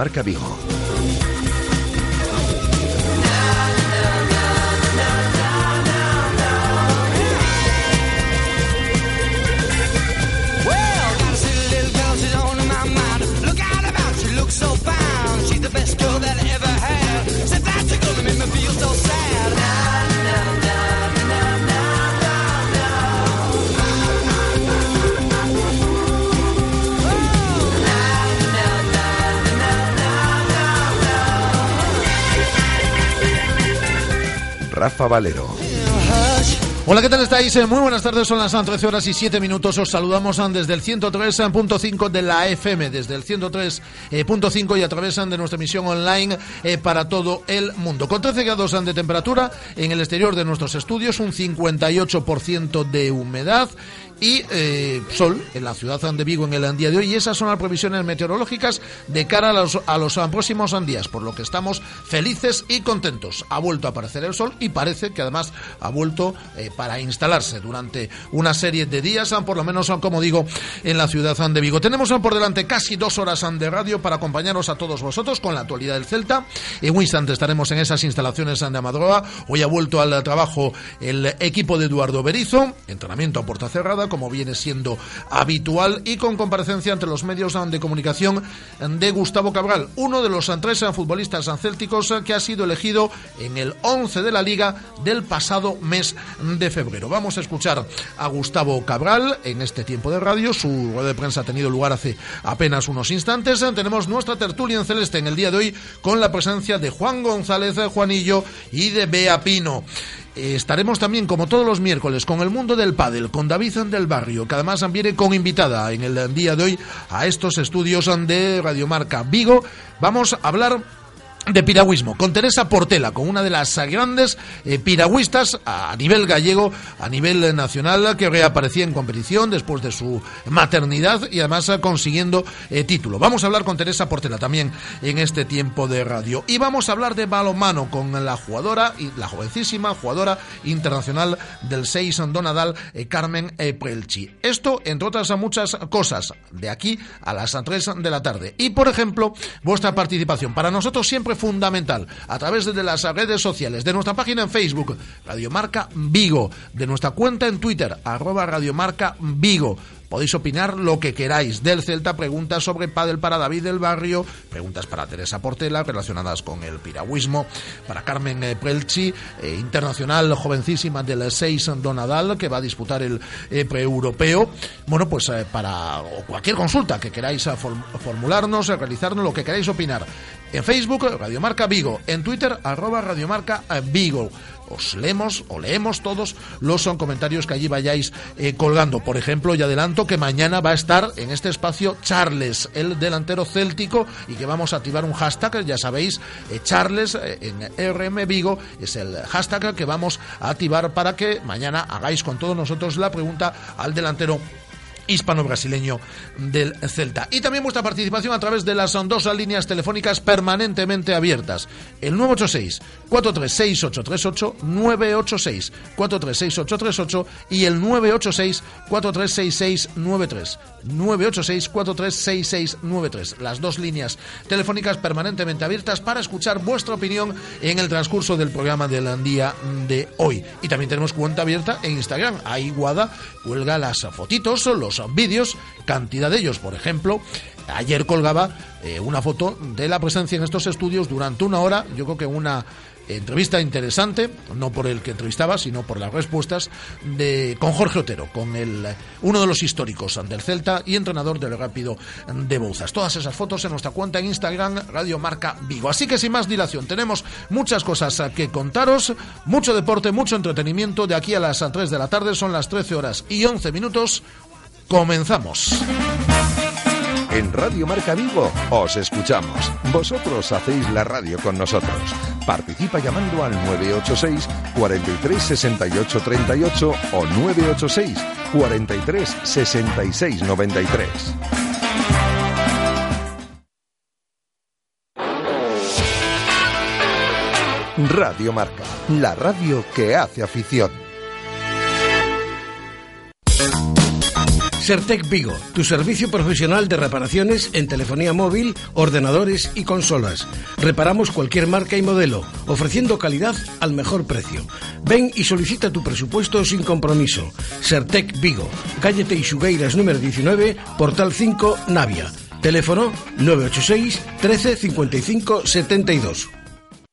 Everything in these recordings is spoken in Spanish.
Marca Vigo. Rafa Valero. Hola, ¿qué tal estáis? Eh, muy buenas tardes, son las 13 horas y 7 minutos. Os saludamos eh, desde el 103.5 de la FM, desde el 103.5 y a través de nuestra emisión online eh, para todo el mundo. Con 13 grados de temperatura en el exterior de nuestros estudios, un 58% de humedad y eh, sol en la ciudad de Vigo en el día de hoy. Y esas son las previsiones meteorológicas de cara a los, a los próximos días, por lo que estamos felices y contentos. Ha vuelto a aparecer el sol y parece que además ha vuelto eh, para instalarse durante una serie de días, por lo menos, como digo, en la ciudad de Vigo. Tenemos por delante casi dos horas de radio para acompañaros a todos vosotros con la actualidad del Celta. En un instante estaremos en esas instalaciones de Amadroa. Hoy ha vuelto al trabajo el equipo de Eduardo Berizo, entrenamiento a puerta cerrada como viene siendo habitual, y con comparecencia ante los medios de comunicación de Gustavo Cabral, uno de los tres futbolistas célticos que ha sido elegido en el 11 de la liga del pasado mes de febrero. Vamos a escuchar a Gustavo Cabral en este tiempo de radio. Su rueda de prensa ha tenido lugar hace apenas unos instantes. Tenemos nuestra tertulia en celeste en el día de hoy con la presencia de Juan González Juanillo y de Bea Pino. Eh, estaremos también, como todos los miércoles, con el mundo del pádel, con David del Barrio, que además viene con invitada en el día de hoy a estos estudios de Radiomarca Vigo. Vamos a hablar de piragüismo con Teresa Portela, con una de las grandes eh, piragüistas a nivel gallego, a nivel nacional, que reaparecía en competición después de su maternidad y además eh, consiguiendo eh, título. Vamos a hablar con Teresa Portela también en este tiempo de radio. Y vamos a hablar de balonmano con la jugadora, y la jovencísima jugadora internacional del 6 Donadal, Carmen Prelchi. Esto, entre otras muchas cosas, de aquí a las 3 de la tarde. Y, por ejemplo, vuestra participación. Para nosotros siempre fundamental a través de las redes sociales, de nuestra página en Facebook, Radiomarca Vigo, de nuestra cuenta en Twitter, arroba Radiomarca Vigo. Podéis opinar lo que queráis del Celta, preguntas sobre pádel para David del Barrio, preguntas para Teresa Portela relacionadas con el piragüismo, para Carmen eh, Prelchi, eh, internacional jovencísima del 6 Donadal, que va a disputar el eh, pre-europeo. Bueno, pues para cualquier consulta que queráis formularnos, realizarnos, lo que queráis opinar. En Facebook, Radiomarca Vigo. En Twitter, arroba Radiomarca Vigo os leemos o leemos todos los son comentarios que allí vayáis eh, colgando. Por ejemplo, y adelanto que mañana va a estar en este espacio Charles, el delantero céltico, y que vamos a activar un hashtag, ya sabéis, eh, Charles eh, en RM Vigo es el hashtag que vamos a activar para que mañana hagáis con todos nosotros la pregunta al delantero hispano-brasileño del Celta. Y también vuestra participación a través de las dos líneas telefónicas permanentemente abiertas. El 986 436838 986 436838 y el 986 436693 986 436693. Las dos líneas telefónicas permanentemente abiertas para escuchar vuestra opinión en el transcurso del programa del día de hoy. Y también tenemos cuenta abierta en Instagram. Ahí Guada cuelga las fotitos, los vídeos, cantidad de ellos, por ejemplo, ayer colgaba eh, una foto de la presencia en estos estudios durante una hora, yo creo que una entrevista interesante, no por el que entrevistaba, sino por las respuestas de con Jorge Otero, con el uno de los históricos del Celta y entrenador del Rápido de Bouzas. Todas esas fotos en nuestra cuenta en Instagram Radio Marca Vigo. Así que sin más dilación, tenemos muchas cosas que contaros, mucho deporte, mucho entretenimiento de aquí a las 3 de la tarde, son las 13 horas y 11 minutos. Comenzamos. En Radio Marca Vigo os escuchamos. Vosotros hacéis la radio con nosotros. Participa llamando al 986 43 68 38 o 986 43 66 93. Radio Marca, la radio que hace afición. Sertec Vigo, tu servicio profesional de reparaciones en telefonía móvil, ordenadores y consolas. Reparamos cualquier marca y modelo, ofreciendo calidad al mejor precio. Ven y solicita tu presupuesto sin compromiso. Sertec Vigo, calle Teixugueiras número 19, Portal 5, Navia. Teléfono 986 13 55 72.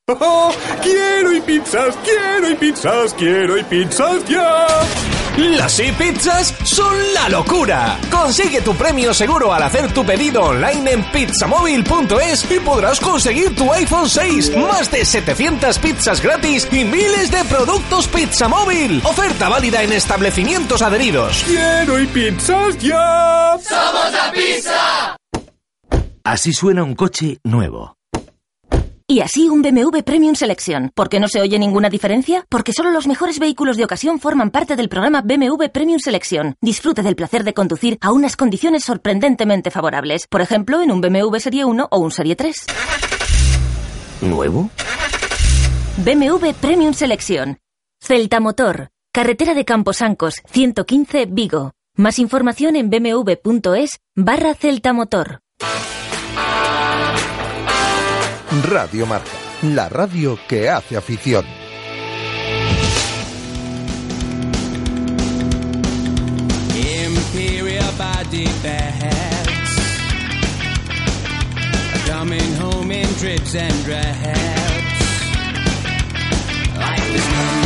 ¡Oh, quiero y pizzas, quiero y pizzas, quiero y pizzas ya. Las e-pizzas son la locura. Consigue tu premio seguro al hacer tu pedido online en pizzamóvil.es y podrás conseguir tu iPhone 6, más de 700 pizzas gratis y miles de productos Pizza Móvil. Oferta válida en establecimientos adheridos. Quiero y pizzas ya. ¡Somos la pizza! Así suena un coche nuevo. Y así un BMW Premium Selection. ¿Por qué no se oye ninguna diferencia? Porque solo los mejores vehículos de ocasión forman parte del programa BMW Premium Selection. Disfrute del placer de conducir a unas condiciones sorprendentemente favorables. Por ejemplo, en un BMW Serie 1 o un Serie 3. ¿Nuevo? BMW Premium Selection. Celta Motor. Carretera de Camposancos, 115 Vigo. Más información en bmw.es barra Celta Motor. Radio Marca, la radio que hace afición. Imperial body bags coming home in drips and drabs. Like these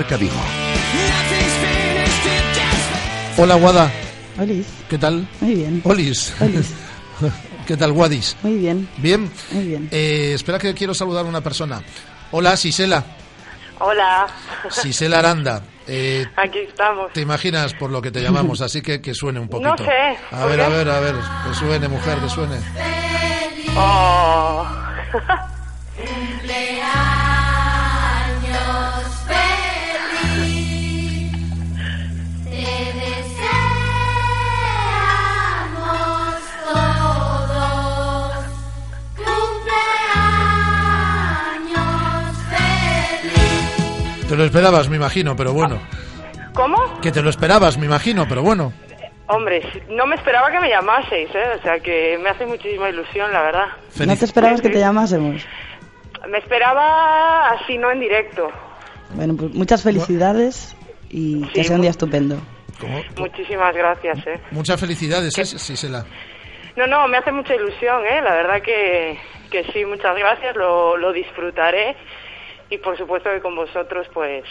Marca Vigo. Hola, Guada. Olis, ¿Qué tal? muy bien. Olis. Olis. ¿Qué tal, Guadis? Muy bien, ¿Bien? muy bien. Eh, espera que quiero saludar a una persona. Hola, Sisela. Hola, Sisela Aranda. Eh, aquí estamos. te imaginas por lo que te llamamos, así que que suene un poquito. No sé, A ¿por ver, a ver, a ver. Que suene, mujer, que suene. Oh. Te lo esperabas, me imagino, pero bueno. ¿Cómo? Que te lo esperabas, me imagino, pero bueno. Hombre, no me esperaba que me llamaseis, ¿eh? O sea que me hace muchísima ilusión, la verdad. No te esperabas que te llamásemos. Me esperaba así, no en directo. Bueno, pues muchas felicidades y que Sí, sea un día estupendo. Como- Muchísimas gracias, ¿eh? Muchas felicidades, ¿eh, Sisela? No, no, me hace mucha ilusión, ¿eh? La verdad que, que sí, muchas gracias, lo, lo disfrutaré y por supuesto que con vosotros pues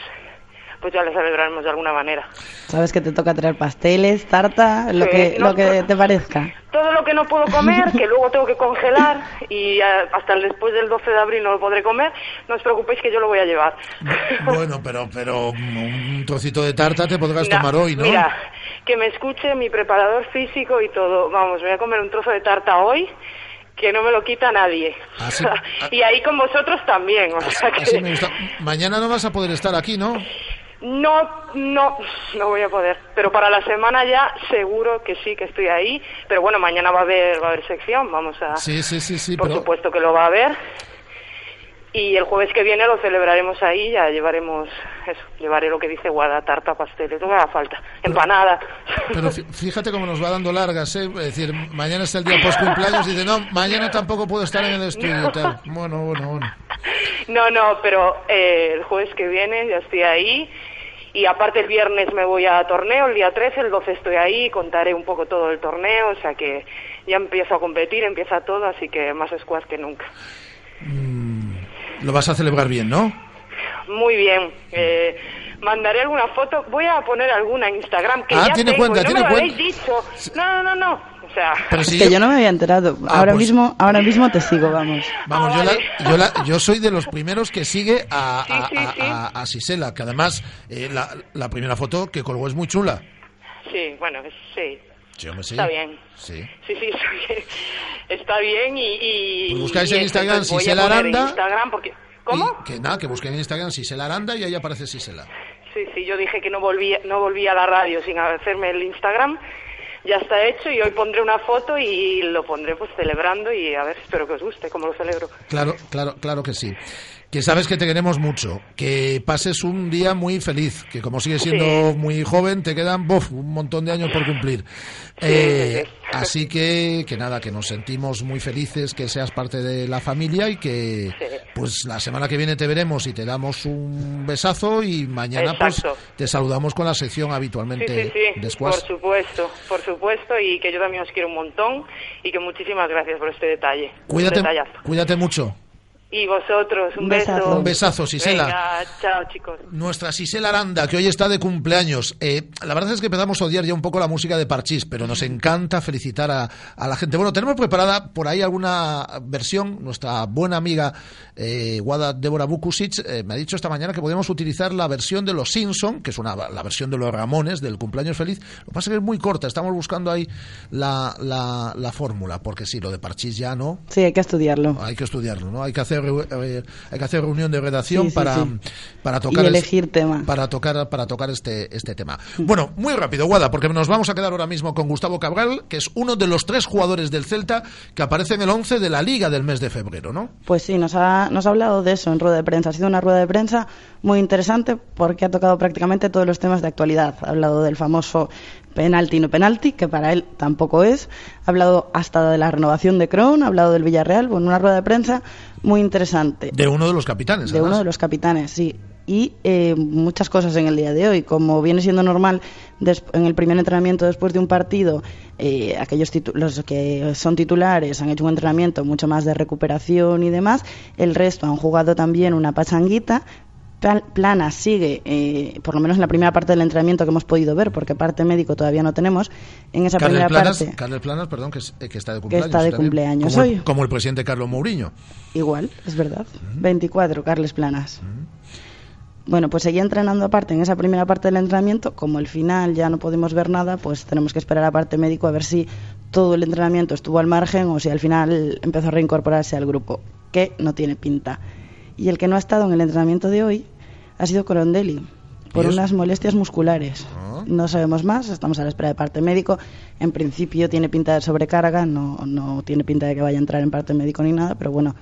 pues ya lo celebraremos de alguna manera. Sabes que te toca traer pasteles, tarta, lo Sí, que, no, lo que te parezca. Todo lo que no puedo comer, que luego tengo que congelar y ah, hasta el después del 12 de abril no lo podré comer, no os preocupéis que yo lo voy a llevar. Bueno, pero, pero un trocito de tarta te podrás Na- tomar hoy, ¿no? Mira, que me escuche mi preparador físico y todo. Vamos, voy a comer un trozo de tarta hoy que no me lo quita nadie. Ah, y ahí con vosotros también. O sea que Así me gusta. Mañana no vas a poder estar aquí, ¿no? no, no, no voy a poder. Pero para la semana ya seguro que sí, que estoy ahí. Pero bueno, mañana va a haber, va a haber sección. Vamos a, Sí, sí, sí, sí. por pero- supuesto que lo va a haber. Y el jueves que viene lo celebraremos ahí, ya llevaremos eso, llevaré lo que dice Guada, tarta, pasteles, no me haga falta, empanada. Pero fí- fíjate cómo nos va dando largas, ¿eh? Es decir, mañana está el día post cumpleaños y dice, no, mañana tampoco puedo estar en el estudio y tal. Bueno, bueno, bueno. No, no, pero eh, el jueves que viene ya estoy ahí. Y aparte el viernes me voy a torneo, el día 13, el 12 estoy ahí, contaré un poco todo el torneo, o sea que ya empiezo a competir, empieza todo, así que más squash que nunca. Lo vas a celebrar bien, ¿no? Muy bien. Eh, mandaré alguna foto, voy a poner alguna en Instagram que Ah, ya tiene tengo, cuenta, no tiene me lo cuenta. habéis dicho. No, no, no, no. O sea, Pero Es que yo- yo no me había enterado. Ah, ahora pues- mismo, ahora mismo te sigo, vamos. Vamos, yo, la- yo, la- yo soy de los primeros que sigue a, Sí, a, sí, a- sí. a- a Sisela, que además eh, la, la primera foto que colgó es muy chula. sí, bueno, sí. Sí, hombre, sí. Está bien. Sí. Sí, sí, está bien. Está bien y... y Pues buscáis y en eso, Instagram Sisela en Aranda. Instagram porque... ¿Cómo? Que nada, que busquen en Instagram Sisela Aranda y ahí aparece Sisela. Sí, sí, yo dije que no volvía, no volvía a la radio sin hacerme el Instagram. Ya está hecho y hoy pondré una foto y lo pondré pues celebrando y a ver, espero que os guste cómo lo celebro. Claro, claro, claro que sí. Que sabes que te queremos mucho, que pases un día muy feliz, que como sigues siendo Sí. muy joven, te quedan bof, un montón de años por cumplir. Eh, así que, que nada, que nos sentimos muy felices que seas parte de la familia y que pues la semana que viene te veremos y te damos un besazo y mañana pues te saludamos con la sección habitualmente de por Squash. supuesto, por supuesto y que yo también os quiero un montón y que muchísimas gracias por este detalle. Cuídate, cuídate mucho. Y vosotros, un, Un beso. Un besazo, Sisela. Venga, chao chicos. Nuestra Sisela Aranda, que hoy está de cumpleaños. Eh, la verdad es que empezamos a odiar ya un poco la música de Parchís, pero nos encanta felicitar a, a la gente. Bueno, tenemos preparada por ahí alguna versión. Nuestra buena amiga eh, Guada Débora Bukusic eh, me ha dicho esta mañana que podemos utilizar la versión de los Simpson, que es una, la versión de los Ramones del cumpleaños feliz. Lo que pasa es que es muy corta, estamos buscando ahí la, la, la fórmula, porque sí, lo de Parchís ya no. Sí, hay que estudiarlo. Hay que estudiarlo, ¿no? Hay que hacer eh, hay que hacer reunión de redacción Sí, sí, para, sí. para tocar Y es- elegir tema. para tocar para tocar este este tema. Bueno, muy rápido, Guada, porque nos vamos a quedar ahora mismo con Gustavo Cabral, que es uno de los tres jugadores del Celta que aparece en el 11 de la Liga del mes de febrero, ¿no? Pues sí, nos ha, nos ha hablado de eso en rueda de prensa. Ha sido una rueda de prensa muy interesante porque ha tocado prácticamente todos los temas de actualidad. Ha hablado del famoso penalti no penalti, que para él tampoco es. Ha hablado hasta de la renovación de Krohn, ha hablado del Villarreal. Bueno, una rueda de prensa muy interesante. De uno de los capitanes, De además. uno de los capitanes, sí. Y eh, muchas cosas en el día de hoy. Como viene siendo normal en el primer entrenamiento después de un partido, eh, aquellos los que son titulares han hecho un entrenamiento mucho más de recuperación y demás. El resto han jugado también una pachanguita. Pla- Plana sigue, eh, por lo menos en la primera parte del entrenamiento que hemos podido ver, porque parte médico todavía no tenemos. En esa Carles primera Planas, parte, Carles Planas, perdón, que, es- eh, que está de cumpleaños. está de también. cumpleaños como, el- como el presidente Carlos Mourinho. Igual, es verdad. 24, Carles Planas. Bueno, pues seguía entrenando aparte en esa primera parte del entrenamiento. Como al final ya no podemos ver nada, pues tenemos que esperar a parte médico a ver si todo el entrenamiento estuvo al margen o si al final empezó a reincorporarse al grupo, que no tiene pinta. Y el que no ha estado en el entrenamiento de hoy ha sido Corondelli, por unas molestias musculares. Ah. No sabemos más, estamos a la espera de parte médico. En principio tiene pinta de sobrecarga, no, no tiene pinta de que vaya a entrar en parte médico ni nada, pero bueno,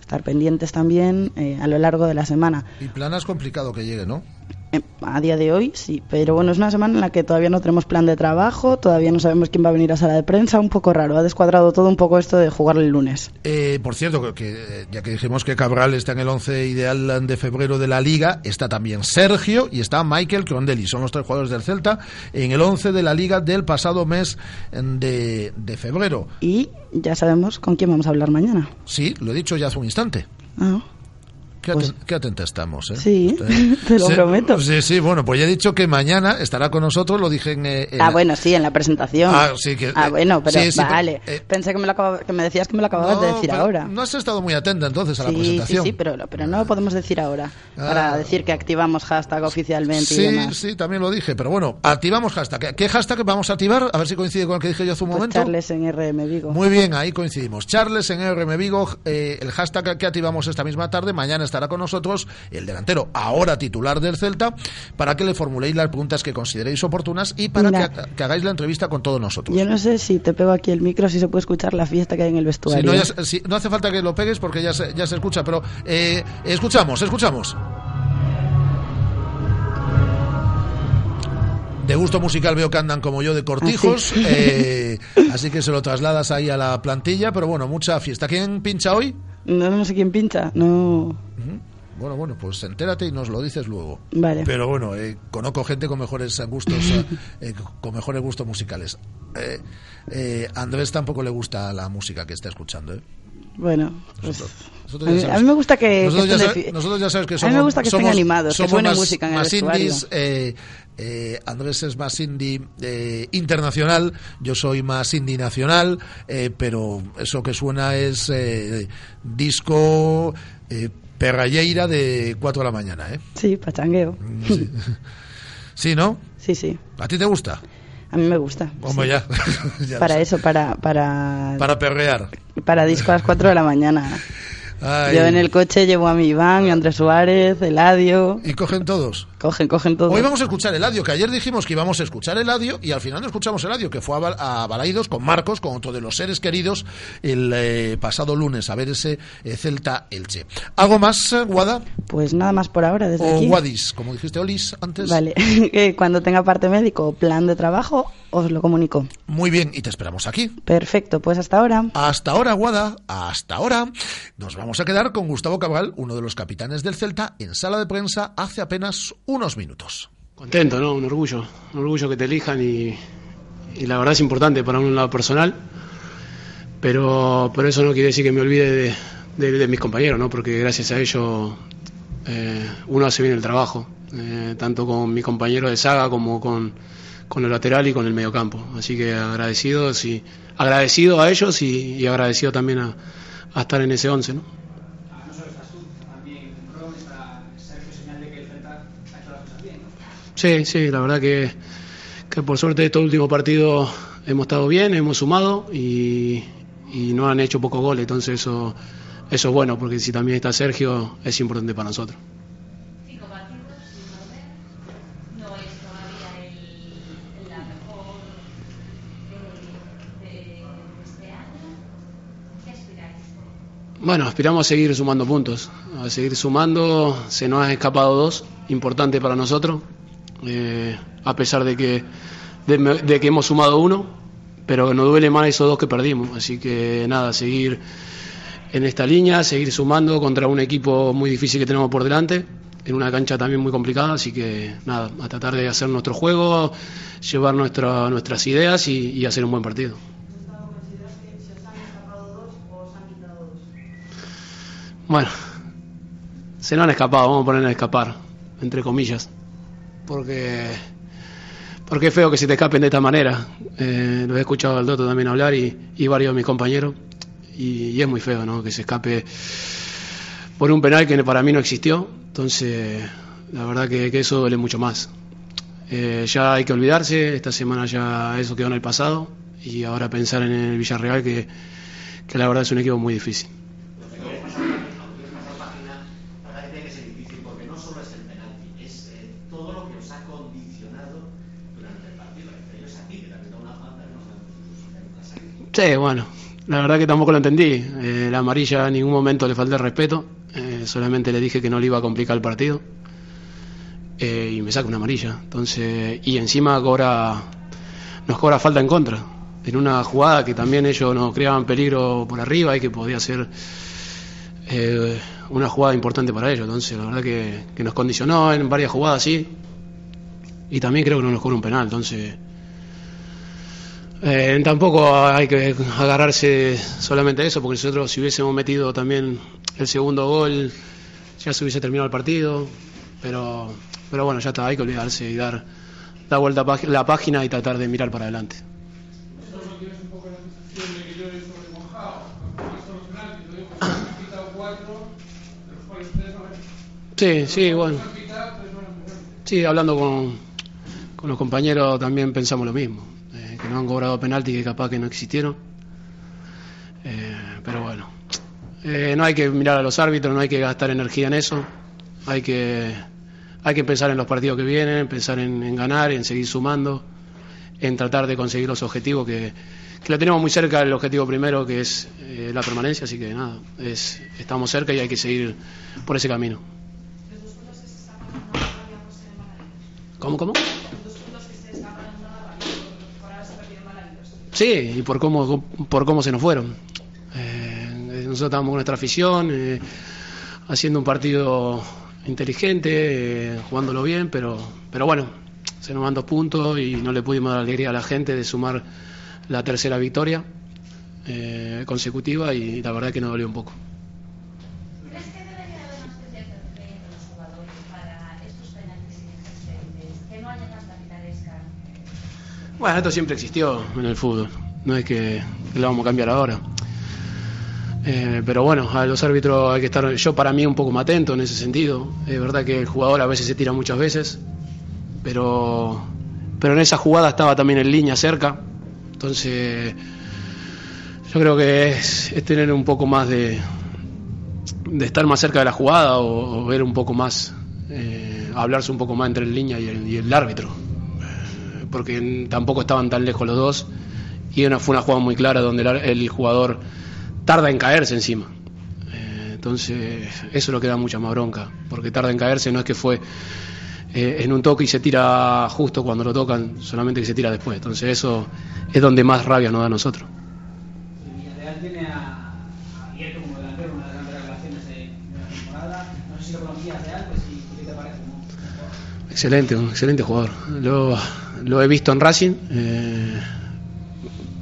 estar pendientes también eh, a lo largo de la semana. Y Planas complicado que llegue, ¿no? Eh, A día de hoy sí, pero bueno, es una semana en la que todavía no tenemos plan de trabajo, todavía no sabemos quién va a venir a sala de prensa, un poco raro, ha descuadrado todo un poco esto de jugar el lunes. Eh, por cierto, que, ya que dijimos que Cabral está en el 11 ideal de febrero de la Liga, está también Sergio y está Michael Crondelli. Son los tres jugadores del Celta en el 11 de la Liga del pasado mes de, de febrero. Y ya sabemos con quién vamos a hablar mañana. Sí, lo he dicho ya hace un instante. Ah, Qué, aten- qué atenta estamos, ¿eh? Sí, Usted- te lo Sí, prometo. Sí, sí, bueno, pues ya he dicho que mañana estará con nosotros, lo dije en... eh, en- Ah, bueno, sí, en la presentación. Ah, sí, que- Ah, eh, bueno, pero sí, sí, vale. eh, Pensé que me, lo acababa- que me decías que me lo acababas de decir ahora. No has estado muy atenta entonces a la sí, sí, presentación. sí, pero, pero no lo podemos decir ahora. Ah. Para decir que activamos hashtag oficialmente y Sí, demás. sí, también lo dije, pero bueno, activamos hashtag. ¿Qué hashtag vamos a activar? A ver si coincide con el que dije yo hace un Pues momento. Charles en RM Vigo. Muy bien, ahí coincidimos. Charles en RM Vigo, eh, el hashtag que activamos esta misma tarde, mañana estará con nosotros el delantero, ahora titular del Celta, para que le formuléis las preguntas que consideréis oportunas y para Mira. que, que hagáis la entrevista con todos nosotros. Yo no sé si te pego aquí el micro, si se puede escuchar la fiesta que hay en el Si vestuario. no, ya se- si- no hace falta que lo pegues porque ya se, ya se escucha, pero eh, escuchamos, escuchamos. De gusto musical veo que andan como yo de cortijos, Ah, sí. eh, así que se lo trasladas ahí a la plantilla, pero bueno, mucha fiesta. ¿Quién pincha hoy? No, no sé quién pincha, no. Bueno, bueno, pues entérate y nos lo dices luego. Vale. Pero bueno, eh, conozco gente con mejores gustos, eh, eh, con mejores gustos musicales. Eh, eh, Andrés tampoco le gusta la música que está escuchando, ¿eh? Bueno, pues Nosotros A ya mí, sabes- a mí me gusta que, nosotros, que ya estén fi- nosotros ya sabes que A somos, mí me gusta que estén somos- animados, que somos suene más, música en el más vestuario. indies, eh, eh, Andrés es más indie eh, internacional, yo soy más indie nacional, eh, pero eso que suena es eh, disco eh, perralleira de 4 de la mañana, ¿eh? Sí, pachangueo. Sí, ¿no? Sí, sí. ¿A ti te gusta? A mí me gusta. Hombre, sí. ya. Ya Para eso, para, para, Para perrear. para disco a las 4 de la mañana. Ay. Yo en el coche llevo a mi Iván, mi Andrés Suárez, Eladio. ¿Y cogen todos? Cogen, cogen todo. Hoy vamos a escuchar el audio, que ayer dijimos que íbamos a escuchar el audio y al final no escuchamos el audio, que fue a, a Balaidos con Marcos, con otro de los seres queridos, el eh, pasado lunes a ver ese eh, Celta Elche. ¿Algo más, eh, Guada? Pues nada más por ahora, desde O aquí. Guadis, como dijiste Olis antes. Vale, cuando tenga parte médico o plan de trabajo, os lo comunico. Muy bien, y te esperamos aquí. Perfecto, pues hasta ahora. Hasta ahora, Guada, hasta ahora. Nos vamos a quedar con Gustavo Cabral, uno de los capitanes del Celta, en sala de prensa hace apenas unos minutos. Contento, ¿no? Un orgullo. Un orgullo que te elijan y, y la verdad es importante para un lado personal. Pero, pero eso no quiere decir que me olvide de, de- mis compañeros, ¿no? Porque gracias a ellos eh, uno hace bien el trabajo. eh, tanto con mi compañero de saga como con, con el lateral y con el mediocampo. Así que agradecidos y agradecido a ellos y, agradecido también a, a estar en ese 11, ¿no? Sí, sí, la verdad que, que por suerte estos últimos partidos hemos estado bien, hemos sumado y, y no han hecho pocos goles, entonces eso, eso es bueno, porque si también está Sergio es importante para nosotros. Cinco partidos sin perder. No es todavía el, la mejor de, de este año. ¿Qué aspiráis? Bueno, aspiramos a seguir sumando puntos, a seguir sumando, se nos han escapado dos, importante para nosotros, eh, a pesar de que, de, de que hemos sumado uno, pero nos duele más esos dos que perdimos, así que nada, seguir en esta línea, seguir sumando contra un equipo muy difícil que tenemos por delante, en una cancha también muy complicada, así que nada, a tratar de hacer nuestro juego, llevar nuestra, nuestras ideas y, y hacer un buen partido. Bueno, se nos han escapado, vamos a poner a escapar, entre comillas, porque porque es feo que se te escapen de esta manera. Eh, lo he escuchado al Doto también hablar y, y varios de mis compañeros, y, es muy feo, ¿no? Que se escape por un penal que para mí no existió, entonces la verdad que, que eso duele mucho más. Eh, ya hay que olvidarse, esta semana ya eso quedó en el pasado, y ahora pensar en el Villarreal, que, que la verdad es un equipo muy difícil. porque no solo es el penalti, es eh, todo lo que os ha condicionado durante el partido, entre ellos a ti, que también da una falta que no sabemos Bueno, la verdad que tampoco lo entendí. Eh, la amarilla en ningún momento le falté respeto, eh, solamente le dije que no le iba a complicar el partido eh, y me saca una amarilla. Entonces, y encima cobra, nos cobra falta en contra. En una jugada que también ellos nos creaban peligro por arriba y que podía ser una jugada importante para ellos. Entonces, la verdad que, que nos condicionó en varias jugadas, sí. Y también creo que no nos cobra un penal. Entonces, eh, tampoco hay que agarrarse solamente a eso, porque nosotros si hubiésemos metido también el segundo gol, ya se hubiese terminado el partido. Pero, pero bueno, ya está, hay que olvidarse y dar, dar vuelta a la página y tratar de mirar para adelante. Sí, sí, bueno. Sí, hablando con, con los compañeros también pensamos lo mismo, que no han cobrado penalti que capaz que no existieron. Eh, pero bueno, eh, no hay que mirar a los árbitros, no hay que gastar energía en eso, hay que, hay que pensar en los partidos que vienen, pensar en, en ganar, en seguir sumando, en tratar de conseguir los objetivos que, que lo tenemos muy cerca, el objetivo primero que es eh, la permanencia, así que nada, es, estamos cerca y hay que seguir por ese camino. ¿Cómo, cómo? Sí, y por cómo, por cómo se nos fueron. Eh, nosotros estábamos con nuestra afición, eh, haciendo un partido inteligente, eh, jugándolo bien, pero, pero bueno, se nos van dos puntos y no le pudimos dar alegría a la gente de sumar la tercera victoria eh, consecutiva y la verdad que nos dolió un poco. Bueno, esto siempre existió en el fútbol. No es que, lo vamos a cambiar ahora. Eh, pero bueno, a los árbitros hay que estar, yo para mí un poco más atento en ese sentido. Es verdad que el jugador a veces se tira muchas veces, pero, pero en esa jugada estaba también en línea cerca. Entonces, yo creo que es, tener un poco más de, de estar más cerca de la jugada o, o ver un poco más, eh, hablarse un poco más entre el línea y el, y el árbitro. Porque tampoco estaban tan lejos los dos y una, fue una jugada muy clara donde el, jugador tarda en caerse encima. Eh, Entonces, eso es lo que da mucha más bronca, porque tarda en caerse, no es que fue eh, en un toque y se tira justo cuando lo tocan, solamente que se tira después. Entonces, eso es donde más rabia nos da a nosotros. Villarreal tiene a, a Guillermo como delantero, una de las grandes revelaciones de, de la temporada. No sé si lo conocías de algo, si, ¿qué te parece? no? Excelente, un excelente jugador. Lo, lo he visto en Racing, eh,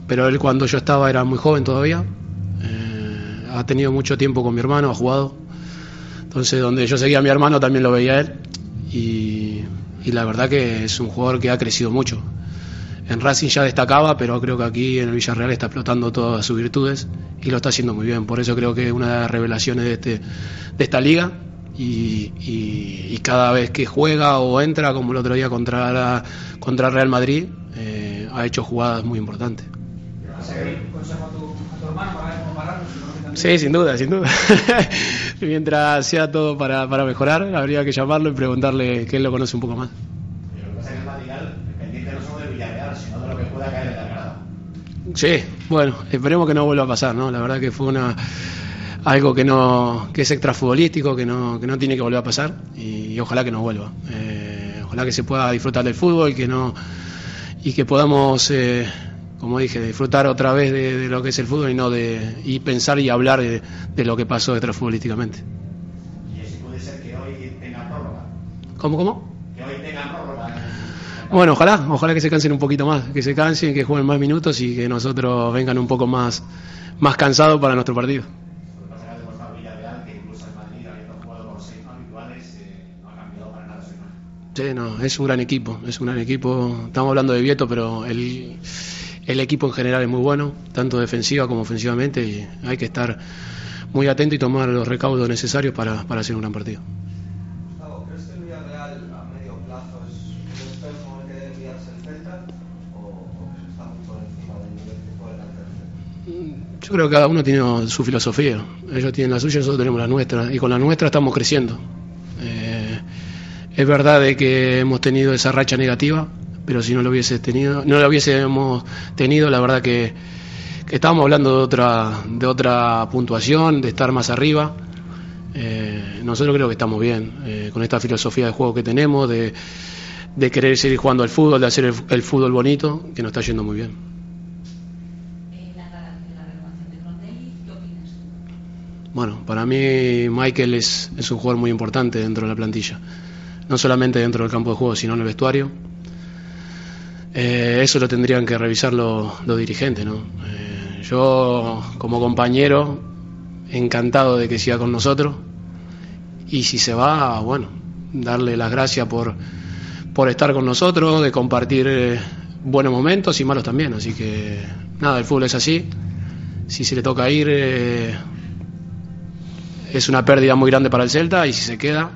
pero él cuando yo estaba era muy joven todavía. Eh, ha tenido mucho tiempo con mi hermano, ha jugado. Entonces, donde yo seguía a mi hermano también lo veía él. Y, la verdad que es un jugador que ha crecido mucho. En Racing ya destacaba, pero creo que aquí en el Villarreal está explotando todas sus virtudes y lo está haciendo muy bien. Por eso creo que es una de las revelaciones de, este, de esta liga y, y- cada vez que juega o entra, como el otro día contra, la- contra Real Madrid, eh, ha hecho jugadas muy importantes. Sí, sin duda, sin duda. Mientras sea todo para, para mejorar, habría que llamarlo y preguntarle que él lo conoce un poco más. Sí, bueno, esperemos que no vuelva a pasar, ¿no? La verdad que fue una algo que no que es extrafutbolístico, que no que no tiene que volver a pasar y, y ojalá que no vuelva. Eh, ojalá que se pueda disfrutar del fútbol, que no y que podamos eh, como dije, disfrutar otra vez de, de lo que es el fútbol y no de y pensar y hablar de, de lo que pasó extrafutbolísticamente. Y si puede ser que hoy tenga prórroga. ¿Cómo cómo? Que hoy tenga prórroga. Bueno, ojalá, ojalá que se cansen un poquito más, que se cansen, que jueguen más minutos y que nosotros vengan un poco más, más cansados para nuestro partido. Lo que pasa es que ha demostrado Villarreal que incluso el Madrid, habiendo jugado con seis no habituales, eh, no ha cambiado para nada su imagen. Sí, no, es un gran equipo, es un gran equipo. Estamos hablando de Vieto, pero el, el equipo en general es muy bueno, tanto defensiva como ofensivamente, y hay que estar muy atento y tomar los recaudos necesarios para, para hacer un gran partido. ¿crees que el Villarreal a medio plazo es un espejo en el que debe el Celta o, está muy por encima del nivel que puede alcanzar? Yo creo que cada uno tiene su filosofía. Ellos tienen la suya, nosotros tenemos la nuestra. Y con la nuestra estamos creciendo. Es verdad de que hemos tenido esa racha negativa, pero si no lo hubiese tenido, no lo hubiésemos tenido, la verdad que, que estábamos hablando de otra, puntuación, de estar más arriba. Eh, nosotros creo que estamos bien eh, con esta filosofía de juego que tenemos, de, querer seguir jugando al fútbol, de hacer el, fútbol bonito, que nos está yendo muy bien. Bueno, para mí Michael es un jugador muy importante dentro de la plantilla. No solamente dentro del campo de juego, sino en el vestuario. Eh, eso lo tendrían que revisar los, dirigentes, ¿no? Eh, yo, como compañero, encantado de que siga con nosotros. Y si se va, bueno, darle las gracias por, por estar con nosotros, de compartir eh, buenos momentos y malos también. Así que, nada, el fútbol es así. Si se le toca ir, es una pérdida muy grande para el Celta y si se queda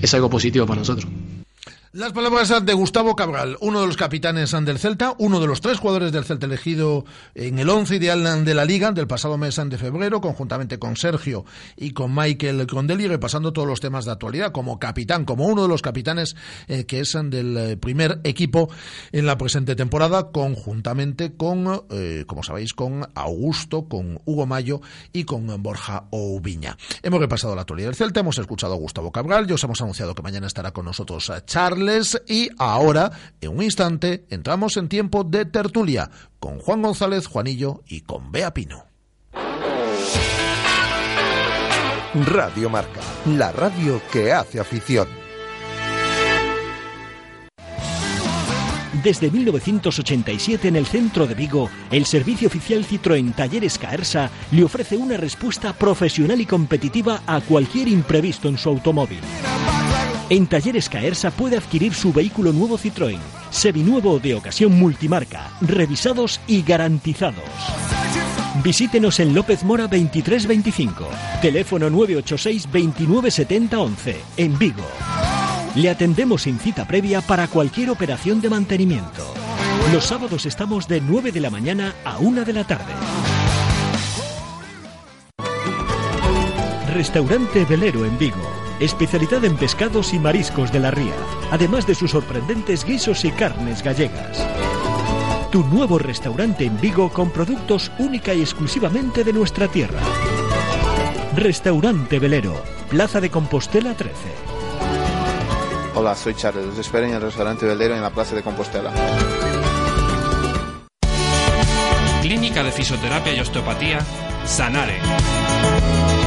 es algo positivo para nosotros. Las palabras de Gustavo Cabral, uno de los capitanes del Celta, uno de los tres jugadores del Celta elegido en el once ideal de la Liga del pasado mes de febrero, conjuntamente con Sergio y con Michael Condelli, repasando todos los temas de actualidad, como capitán, como uno de los capitanes eh, que es del eh, primer equipo en la presente temporada, conjuntamente con, eh, como sabéis, con Augusto, con Hugo Mayo y con Borja Oubiña. Hemos repasado la actualidad del Celta, hemos escuchado a Gustavo Cabral, ya os hemos anunciado que mañana estará con nosotros eh, Y ahora, en un instante, entramos en tiempo de tertulia con Juan González, Juanillo y con Bea Pino. Radio Marca, la radio que hace afición. Desde 1987 en el centro de Vigo, el servicio oficial Citroën Talleres Caersa le ofrece una respuesta profesional y competitiva a cualquier imprevisto en su automóvil. En Talleres Caersa puede adquirir su vehículo nuevo Citroën, Seminuevo de ocasión multimarca, revisados y garantizados. Visítenos en López Mora 2325, teléfono 986 2970 11, en Vigo. Le atendemos sin cita previa para cualquier operación de mantenimiento. Los sábados estamos de 9 de la mañana a 1 de la tarde. Restaurante Velero en Vigo. Especialidad en pescados y mariscos de la ría, además de sus sorprendentes guisos y carnes gallegas. Tu nuevo restaurante en Vigo con productos única y exclusivamente de nuestra tierra. Restaurante Velero, Plaza de Compostela 13. Hola, soy Charles. Os espero en el restaurante Velero en la Plaza de Compostela. Clínica de Fisioterapia y Osteopatía, Sanare.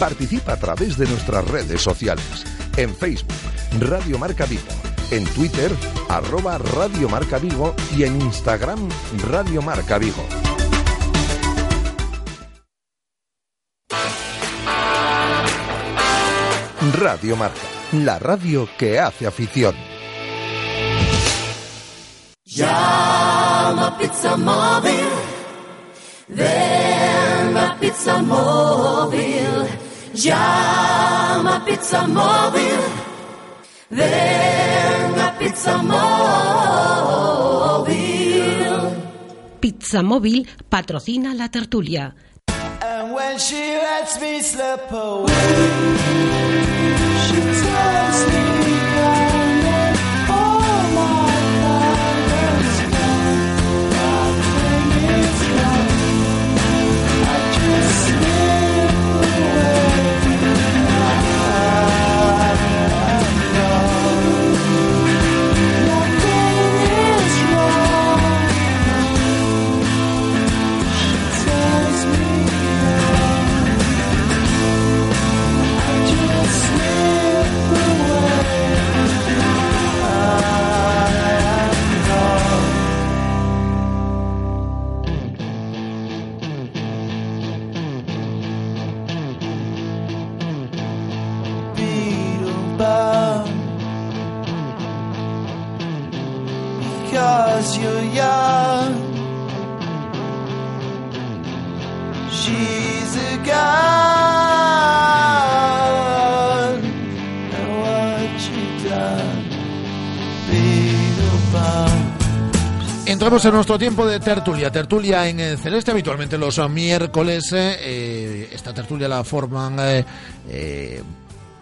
Participa a través de nuestras redes sociales. En Facebook, Radio Marca Vigo. En Twitter, arroba Radio Marca Vigo. Y en Instagram, Radio Marca Vigo. Radio Marca, la radio que hace afición. Llama Pizza Móvil. Ven a Pizza Móvil. Llama Pizza Móvil. Ven a Pizza Móvil. Pizza Móvil patrocina la tertulia. And when she lets me slip away, she tells me because you're young. She's a gun. And what you done, beetle bound. Entramos en nuestro tiempo de tertulia. Tertulia en eh, celeste, habitualmente los miércoles. eh, eh, esta tertulia la forman eh, eh,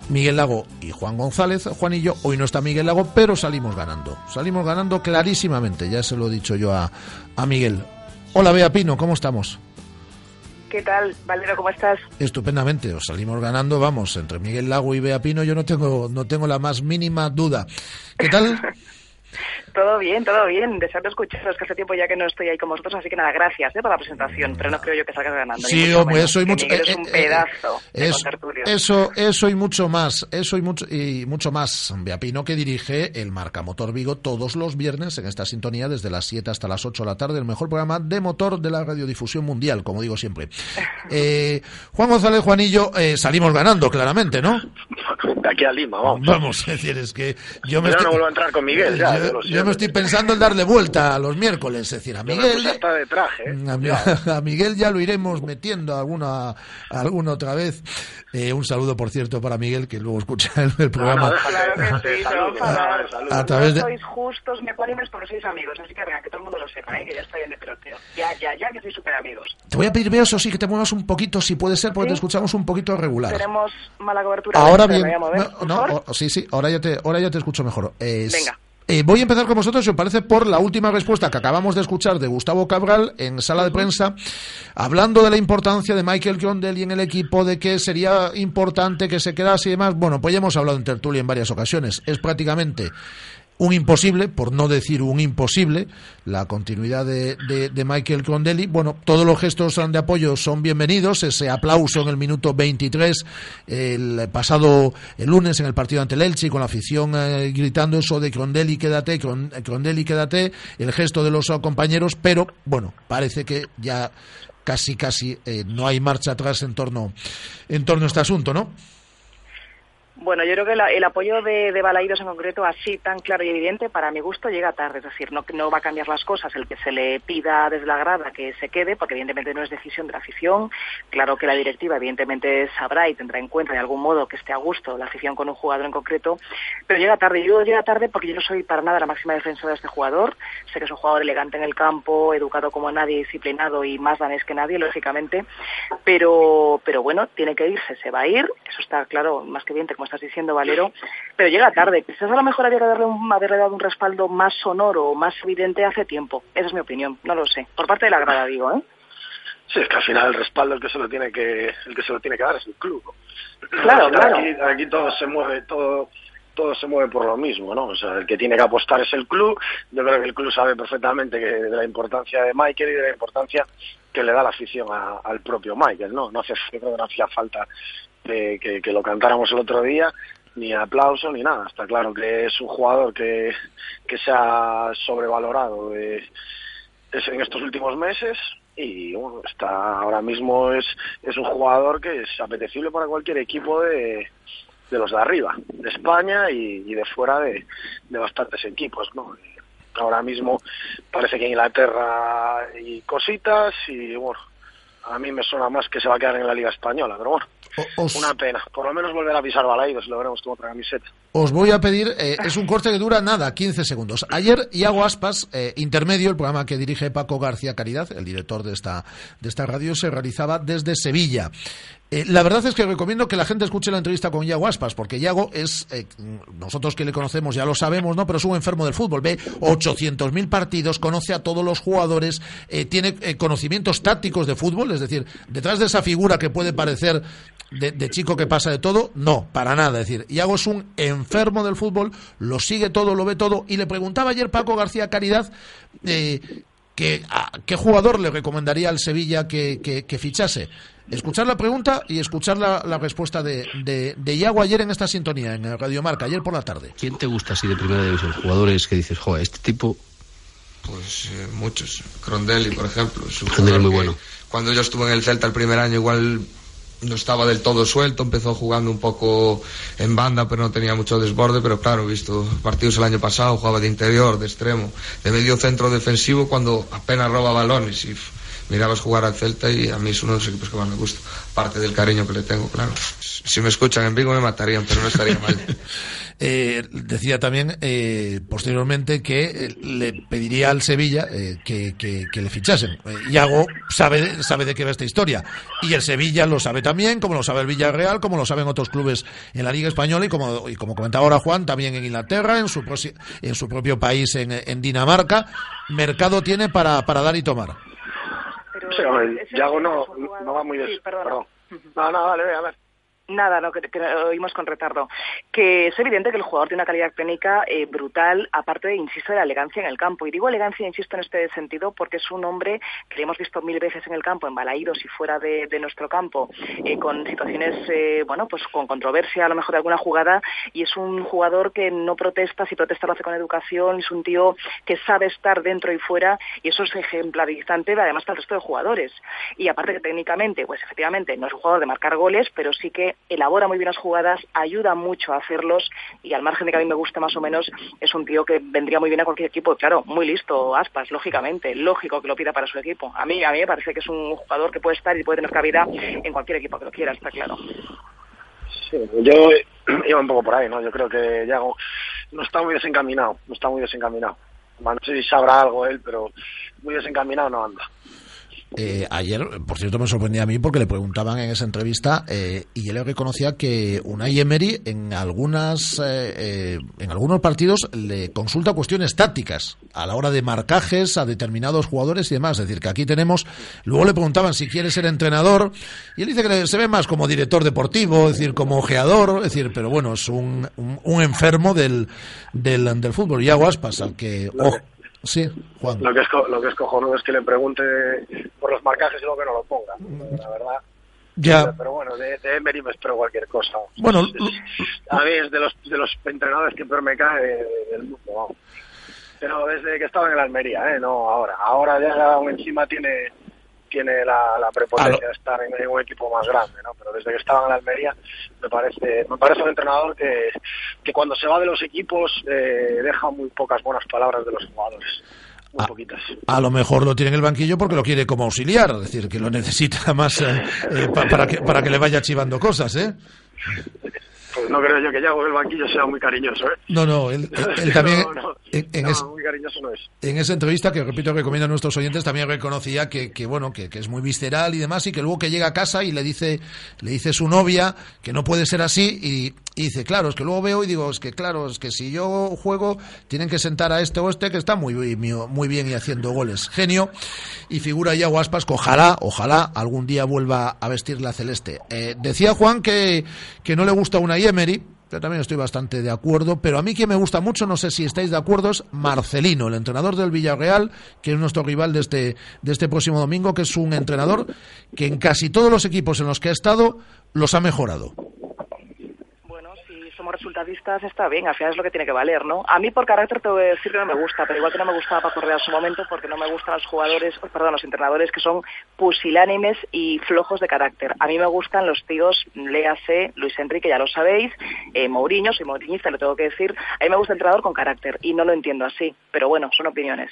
Miguel Lago y Juan González. Juanillo, hoy no está Miguel Lago, pero salimos ganando. Salimos ganando clarísimamente, ya se lo he dicho yo a, a Miguel. Hola, Bea Pino, ¿cómo estamos? ¿Qué tal, Valero? ¿Cómo estás? Estupendamente, os salimos ganando, vamos, entre Miguel Lago y Bea Pino yo no tengo, no tengo la más mínima duda. ¿Qué tal? Todo bien, todo bien. Deseando escucharos, que hace tiempo ya que no estoy ahí con vosotros, así que nada, gracias ¿eh? por la presentación, pero no creo yo que salgas ganando. Sí, mucho hombre, eso y mucho. Miguel eh, es un eh, de eso, eso, eso y mucho más. Eso y mucho, y mucho más. Bea Pino, que dirige el Marca Motor Vigo todos los viernes en esta sintonía, desde las 7 hasta las 8 de la tarde, el mejor programa de motor de la radiodifusión mundial, como digo siempre. Eh, Juan González Juanillo, eh, salimos ganando, claramente, ¿no? De aquí a Lima, vamos. Vamos, es decir, es que yo me Yo estoy, no vuelvo a entrar con Miguel, ya, yo, yo lo yo siento. Me estoy pensando en darle vuelta a los miércoles, es decir, a me Miguel. puse hasta de traje, ¿eh? A, Mi- a Miguel ya lo iremos metiendo alguna, alguna otra vez. Eh, un saludo, por cierto, para Miguel, que luego escucha el, el programa. Claro que sí, no, a, saludos. a través de... Sois justos ni ecuánimes, pero sois amigos, así que venga, que todo el mundo lo sepa, ¿eh? que ya estoy en el peloteo. Ya, ya, ya que sois súper amigos. Te voy a pedir, eso sí, que te muevas un poquito, si puede ser, porque ¿Sí? te escuchamos un poquito regular. Tenemos mala cobertura. Ahora bien, me voy a mover, no, sí, sí, ahora ya te, ahora ya te escucho mejor. Es- Venga. Eh, voy a empezar con vosotros, si os parece, por la última respuesta que acabamos de escuchar de Gustavo Cabral en sala de prensa, hablando de la importancia de Michael Grondel y en el equipo, de que sería importante que se quedase y demás. Bueno, pues ya hemos hablado en tertulia en varias ocasiones. Es prácticamente un imposible, por no decir un imposible, la continuidad de, de, Michael Crondelli. Bueno, todos los gestos de apoyo son bienvenidos. Ese aplauso en el minuto 23, el pasado el lunes en el partido ante el Elche, con la afición eh, gritando eso de Crondelli, quédate, Crondelli, quédate, el gesto de los compañeros, pero bueno, parece que ya casi, casi eh, no hay marcha atrás en torno, en torno a este asunto, ¿no? Bueno, yo creo que la- el apoyo de, de Balaidos en concreto, así tan claro y evidente, para mi gusto llega tarde. Es decir, no, no va a cambiar las cosas el que se le pida desde la grada que se quede, porque evidentemente no es decisión de la afición. Claro que la directiva, evidentemente, sabrá y tendrá en cuenta de algún modo que esté a gusto la afición con un jugador en concreto, pero llega tarde. Yo llega tarde porque yo no soy para nada la máxima defensora de este jugador. Sé que es un jugador elegante en el campo, educado como nadie, disciplinado y más danés que nadie, lógicamente. Pero, pero bueno, tiene que irse, se va a ir. Eso está claro, más que evidente, como estás diciendo, Valero. Pero llega tarde. Quizás a lo mejor había que darle un- haberle dado un respaldo más sonoro, más evidente hace tiempo. Esa es mi opinión. No lo sé. Por parte de la grada, digo, ¿eh? Sí, es que al final el respaldo el que se lo tiene que el que se lo tiene que dar es el club. Claro, claro. Aquí, aquí todo se mueve todo todo se mueve por lo mismo, ¿no? O sea, el que tiene que apostar es el club. Yo creo que el club sabe perfectamente que de la importancia de Michael y de la importancia que le da la afición a- al propio Michael, ¿no? No yo creo que no hacía falta eh, que, lo cantáramos el otro día, ni aplauso ni nada. Está claro que es un jugador que, que se ha sobrevalorado eh, es en estos últimos meses y bueno, está ahora mismo es, es un jugador que es apetecible para cualquier equipo de, de los de arriba, de España y, y de fuera de, de bastantes equipos, ¿no? Ahora mismo parece que en Inglaterra hay cositas y bueno, a mí me suena más que se va a quedar en la Liga Española, pero bueno, una pena. Por lo menos volver a pisar Balaidos, lo veremos con otra camiseta. Os voy a pedir, eh, es un corte que dura nada, 15 segundos. Ayer, Iago Aspas, eh, intermedio, el programa que dirige Paco García Caridad, el director de esta, de esta radio, se realizaba desde Sevilla. Eh, la verdad es que recomiendo que la gente escuche la entrevista con Iago Aspas, porque Iago es, eh, nosotros que le conocemos ya lo sabemos, ¿no? Pero es un enfermo del fútbol, ve 800.000 partidos, conoce a todos los jugadores, eh, tiene conocimientos tácticos de fútbol, es decir, detrás de esa figura que puede parecer de, chico que pasa de todo, no, para nada. Es decir, Iago es un enfermo del fútbol, lo sigue todo, lo ve todo, y le preguntaba ayer Paco García Caridad que, a qué jugador le recomendaría al Sevilla que fichase. Escuchar la pregunta y escuchar la, la respuesta de, de, de Iago ayer en esta sintonía, en Radio Marca, ayer por la tarde. ¿Quién te gusta así de primera división? Jugadores que dices, joder, este tipo Pues eh, muchos. Crondelli, por ejemplo. Crondelli muy bueno. Cuando yo estuve en el Celta el primer año, igual no estaba del todo suelto. Empezó jugando un poco en banda, pero no tenía mucho desborde. Pero claro, he visto partidos el año pasado, jugaba de interior, de extremo, de medio centro defensivo, cuando apenas roba balones. Y mirabas jugar al Celta y a mí es uno de los equipos que más me gusta. Parte del cariño que le tengo, claro. Si me escuchan en Vigo me matarían, pero no estaría mal. Eh, decía también eh, posteriormente que eh, le pediría al Sevilla eh, que, que- que le fichasen. Eh, Iago sabe, sabe de qué va esta historia. Y el Sevilla lo sabe también, como lo sabe el Villarreal, como lo saben otros clubes en la Liga Española y como, y como comentaba ahora Juan, también en Inglaterra, en su, en su propio país, en, en Dinamarca. Mercado tiene para, para dar y tomar. Sí, hombre, Yago no, no va muy des... perdón. No, no, dale, ve, a ver. Nada, no, que, que oímos con retardo. Que es evidente que el jugador tiene una calidad técnica eh, brutal, aparte, insisto, de la elegancia en el campo. Y digo elegancia, insisto, en este sentido, porque es un hombre que le hemos visto mil veces en el campo, en Balaídos y fuera de, nuestro campo, eh, con situaciones, eh, bueno, pues con controversia, a lo mejor de alguna jugada, y es un jugador que no protesta, si protesta lo hace con educación, es un tío que sabe estar dentro y fuera, y eso es ejemplarizante, además, para el resto de jugadores. Y aparte que técnicamente, pues efectivamente, no es un jugador de marcar goles, pero sí que elabora muy bien las jugadas, ayuda mucho a hacerlos y al margen de que a mí me guste más o menos, es un tío que vendría muy bien a cualquier equipo. Claro, muy listo, Aspas, lógicamente, lógico que lo pida para su equipo. A mí, a mí me parece que es un jugador que puede estar y puede tener cabida en cualquier equipo que lo quiera, está claro. Sí, yo iba un poco por ahí, ¿no? Yo creo que Yago no está muy desencaminado, no está muy desencaminado. No sé si sabrá algo él, pero muy desencaminado no anda. Eh, ayer, por cierto, me sorprendía a mí porque le preguntaban en esa entrevista eh, y él reconocía que Unai Emery en algunas eh, eh, en algunos partidos le consulta cuestiones tácticas a la hora de marcajes a determinados jugadores y demás. Es decir, que aquí tenemos. Luego le preguntaban si quiere ser entrenador y él dice que se ve más como director deportivo, es decir, como ojeador, es decir, pero bueno, es un, un, un enfermo del, del, del fútbol. Y Aguaspas, al que. Oh, sí, Juan. Lo que es, lo que es cojonudo es que le pregunte por los marcajes y luego que no lo ponga. La verdad. Ya. Pero bueno, de, de Emery me espero cualquier cosa. Bueno, A mí es de los, de los entrenadores que peor me cae de- del mundo, vamos. Pero desde que estaba en el Almería, ¿eh? No ahora. Ahora ya aún encima tiene tiene la, la prepotencia de estar en, un equipo más grande, ¿no? Pero desde que estaba en el Almería me parece me parece un entrenador que, que cuando se va de los equipos eh, deja muy pocas buenas palabras de los jugadores. Muy poquitas. A lo mejor lo tiene en el banquillo porque lo quiere como auxiliar, es decir, que lo necesita más eh, eh, pa- para, que, para que le vaya chivando cosas, ¿eh? Pues no creo yo que Yago del banquillo sea muy cariñoso, ¿eh? No, no, él, él- él también No, no, en, en no, es- muy cariñoso no es. en esa entrevista, que repito, recomiendo a nuestros oyentes, también reconocía que, que bueno, que, que es muy visceral y demás, y que luego que llega a casa y le dice, le dice su novia que no puede ser así, y, y dice, claro, es que luego veo y digo, es que claro, es que si yo juego, tienen que sentar a este o este que está muy, muy, bien y haciendo goles. Genio, y figura ya Aspas que ojalá, ojalá algún día vuelva a vestir la celeste. Eh, decía Juan que, que no le gusta una Emery, yo también estoy bastante de acuerdo, pero a mí que me gusta mucho, no sé si estáis de acuerdo, es Marcelino, el entrenador del Villarreal, que es nuestro rival de este, de este próximo domingo, que es un entrenador que en casi todos los equipos en los que ha estado los ha mejorado. Resultadistas está bien, al final es lo que tiene que valer, ¿no? A mí por carácter te voy a decir que no me gusta, pero igual que no me gustaba Paco Real en su momento porque no me gustan los jugadores, oh, perdón, los entrenadores que son pusilánimes y flojos de carácter. A mí me gustan los tíos, léase Luis Enrique, ya lo sabéis, eh, Mourinho, soy mouriñista, lo tengo que decir. A mí me gusta el entrenador con carácter y no lo entiendo así, pero bueno, son opiniones.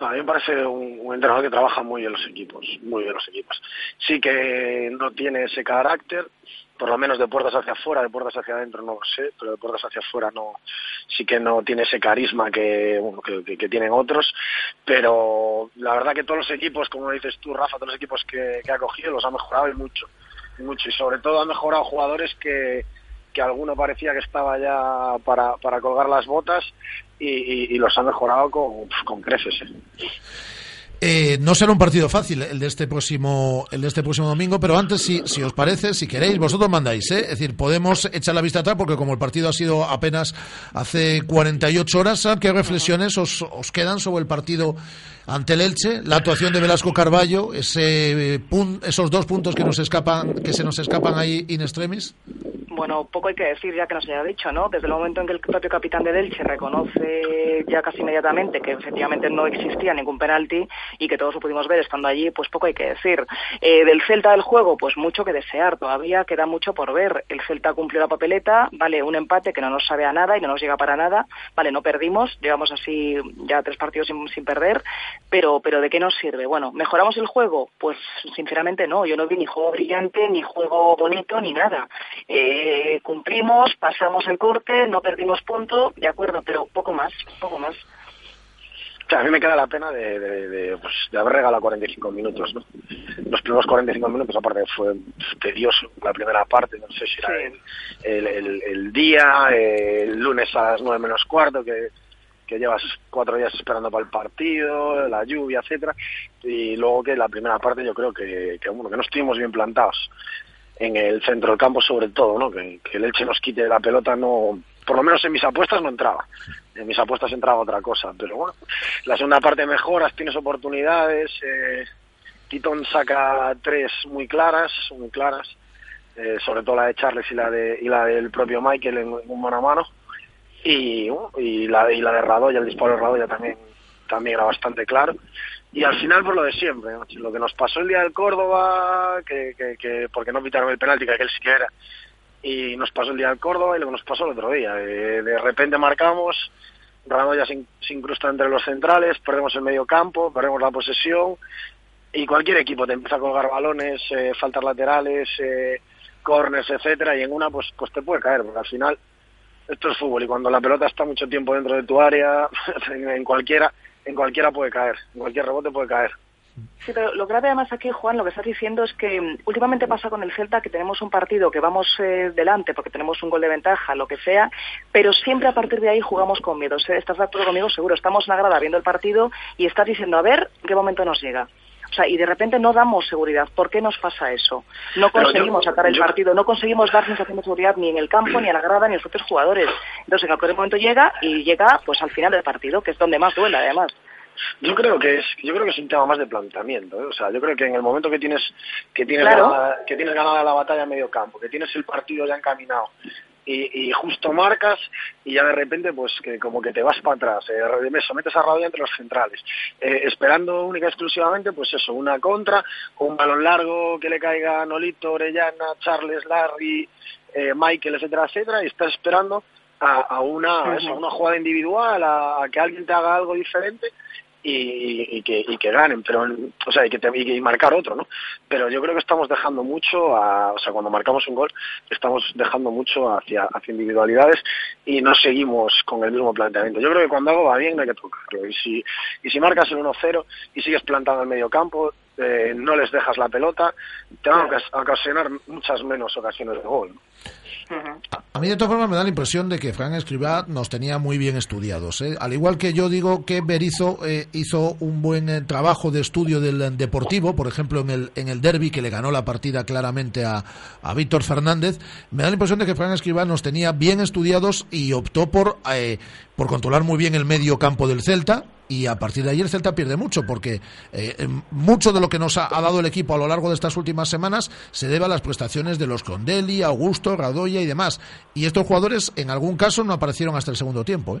A mí me parece un, un entrenador que trabaja muy bien los equipos, muy bien los equipos. Sí que no tiene ese carácter, por lo menos de puertas hacia afuera, de puertas hacia adentro no lo sé, pero de puertas hacia afuera no, sí que no tiene ese carisma que, bueno, que, tienen otros, pero la verdad que todos los equipos, como dices tú, Rafa, todos los equipos que, ha cogido los ha mejorado y mucho, mucho, y sobre todo ha mejorado jugadores que, que alguno parecía que estaba ya para, para colgar las botas y los ha mejorado con, con creces. ¿eh? Eh, no será un partido fácil el de este próximo el de este próximo domingo, pero antes si, si os parece, si queréis, vosotros mandáis, ¿eh? es decir, podemos echar la vista atrás porque como el partido ha sido apenas hace 48 horas, ¿a ¿qué reflexiones os, os quedan sobre el partido ante el Elche, la actuación de Velasco Carballo, ese eh, esos dos puntos que nos escapan que se nos escapan ahí in extremis? Bueno, poco hay que decir ya que nos haya dicho, ¿no? Desde el momento en que el propio capitán de Elche reconoce ya casi inmediatamente que efectivamente no existía ningún penalti y que todos lo pudimos ver estando allí, pues poco hay que decir. Eh, del Celta del juego, pues mucho que desear, todavía queda mucho por ver. El Celta cumplió la papeleta, vale, un empate que no nos sabe a nada y no nos llega para nada, vale, no perdimos, llevamos así ya tres partidos sin, sin perder, pero, pero ¿de qué nos sirve? Bueno, ¿mejoramos el juego? Pues sinceramente no, yo no vi ni juego brillante, ni juego bonito, ni nada. Eh, cumplimos, pasamos el corte, no perdimos punto, de acuerdo, pero poco más, poco más. O sea, a mí me queda la pena de, de, de, pues, de haber regalado 45 minutos, ¿no? Los primeros 45 minutos, aparte, fue tedioso la primera parte, no sé si era el, el, el- el día, el lunes a las 9 menos cuarto, que, que llevas cuatro días esperando para el partido, la lluvia, etcétera y luego que la primera parte yo creo que, bueno, que no estuvimos bien plantados en el centro del campo sobre todo, ¿no? Que, que el Elche nos quite la pelota no, por lo menos en mis apuestas no entraba. En mis apuestas entraba otra cosa, pero bueno, la segunda parte mejoras, tienes oportunidades, eh, Titón saca tres muy claras, muy claras, eh, sobre todo la de Charles y la de y la del propio Michael en, en un mano a mano y, y la y la de Radoya, el disparo de Radoya también también era bastante claro. Y al final por lo de siempre lo que nos pasó el día del Córdoba que, que, que porque no pitaron el penalti que aquel sí que era y nos pasó el día del Córdoba y lo que nos pasó el otro día. Eh, de repente marcamos Radoya se, se incrusta entre los centrales perdemos el medio campo perdemos la posesión y cualquier equipo te empieza a colgar balones eh, faltas laterales eh, corners etcétera y en una pues pues te puede caer porque al final esto es fútbol y cuando la pelota está mucho tiempo dentro de tu área en cualquiera en cualquiera puede caer en cualquier rebote puede caer Sí, pero lo grave además aquí, Juan, lo que estás diciendo es que mm, últimamente pasa con el Celta que tenemos un partido que vamos eh, delante porque tenemos un gol de ventaja, lo que sea, pero siempre a partir de ahí jugamos con miedo. ¿Estás de acuerdo conmigo? Seguro. Estamos en la grada viendo el partido y estás diciendo, a ver, ¿qué momento nos llega? O sea, y de repente no damos seguridad. ¿Por qué nos pasa eso? No Pero yo- conseguimos sacar el yo- partido, no conseguimos dar sensación de seguridad ni en el campo, ni a la grada, ni a los propios jugadores. Entonces, en cualquier momento llega y llega pues al final del partido, que es donde más duele, además. Yo creo que es, yo creo que es un tema más de planteamiento, ¿eh? o sea, yo creo que en el momento que tienes que tienes Claro. ganada, que tienes ganada la batalla en medio campo, que tienes el partido ya encaminado y, y justo marcas y ya de repente pues que como que te vas para atrás, eh, me sometes a rabia entre los centrales, eh, esperando única y exclusivamente pues eso, una contra, un balón largo que le caiga a Nolito, Orellana, Charles, Larry, eh, Michael, etcétera, etcétera, y estás esperando a, a una, a eso, a una jugada individual, a, a que alguien te haga algo diferente y, y que, y que ganen, pero o sea, y que te, y, marcar otro, ¿no? Pero yo creo que estamos dejando mucho, a, o sea, cuando marcamos un gol, estamos dejando mucho hacia, hacia individualidades y no seguimos con el mismo planteamiento. Yo creo que cuando algo va bien hay que tocarlo y si, y si marcas el 1-0 y sigues plantado en el medio campo, eh, no les dejas la pelota, te van a ocasionar muchas menos ocasiones de gol. ¿no? A mí de todas formas me da la impresión de que Fran Escribá nos tenía muy bien estudiados. ¿eh? Al igual que yo digo que Berizzo eh, hizo un buen eh, trabajo de estudio del eh, deportivo, por ejemplo en el, en el derby que le ganó la partida claramente a, a Víctor Fernández, me da la impresión de que Fran Escribá nos tenía bien estudiados y optó por, por controlar muy bien el medio campo del Celta. Y a partir de ahí el Celta pierde mucho, porque eh, em, mucho de lo que nos ha, ha dado el equipo a lo largo de estas últimas semanas se debe a las prestaciones de los Condelli, Augusto, Radoya y demás. Y estos jugadores en algún caso no aparecieron hasta el segundo tiempo. ¿eh?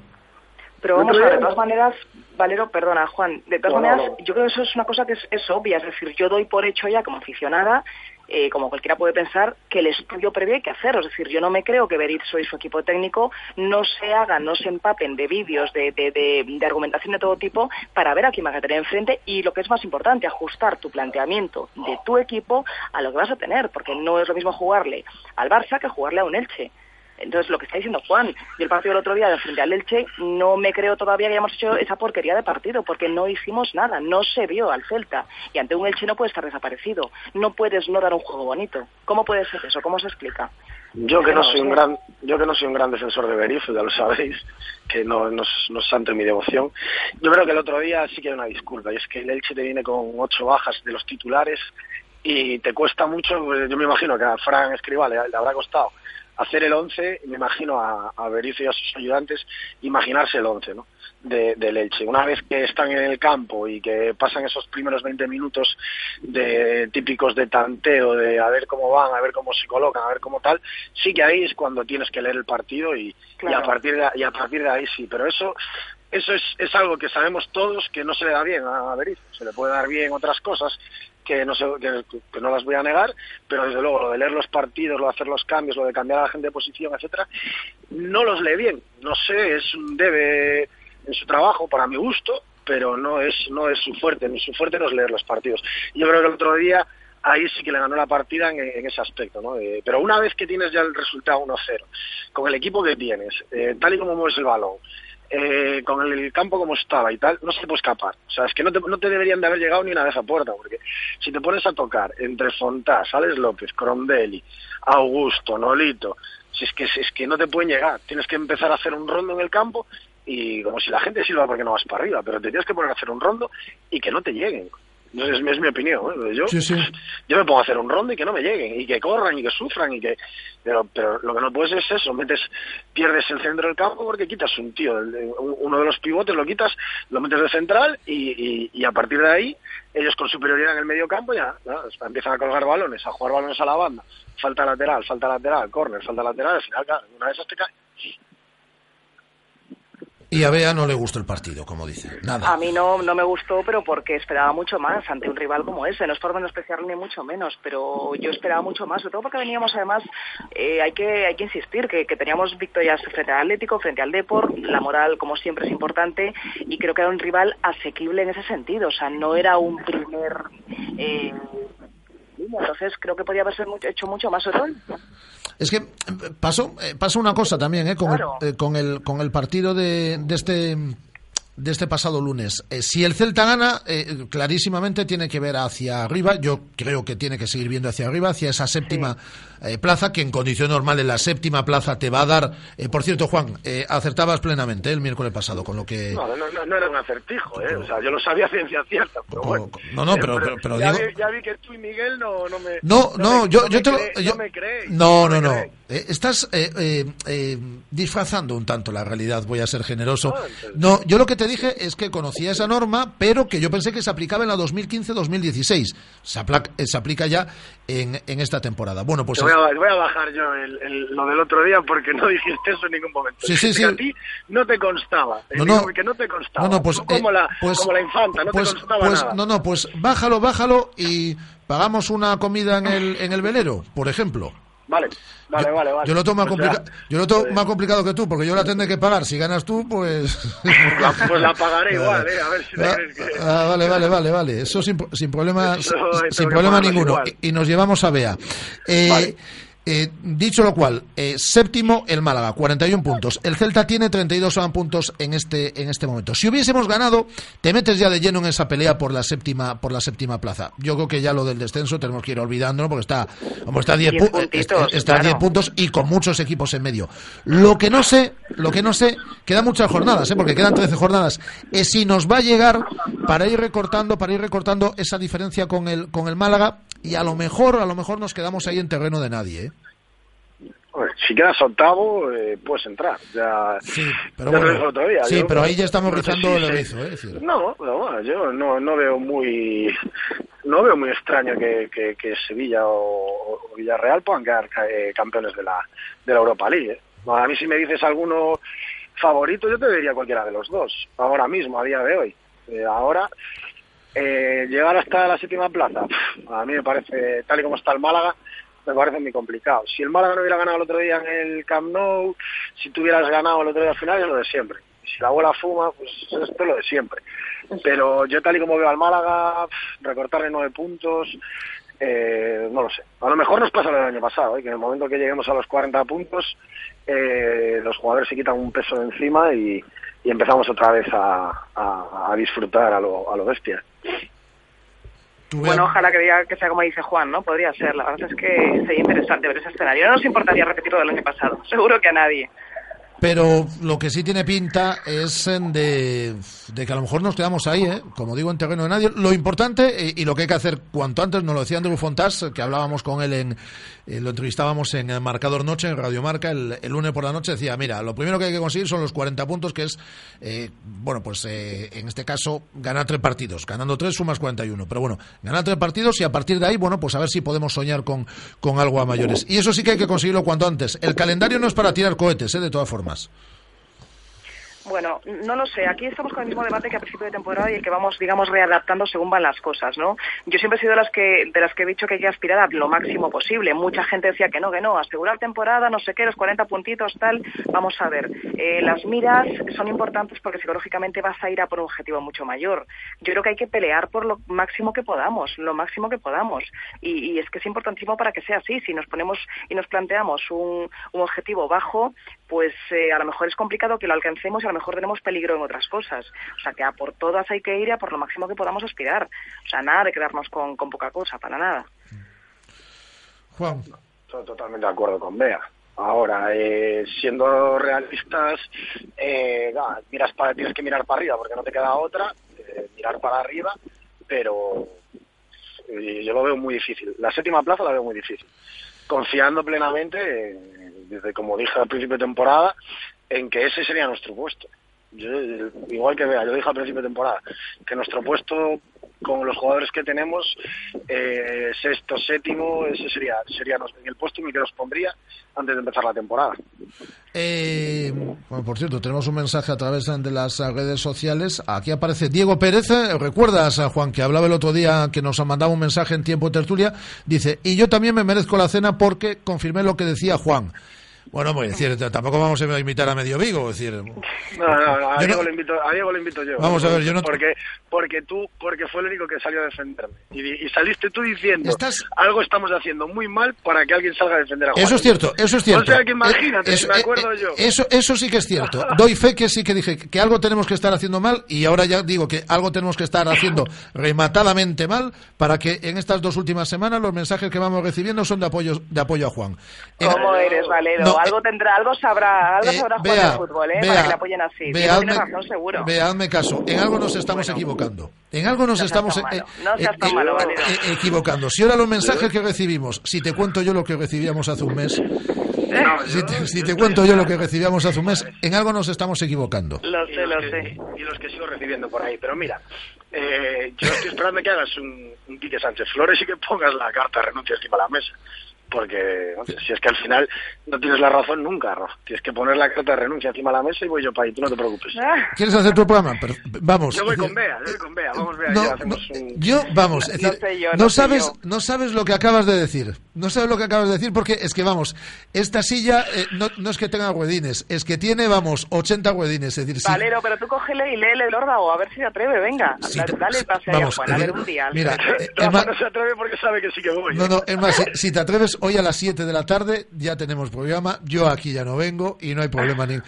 Pero vamos a ver, de todas maneras, Valero, perdona, Juan, de todas No, no, maneras, no. yo creo que eso es una cosa que es, es obvia, es decir, yo doy por hecho ya como aficionada, eh, como cualquiera puede pensar, que el estudio previo hay que hacerlo, es decir, yo no me creo que Berizzo y su equipo técnico no se hagan, no se empapen de vídeos, de, de, de, de argumentación de todo tipo para ver a quién vas a tener enfrente y lo que es más importante, ajustar tu planteamiento de tu equipo a lo que vas a tener, porque no es lo mismo jugarle al Barça que jugarle a un Elche. Entonces, lo que está diciendo Juan, yo el partido del otro día de frente al Elche, no me creo todavía que hayamos hecho esa porquería de partido, porque no hicimos nada, no se vio al Celta. Y ante un Elche no puede estar desaparecido. No puedes no dar un juego bonito. ¿Cómo puede ser eso? ¿Cómo se explica? Yo que no soy un gran, yo que no soy un gran defensor de Berizzo, ya lo sabéis, que no, no, es- no es santo en mi devoción. Yo creo que el otro día sí que hay una disculpa, y es que el Elche te viene con ocho bajas de los titulares y te cuesta mucho, pues, yo me imagino que a Fran Escribá le, le habrá costado hacer el 11, y me imagino a, a Berizzo y a sus ayudantes imaginarse el 11, ¿no? De, del Elche. Una vez que están en el campo y que pasan esos primeros 20 minutos de típicos de tanteo, de a ver cómo van, a ver cómo se colocan, a ver cómo tal, sí que ahí es cuando tienes que leer el partido y, a partir de, y a partir de ahí sí. Pero eso eso es, es algo que sabemos todos que no se le da bien a Berizzo. Se le puede dar bien otras cosas que no, se, que, no las voy a negar, pero desde luego lo de leer los partidos, lo de hacer los cambios, lo de cambiar a la gente de posición, etcétera, no los lee bien. No sé, es un debe en su trabajo para mi gusto, pero no es no es su fuerte, ni su fuerte no es leer los partidos. Yo creo que el otro día ahí sí que le ganó la partida en, en ese aspecto, ¿no? Eh, pero una vez que tienes ya el resultado 1-0, con el equipo que tienes, eh, tal y como mueves el balón, eh, con el, campo como estaba y tal, no se puede escapar. O sea, es que no te, no te deberían de haber llegado ni una vez a puerta, porque si te pones a tocar entre Fontás, Alex López, Crondelli, Augusto, Nolito, si es que es que no te pueden llegar, tienes que empezar a hacer un rondo en el campo y como si la gente silba porque no vas para arriba, pero te tienes que poner a hacer un rondo y que no te lleguen. No es, es mi opinión, ¿eh? Yo, Sí, sí. yo me pongo a hacer un rondo y que no me lleguen, y que corran y que sufran, y que pero, pero lo que no puedes es eso, metes, pierdes el centro del campo porque quitas un tío, el- el- uno de los pivotes lo quitas, lo metes de central y, y, y a partir de ahí ellos con superioridad en el medio campo ya, empiezan a colgar balones, a jugar balones a la banda, falta lateral, falta lateral, córner, falta lateral, al final, una de esas te cae. Y a Bea no le gustó el partido, como dice. Nada. A mí no, no me gustó, pero porque esperaba mucho más ante un rival como ese. No es por menospreciarlo ni mucho menos, pero yo esperaba mucho más, sobre todo porque veníamos además, eh, hay que hay que insistir, que, que teníamos victorias frente al Atlético, frente al Deport, la moral como siempre es importante y creo que era un rival asequible en ese sentido, o sea, no era un primer... Eh, entonces creo que podía haberse hecho mucho más sobre todo Es que eh, pasó, eh, pasó una cosa también, ¿eh? Con, Claro. el, eh, con el con el partido de, de este de este pasado lunes. Eh, si el Celta gana, eh, clarísimamente tiene que ver hacia arriba. Yo creo que tiene que seguir viendo hacia arriba, hacia esa séptima eh, plaza, que en condición normal en la séptima plaza te va a dar. eh, por cierto, Juan, eh, acertabas plenamente el miércoles pasado, con lo que. No, no, no, no era un acertijo, ¿eh? O sea, yo lo sabía ciencia cierta, pero bueno. No, no, pero- pero- pero ya, digo- vi, ya vi que tú y Miguel no, no me... No, no, me- yo, no yo me te lo. cree- yo- no me creéis. no, no, me no. creéis. Estás disfrazando un tanto la realidad, voy a ser generoso. No, yo lo que te dije es que conocía esa norma, pero que yo pensé que se aplicaba en la 2015-2016. Se, se aplica ya en, en esta temporada. Bueno, pues. Voy, a, voy a bajar yo el, el- lo del otro día porque no dijiste eso en ningún momento. Sí, sí, sí. A ti no te constaba. No, Digo no. Que no te constaba. No, no, pues, como, eh, la, pues- como la infanta, no pues, te constaba pues, nada. no, no, pues bájalo, bájalo y pagamos una comida en el, en el velero, por ejemplo. Vale, vale, vale, vale. Yo lo tomo, más O sea, complica- yo lo tomo más complicado que tú, porque yo la tendré que pagar. Si ganas tú, pues... pues la pagaré igual, ¿eh? A ver si te Ah, crees que... ah, vale, vale, vale, vale. Eso sin, sin problema, sin- problema ninguno. y nos llevamos a Bea. Eh, eh, dicho lo cual, eh, séptimo el Málaga, 41 puntos. El Celta tiene 32 puntos en este en este momento. Si hubiésemos ganado, te metes ya de lleno en esa pelea por la séptima por la séptima plaza. Yo creo que ya lo del descenso tenemos que ir olvidándolo porque está como está a 10 Diez pu- puntitos, está- está a 10 claro. puntos y con muchos equipos en medio. Lo que no sé, lo que no sé, quedan muchas jornadas, ¿eh? porque quedan 13 jornadas, es si nos va a llegar para ir recortando, para ir recortando esa diferencia con el con el Málaga y a lo mejor, a lo mejor nos quedamos ahí en terreno de nadie, ¿eh? Si quedas octavo, eh, puedes entrar. Ya, Pero bueno, sí, Yo, pero ahí ya estamos no rizando el se- rizo, ¿eh? Es No, yo no, no veo muy no veo muy extraño que, que, que Sevilla o, o Villarreal puedan quedar eh, campeones de la, de la Europa League. ¿eh? A mí si me dices alguno favorito, yo te diría cualquiera de los dos, ahora mismo, a día de hoy. Ahora, eh, llegar hasta la séptima plaza, a mí me parece, tal y como está el Málaga, me parece muy complicado. Si el Málaga no hubiera ganado el otro día en el Camp Nou, si tú hubieras ganado el otro día al final, es lo de siempre. Si la abuela fuma, pues esto es lo de siempre. Pero yo tal y como veo al Málaga, recortarle nueve puntos, eh, no lo sé. A lo mejor nos pasa lo del año pasado, ¿eh? que en el momento que lleguemos a los 40 puntos, eh, los jugadores se quitan un peso de encima y, y empezamos otra vez a, a- a disfrutar a lo, a lo bestia. Bueno, ojalá que, diga, que sea como dice Juan, ¿no? Podría ser. La verdad es que sería interesante ver ese escenario. No nos importaría repetirlo del año pasado. Seguro que a nadie. Pero lo que sí tiene pinta es en de, de que a lo mejor nos quedamos ahí, ¿eh? como digo, en terreno de nadie. Lo importante eh, y lo que hay que hacer cuanto antes, nos lo decía Andrew Fontás, que hablábamos con él, en, eh, lo entrevistábamos en el Marcador Noche, en Radio Marca, el, lunes por la noche, decía, mira, lo primero que hay que conseguir son los 40 puntos, que es, eh, bueno, pues eh, en este caso, ganar tres partidos. Ganando tres sumas 41. Pero bueno, ganar tres partidos y a partir de ahí, bueno, pues a ver si podemos soñar con, con algo a mayores. Y eso sí que hay que conseguirlo cuanto antes. El calendario no es para tirar cohetes, ¿eh? de todas formas. Bueno, no lo sé. Aquí estamos con el mismo debate que a principio de temporada y el que vamos, digamos, readaptando según van las cosas, ¿no? Yo siempre he sido de las que, de las que he dicho que hay que aspirar a lo máximo posible. Mucha gente decía que no, que no, asegurar temporada, no sé qué, los 40 puntitos, tal. Vamos a ver. Eh, las miras son importantes porque psicológicamente vas a ir a por un objetivo mucho mayor. Yo creo que hay que pelear por lo máximo que podamos, lo máximo que podamos. Y, es que es importantísimo para que sea así. Si nos ponemos y nos planteamos un objetivo bajo, pues eh, a lo mejor es complicado que lo alcancemos y a lo mejor tenemos peligro en otras cosas. O sea que a por todas hay que ir y a por lo máximo que podamos aspirar. O sea, nada de quedarnos con, con poca cosa, para nada. Juan. Estoy totalmente de acuerdo con Bea. Ahora, eh, siendo realistas, eh, miras para, tienes que mirar para arriba porque no te queda otra, eh, mirar para arriba, pero eh, yo lo veo muy difícil. La séptima plaza la veo muy difícil. Confiando plenamente, desde como dije al principio de temporada, en que ese sería nuestro puesto. Yo, igual que Bea, yo dije al principio de temporada que nuestro puesto con los jugadores que tenemos, eh, sexto, séptimo, ese sería, sería el puesto en el que nos pondría antes de empezar la temporada. Eh, bueno, por cierto, tenemos un mensaje a través de las redes sociales. Aquí aparece Diego Pérez. Eh, ¿Recuerdas a Juan que hablaba el otro día que nos mandaba un mensaje en tiempo tertulia? Dice, y yo también me merezco la cena porque confirmé lo que decía Juan. Bueno, pues decir, tampoco vamos a invitar a medio Vigo, es decir, No, no, no, a, Diego no- lo invito, a Diego lo invito yo. Vamos a ver, yo no- Porque, porque tú, porque fue el único que salió a defenderme. Y, saliste tú diciendo, Estás- algo estamos haciendo muy mal para que alguien salga a defender a Juan. Eso es cierto, eso es cierto. O sea que imagínate, Eh, si eso- me eh, acuerdo eh, yo. Eso, eso sí que es cierto. Doy fe que sí que dije que algo tenemos que estar haciendo mal y ahora ya digo que algo tenemos que estar haciendo rematadamente mal para que en estas dos últimas semanas los mensajes que vamos recibiendo son de apoyo, de apoyo a Juan. ¿Cómo eres, Valero? Algo tendrá, algo sabrá, algo eh, sabrá jugar vea, de fútbol, ¿eh? para que le apoyen así. vea, Tienes hazme- razón, seguro. Vea, hazme caso, en algo nos estamos equivocando. En algo nos No estamos tan eh, no eh, eh, malo, eh, eh, equivocando. Si ahora los mensajes que recibimos, si te cuento yo lo que recibíamos hace un mes, si te, si te cuento yo lo que recibíamos hace un mes, en algo nos estamos equivocando. Lo sé, los lo que- sé. Y los que sigo recibiendo por ahí. Pero mira, eh, yo estoy esperando que hagas un, un Quique Sánchez Flores y que pongas la carta de renuncia encima de la mesa. Porque no sé, si es que al final no tienes la razón nunca, Rafa. Tienes que poner la carta de renuncia encima de la mesa y voy yo para ahí, tú no te preocupes. ¿Quieres hacer tu programa? Pero, vamos. Yo voy con Bea, yo voy con Bea, vamos Bea, No, ya hacemos un... Yo, vamos, es No decir, sé yo, no, no sé sabes, yo. no sabes lo que acabas de decir. No sabes lo que acabas de decir porque es que, vamos, esta silla eh, no, no es que tenga ruedines, es que tiene, vamos, 80 ruedines. Es decir, sí, Valero, pero tú cógele y léele el órdago, a ver si se atreve, venga. Sí, Dale el pase a Juan, a ver un día. mira, eh, Rafa no se atreve porque sabe que sí que voy. No, ¿eh? no, es más, si, si te atreves, hoy a las 7 de la tarde ya tenemos programa, yo aquí ya no vengo y no hay problema ni-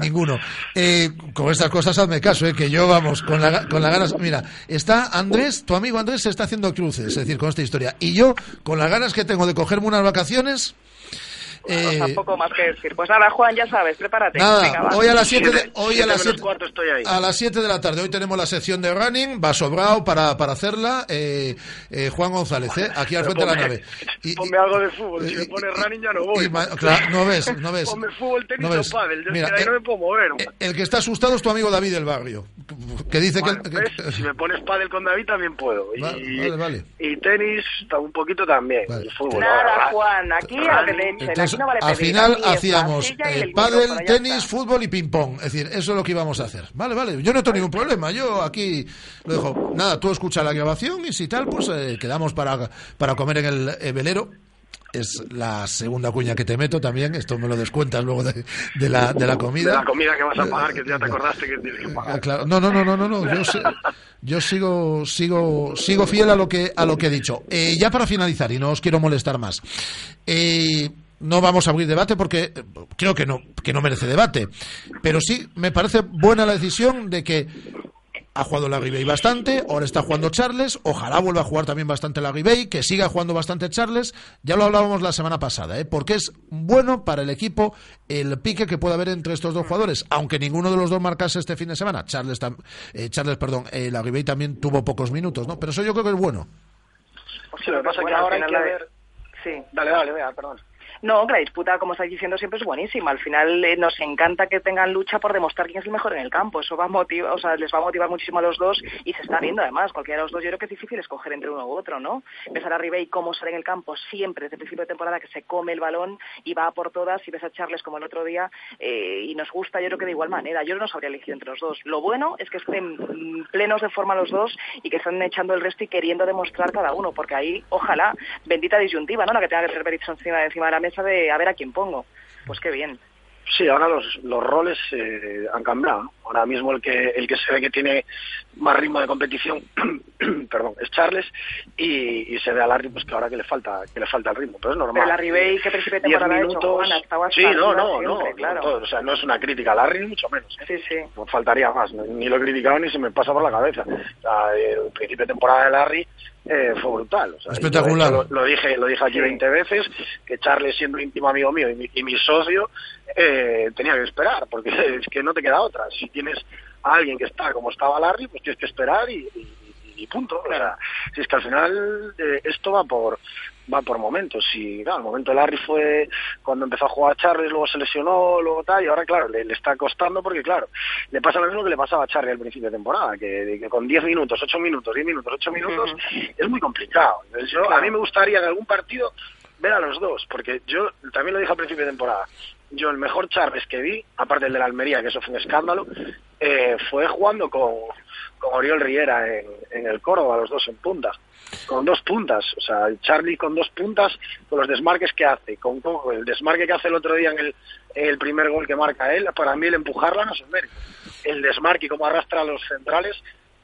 ninguno. Eh, con estas cosas hazme caso, eh, que yo, vamos, con la, con las ganas... Mira, está Andrés, tu amigo Andrés se está haciendo cruces, es decir, con esta historia. Y yo, con las ganas que tengo de cogerme unas vacaciones... eh, Tampoco más que decir. Pues nada, Juan, ya sabes, prepárate. Nada, Venga, va. hoy a las 7 de, Siete- hoy a siete las menos 7 cuarto estoy ahí. a las 7 de la tarde. Hoy tenemos la sección de running, va sobrado para, para hacerla. eh, eh, Juan González, eh, aquí al frente de la nave. Y- Ponme algo de fútbol, si me pones running ya no voy. y claro, no ves, no ves. Ponme fútbol, tenis No ves. o pádel, yo Mira, es que de ahí eh, no me puedo mover. El que está asustado es tu amigo David del barrio, que dice Bueno, que... ¿ves? que- Si me pones pádel con David también puedo. Y, Va- vale, vale. y tenis un poquito también. Y fútbol. Nada, ahora, Juan, aquí a Entonces, aquí no vale al final hacíamos eh, el pádel, tenis, está. fútbol y ping-pong. Es decir, eso es lo que íbamos a hacer. Vale, vale. Yo no tengo ningún problema. Yo aquí lo dejo. Nada, tú escucha la grabación y si tal, pues eh, quedamos para, para comer en el eh, velero. Es la segunda cuña que te meto también. Esto me lo descuentas luego de, de la, de la De comida. la comida que vas a pagar, que ya te acordaste que tienes que pagar. claro. No, no, no, no, no, no. Yo, yo sigo, sigo, sigo fiel a lo que, a lo que he dicho. Eh, ya para finalizar y no os quiero molestar más. Eh, no vamos a abrir debate porque eh, creo que no, que no merece debate. Pero sí me parece buena la decisión de que ha jugado la Ribey bastante, ahora está jugando Charles, ojalá vuelva a jugar también bastante la Ribey, que siga jugando bastante Charles, ya lo hablábamos la semana pasada, ¿eh? porque es bueno para el equipo el pique que puede haber entre estos dos jugadores, aunque ninguno de los dos marcase este fin de semana, Charles, tam- eh, Charles perdón, eh, la Ribey también tuvo pocos minutos, ¿no? pero eso yo creo que es bueno. Sí, lo que pasa es que ahora hay que ver... Sí. Dale, dale, vea, perdón. No, que la disputa, como estáis diciendo, siempre es buenísima. Al final eh, nos encanta que tengan lucha por demostrar quién es el mejor en el campo. Eso va a motivar, o sea, les va a motivar muchísimo a los dos y se está viendo además. Cualquiera de los dos, yo creo que es difícil escoger entre uno u otro, ¿no? Ves a Ribey cómo sale en el campo siempre desde el principio de temporada que se come el balón y va por todas y ves a Charles como el otro día eh, y nos gusta, yo creo que de igual manera. Yo no nos habría elegido entre los dos. Lo bueno es que estén plenos de forma los dos y que están echando el resto y queriendo demostrar cada uno, porque ahí, ojalá, bendita disyuntiva, ¿no? La que tenga que Berizzo encima, encima de la mesa de a ver a quién pongo. Pues qué bien. Sí, ahora los, los roles eh, han cambiado. Ahora mismo el que el que se ve que tiene más ritmo de competición, perdón, es Charles y, y se ve a Larry pues que ahora que le falta que le falta el ritmo, pero es normal. Pero la Ribey, ¿qué principio de temporada hecho? minutos. Sí, no, no, no, claro. todo, o sea, no es una crítica a Larry mucho menos. ¿eh? Sí, sí. No faltaría más, ni lo he criticado ni se me pasa por la cabeza. O sea, el principio de temporada de Larry eh, fue brutal. o sea, Espectacular. Lo, lo dije, lo dije aquí Sí. 20 veces, que Charles siendo íntimo amigo mío y mi, y mi socio, eh, tenía que esperar, porque es que no te queda otra. Si tienes a alguien que está como estaba Larry, pues tienes que esperar y, y- y punto. O sea, si es que al final eh, esto va por va por momentos. Y claro, el momento de Larry fue cuando empezó a jugar Charles, luego se lesionó, luego tal, y ahora, claro, le, le está costando porque, claro, le pasa lo mismo que le pasaba a Charlie al principio de temporada, que, que con 10 minutos, 8 minutos, 10 minutos, 8 minutos, es muy complicado. Entonces, yo, a mí me gustaría en algún partido ver a los dos, porque yo también lo dije al principio de temporada. Yo el mejor Charles que vi, aparte del de la Almería, que eso fue un escándalo, eh, fue jugando con, con Oriol Riera en, en el Córdoba, los dos en punta, con dos puntas, o sea, Charlie con dos puntas, con los desmarques que hace, con, el desmarque que hace el otro día en el, el primer gol que marca él, para mí el empujarla no es un mérito. El desmarque y cómo arrastra a los centrales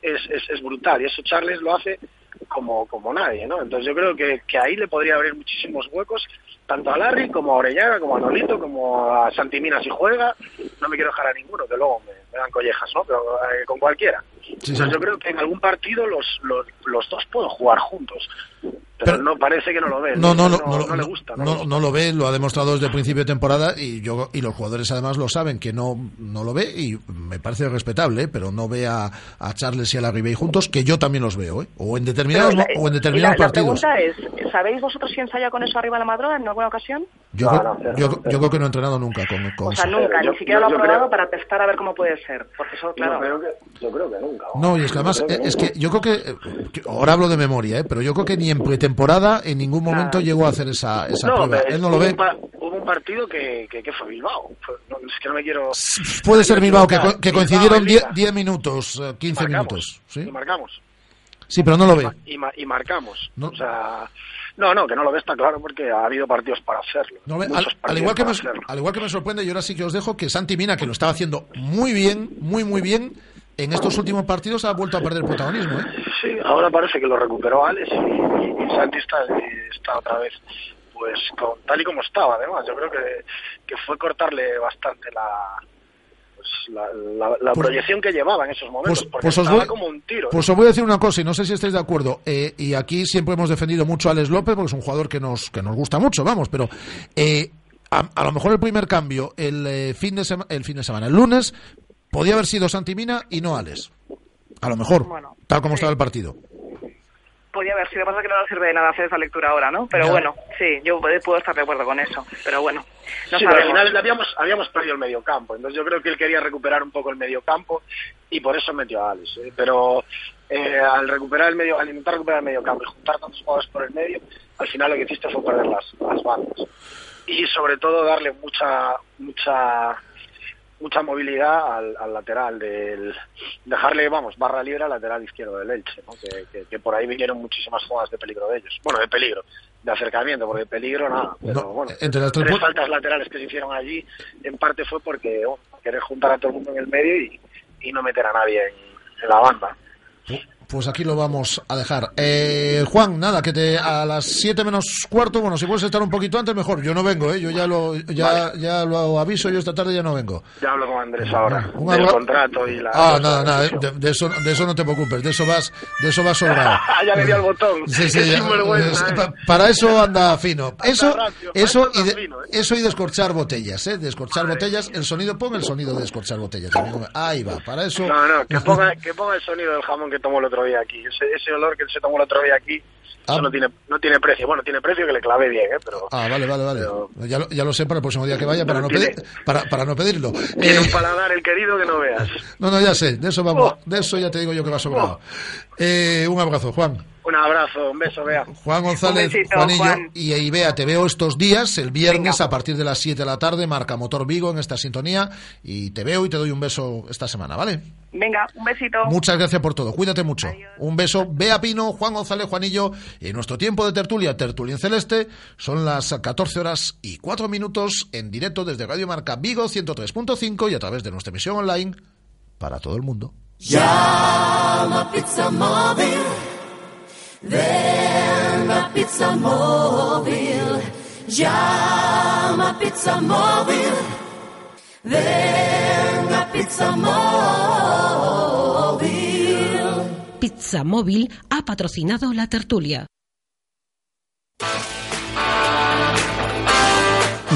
es, es, es brutal, y eso Charles lo hace como, como nadie, ¿no? Entonces yo creo que, que ahí le podría abrir muchísimos huecos, tanto a Larry como a Orellana, como a Nolito, como a Santimina si juega, no me quiero dejar a ninguno, que luego me, me dan collejas, ¿no? Pero eh, con cualquiera. Entonces yo creo que en algún partido los, los, los dos pueden jugar juntos, pero, no parece que no lo ven, No, no, no, no, no, no le no, gusta. ¿no? no, no lo ve, lo ha demostrado desde el principio de temporada y yo y los jugadores además lo saben que no, no lo ve y me parece respetable, ¿eh? pero no ve a, a Charles y a la Ribey juntos, que yo también los veo, ¿eh? o en determinados o en determinados la, partidos. La pregunta es, ¿sabéis vosotros si ensaya con eso arriba de la madroga en alguna ocasión? Yo, creo- yo, yo creo que no he entrenado nunca con, con O sea, eso. nunca, yo- ni siquiera yo- lo ha yo probado creo- para testar a ver cómo puede ser. Porque eso, claro. Yo creo que, yo creo que nunca. No, y es que además, eh, es que yo creo que, eh, que- ahora hablo de memoria, ¿eh? pero yo creo que ni en pretemporada en ningún momento llegó a hacer esa, esa no, prueba. Él no lo ve. Hubo un partido que, que, que fue Bilbao. No, es que no me quiero. Puede ser Bilbao, que, que coincidieron en 10 Liga. 10 minutos, eh, 15 Marcamos, minutos. ¿sí? Y marcamos. sí, pero no lo ve. Y, ma- y marcamos. O sea. No, no, que no lo ve está claro porque ha habido partidos para hacerlo. No al, igual que me, para hacerlo. al igual que me sorprende, y ahora sí que os dejo, que Santi Mina, que lo estaba haciendo muy bien, muy, muy bien, en estos últimos partidos ha vuelto a perder protagonismo. ¿eh? Sí, ahora parece que lo recuperó Alex y, y Santi está, está otra vez pues con, tal y como estaba además. Yo creo que, que fue cortarle bastante la pues, la, la- la Pues- proyección que llevaba en esos momentos, Pues, porque pues os estaba voy, como un tiro. pues os voy a decir una cosa, y no sé si estáis de acuerdo. eh, y aquí siempre hemos defendido mucho a Alex López, porque es un jugador que nos, que nos gusta mucho, vamos, pero eh, a, a lo mejor el primer cambio, el, eh, fin de sema- el fin de semana, el lunes, podía haber sido Santi Mina y no Alex. A lo mejor, Bueno, tal como estaba el partido. Podía haber sido, pasa que no nos sirve de nada hacer esa lectura ahora, ¿no? Pero bueno, sí, yo puedo estar de acuerdo con eso. Pero bueno, no sí, pero al final habíamos, habíamos perdido el mediocampo, entonces yo creo que él quería recuperar un poco el mediocampo y por eso metió a Alex. ¿eh? Pero eh, al recuperar el medio, al intentar recuperar el mediocampo y juntar tantos jugadores por el medio, al final lo que hiciste fue perder las, las bandas. Y sobre todo darle mucha, mucha mucha movilidad al, al lateral del dejarle vamos barra libre al lateral izquierdo del Elche ¿no? que, que- que por ahí vinieron muchísimas jugadas de peligro de ellos bueno de peligro de acercamiento porque de peligro nada pero No, bueno entre las tres faltas laterales que se hicieron allí en parte fue porque bueno, querer juntar a todo el mundo en el medio y, y no meter a nadie en, en la banda Pues aquí lo vamos a dejar. Eh, Juan, nada, que te a las 7 menos cuarto, bueno, si puedes estar un poquito antes, mejor. Yo no vengo, ¿eh? Yo ya lo, ya, ya lo aviso, yo esta tarde ya no vengo. ya hablo con Andrés ahora Un del contrato y la Ah, nada, nada, de, de eso, de eso no te preocupes, de eso vas, de eso vas sobrado. ya le di al botón Sí, sí, ya, es- ¿eh? pa- para eso anda fino. Eso, eso y, de- ¿eh? eso y descorchar botellas, ¿eh? Descorchar botellas, el sonido, pon el sonido de descorchar botellas. amigo. Ahí va, para eso. No, no, que ponga, que ponga el sonido del jamón que tomó el otro día aquí. Ese, ese olor que se tomó el otro día aquí, Ah. eso no tiene, no tiene precio. Bueno, tiene precio que le clavé bien, ¿eh? Pero Ah, vale, vale, vale. Ya lo, ya lo sé para el próximo día que vaya, para no, Tiene- pedir, para, para no pedirlo. tiene Eh, un paladar el querido que no veas. no, no, ya sé, de eso vamos, Oh. de eso ya te digo yo que va sobrado. Eh, un abrazo, Juan. Un abrazo, un beso, vea. Juan González, besito, Juanillo Juan. y y Bea, te veo estos días, el viernes a partir de las 7 de la tarde, marca Motor Vigo en esta sintonía y te veo y te doy un beso esta semana, ¿vale? Venga, un besito. Muchas gracias por todo, cuídate mucho. Un beso, Bea Pino, Juan González, Juanillo, y nuestro tiempo de tertulia, tertulia en celeste, son las 14 horas y 4 minutos en directo desde Radio Marca Vigo 103.5 y a través de nuestra emisión online para todo el mundo. Llama Pizza Móvil. Ven a Pizza Móvil. Llama Pizza Móvil. Ven a Pizza Móvil. Pizza Móvil ha patrocinado la tertulia.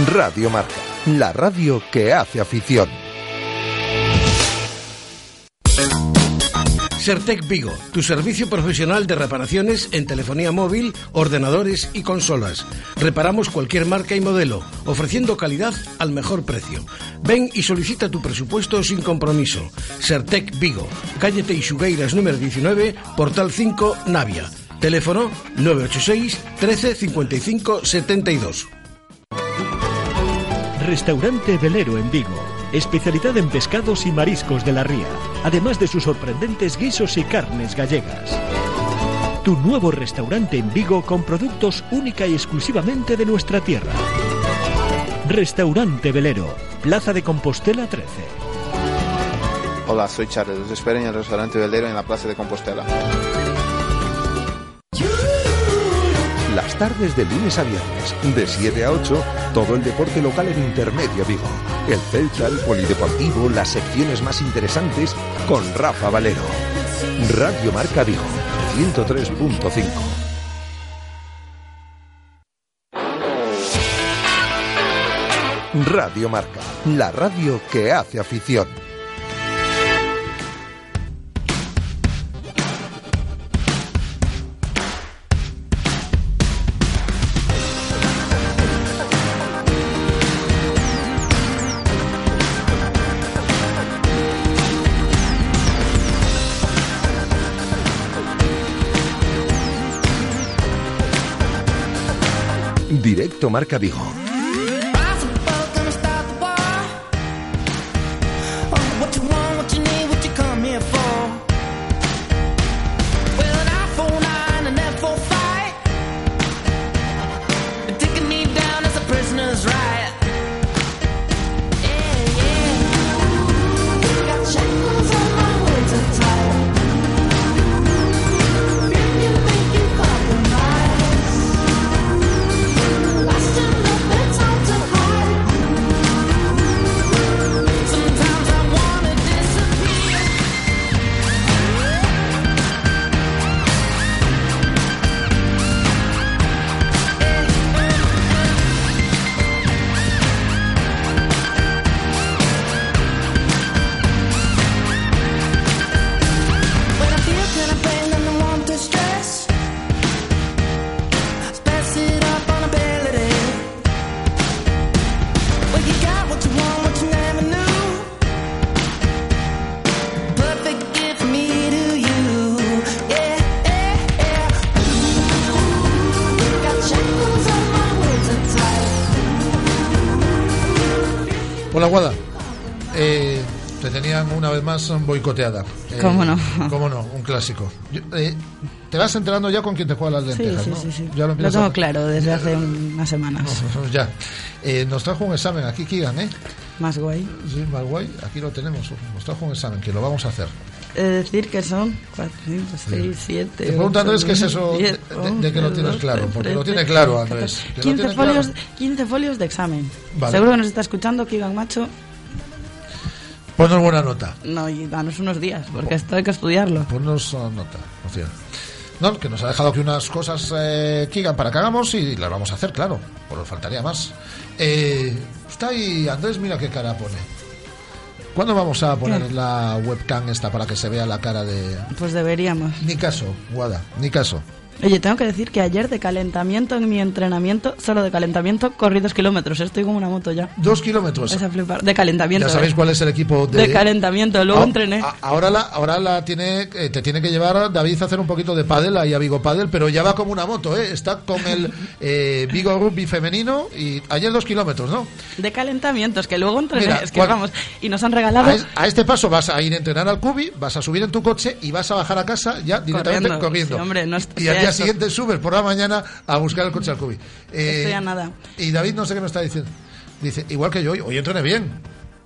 Radio Marca, la radio que hace afición. Sertec Vigo, tu servicio profesional de reparaciones en telefonía móvil, ordenadores y consolas. Reparamos cualquier marca y modelo, ofreciendo calidad al mejor precio. Ven y solicita tu presupuesto sin compromiso. Sertec Vigo, calle Teixugueiras número 19, portal 5, Navia. Teléfono 986 13 55 72. Restaurante Velero en Vigo. Especialidad en pescados y mariscos de la ría, además de sus sorprendentes guisos y carnes gallegas. Tu nuevo restaurante en Vigo con productos única y exclusivamente de nuestra tierra. Restaurante Velero, Plaza de Compostela 13. Hola, soy Charles. Os espero en el restaurante Velero en la Plaza de Compostela. Tardes de lunes a viernes, de 7 a 8, todo el deporte local en Intermedio Vigo. El Celta, el Polideportivo, las secciones más interesantes con Rafa Valero. Radio Marca Vigo, 103.5. Radio Marca, la radio que hace afición. Directo Marca Vigo. Más boicoteada. Eh, ¿Cómo no? ¿Cómo no? Un clásico. Eh, te vas enterando ya con quién te juega las lentejas, sí, ¿no? sí, sí. Ya lo Lo tengo a- claro desde hace unas semanas. Ya. Eh, nos trajo un examen aquí, Kigan, ¿eh? Más guay. Sí, más guay. Aquí lo tenemos. Nos trajo un examen que lo vamos a hacer. Es decir, que son 4, 5, 6, 7. Te pregunto, Andrés, ¿qué es eso de, de- de que lo tienes claro? Porque lo tiene claro, Andrés. que lo 15 tiene folios, claro. 15 folios de examen. Vale. Seguro que nos está escuchando Kigan Macho. Ponnos buena nota. No, y danos unos días, porque esto hay que estudiarlo. Ponnos uh, nota. o sea, No, que nos ha dejado aquí unas cosas, eh, Kigan, para que hagamos y las vamos a hacer, claro. Pues nos faltaría más. Eh, está ahí, Andrés, mira qué cara pone. ¿Cuándo vamos a poner ¿Qué? la webcam esta para que se vea la cara de... Pues deberíamos. Ni caso, Guada, ni caso. Oye, tengo que decir que ayer de calentamiento en mi entrenamiento, solo de calentamiento, corrí dos kilómetros. Estoy como una moto ya. Dos kilómetros. Es a flipar. De calentamiento. Ya sabéis eh. cuál es el equipo de... De calentamiento, luego Ah, entrené. a- ahora la, ahora la tiene, eh, te tiene que llevar David a hacer un poquito de pádel ahí a Vigo Pádel, pero ya va como una moto, ¿eh? Está con el eh, Vigo Rugby femenino y ayer dos kilómetros, ¿no? De calentamientos, que luego entrené. Mira, es que vamos. Y nos han regalado. A, es- a este paso vas a ir a entrenar al cubi, vas a subir en tu coche y vas a bajar a casa ya directamente Corriendo. corriendo. Sí, hombre, no es- y día siguiente subes por la mañana a buscar el coche al cubi. Eh, Estoy a nada. Y David no sé qué me está diciendo. Dice, igual que yo hoy, hoy entrené bien.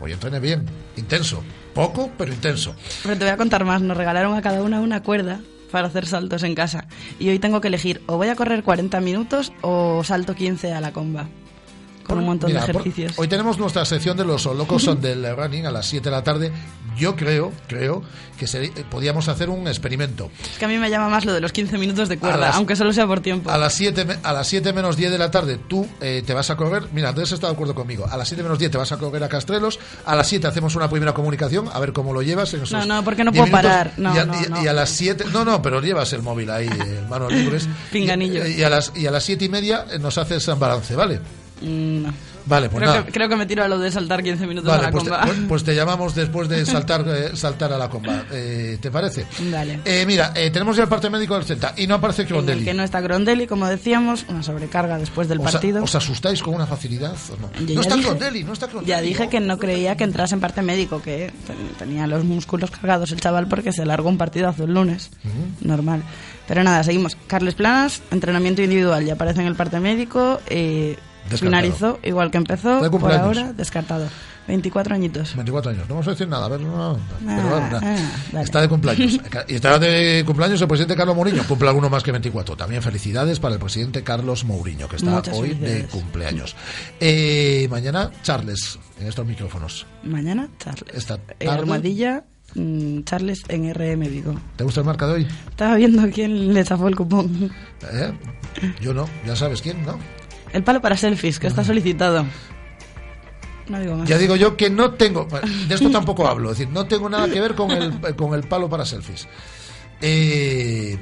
Hoy entrené bien. Intenso. Poco, pero intenso. Pero te voy a contar más. Nos regalaron a cada una una cuerda para hacer saltos en casa. Y hoy tengo que elegir o voy a correr 40 minutos o salto 15 a la comba. Con un montón Mira, de por- ejercicios. hoy tenemos nuestra sección de los locos del running a las 7 de la tarde. Yo creo, creo que seri- eh, podíamos hacer un experimento. Es que a mí me llama más lo de los 15 minutos de cuerda, las- aunque solo sea por tiempo. A las 7, me- a las 7 menos 10 de la tarde tú eh, te vas a correr. Mira, Andrés está de acuerdo conmigo. A las 7 menos 10 te vas a correr a Castrelos. A las 7 hacemos una primera comunicación, a ver cómo lo llevas. En No, no, porque no 10 puedo parar. No, y, a, no, no. y a las 7, no, no, pero llevas el móvil ahí, manos libres. Pinganillo. Y, y a las y a las 7 y media nos haces un balance, ¿vale? Mm, no. Vale, pues creo, nada. que, creo que me tiro a lo de saltar 15 minutos Vale, a la pues te, comba. pues- pues te llamamos después de saltar eh, saltar a la comba. Eh, ¿Te parece? Dale. Eh, mira, eh, tenemos ya el parte médico del Celta y no aparece Crondelli. que no está Grondelli, como decíamos, una sobrecarga después del ¿Os, a- partido. os asustáis con una facilidad o no? No está dije- Crondelli, no está Crondelli. Ya dije que no creía que entrase en parte médico, que ten- tenía los músculos cargados el chaval porque se largó un partidazo el lunes. Normal. Pero nada, seguimos. Carles Planas, entrenamiento individual, ya aparece en el parte médico. Eh. Finalizó igual que empezó. Por ahora, descartado. 24 añitos. 24 años, no vamos a decir nada, a ver, no, no, pero Ah, bueno, ah, dale. está de cumpleaños. Y está de cumpleaños el presidente Carlos Mourinho, cumple alguno más que 24. También felicidades para el presidente Carlos Mourinho, que está Muchas hoy de cumpleaños. Eh, mañana, Charles, en estos micrófonos. Mañana, Charles. Esta Eh, tarde, mm, Charles en RM Vigo. ¿Te gusta el marca de hoy? Estaba viendo quién le zafó el cupón. ¿Eh? Yo no, ya sabes quién, ¿no? El palo para selfies, que está solicitado. No digo más. Ya digo yo que no tengo, de esto tampoco hablo, es decir, no tengo nada que ver con el, con el palo para selfies. Eh,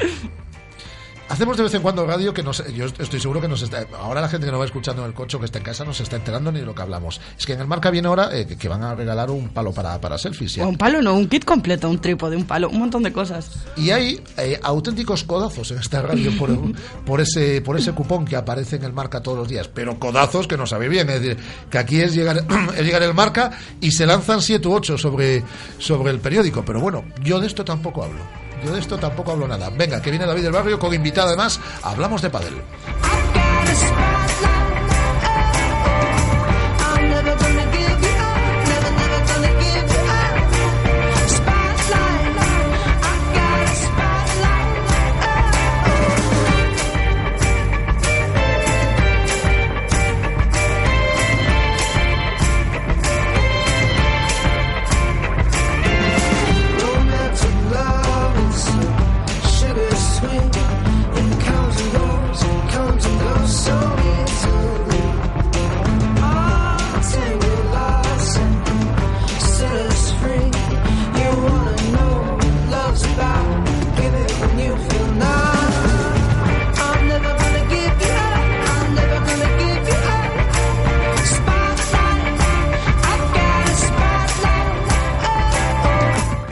hacemos de vez en cuando radio que nos, yo estoy seguro que nos está, ahora la gente que nos va escuchando en el coche o que está en casa no se está enterando ni de lo que hablamos. Es que en el marca viene ahora eh, que- van a regalar un palo para, para selfies. ya. O un palo, no, un kit completo, un trípode, un palo, un montón de cosas. Y hay eh, auténticos codazos en esta radio por, por ese por ese cupón que aparece en el marca todos los días. Pero codazos que no sabe bien. Es decir, que aquí es llegar, es llegar el marca y se lanzan 7 u 8 sobre, sobre el periódico. Pero bueno, yo de esto tampoco hablo. Yo de esto tampoco hablo nada. Venga, que viene David del Barrio con invitada además. Hablamos de padel.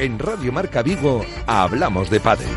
En Radio Marca Vigo hablamos de pádel.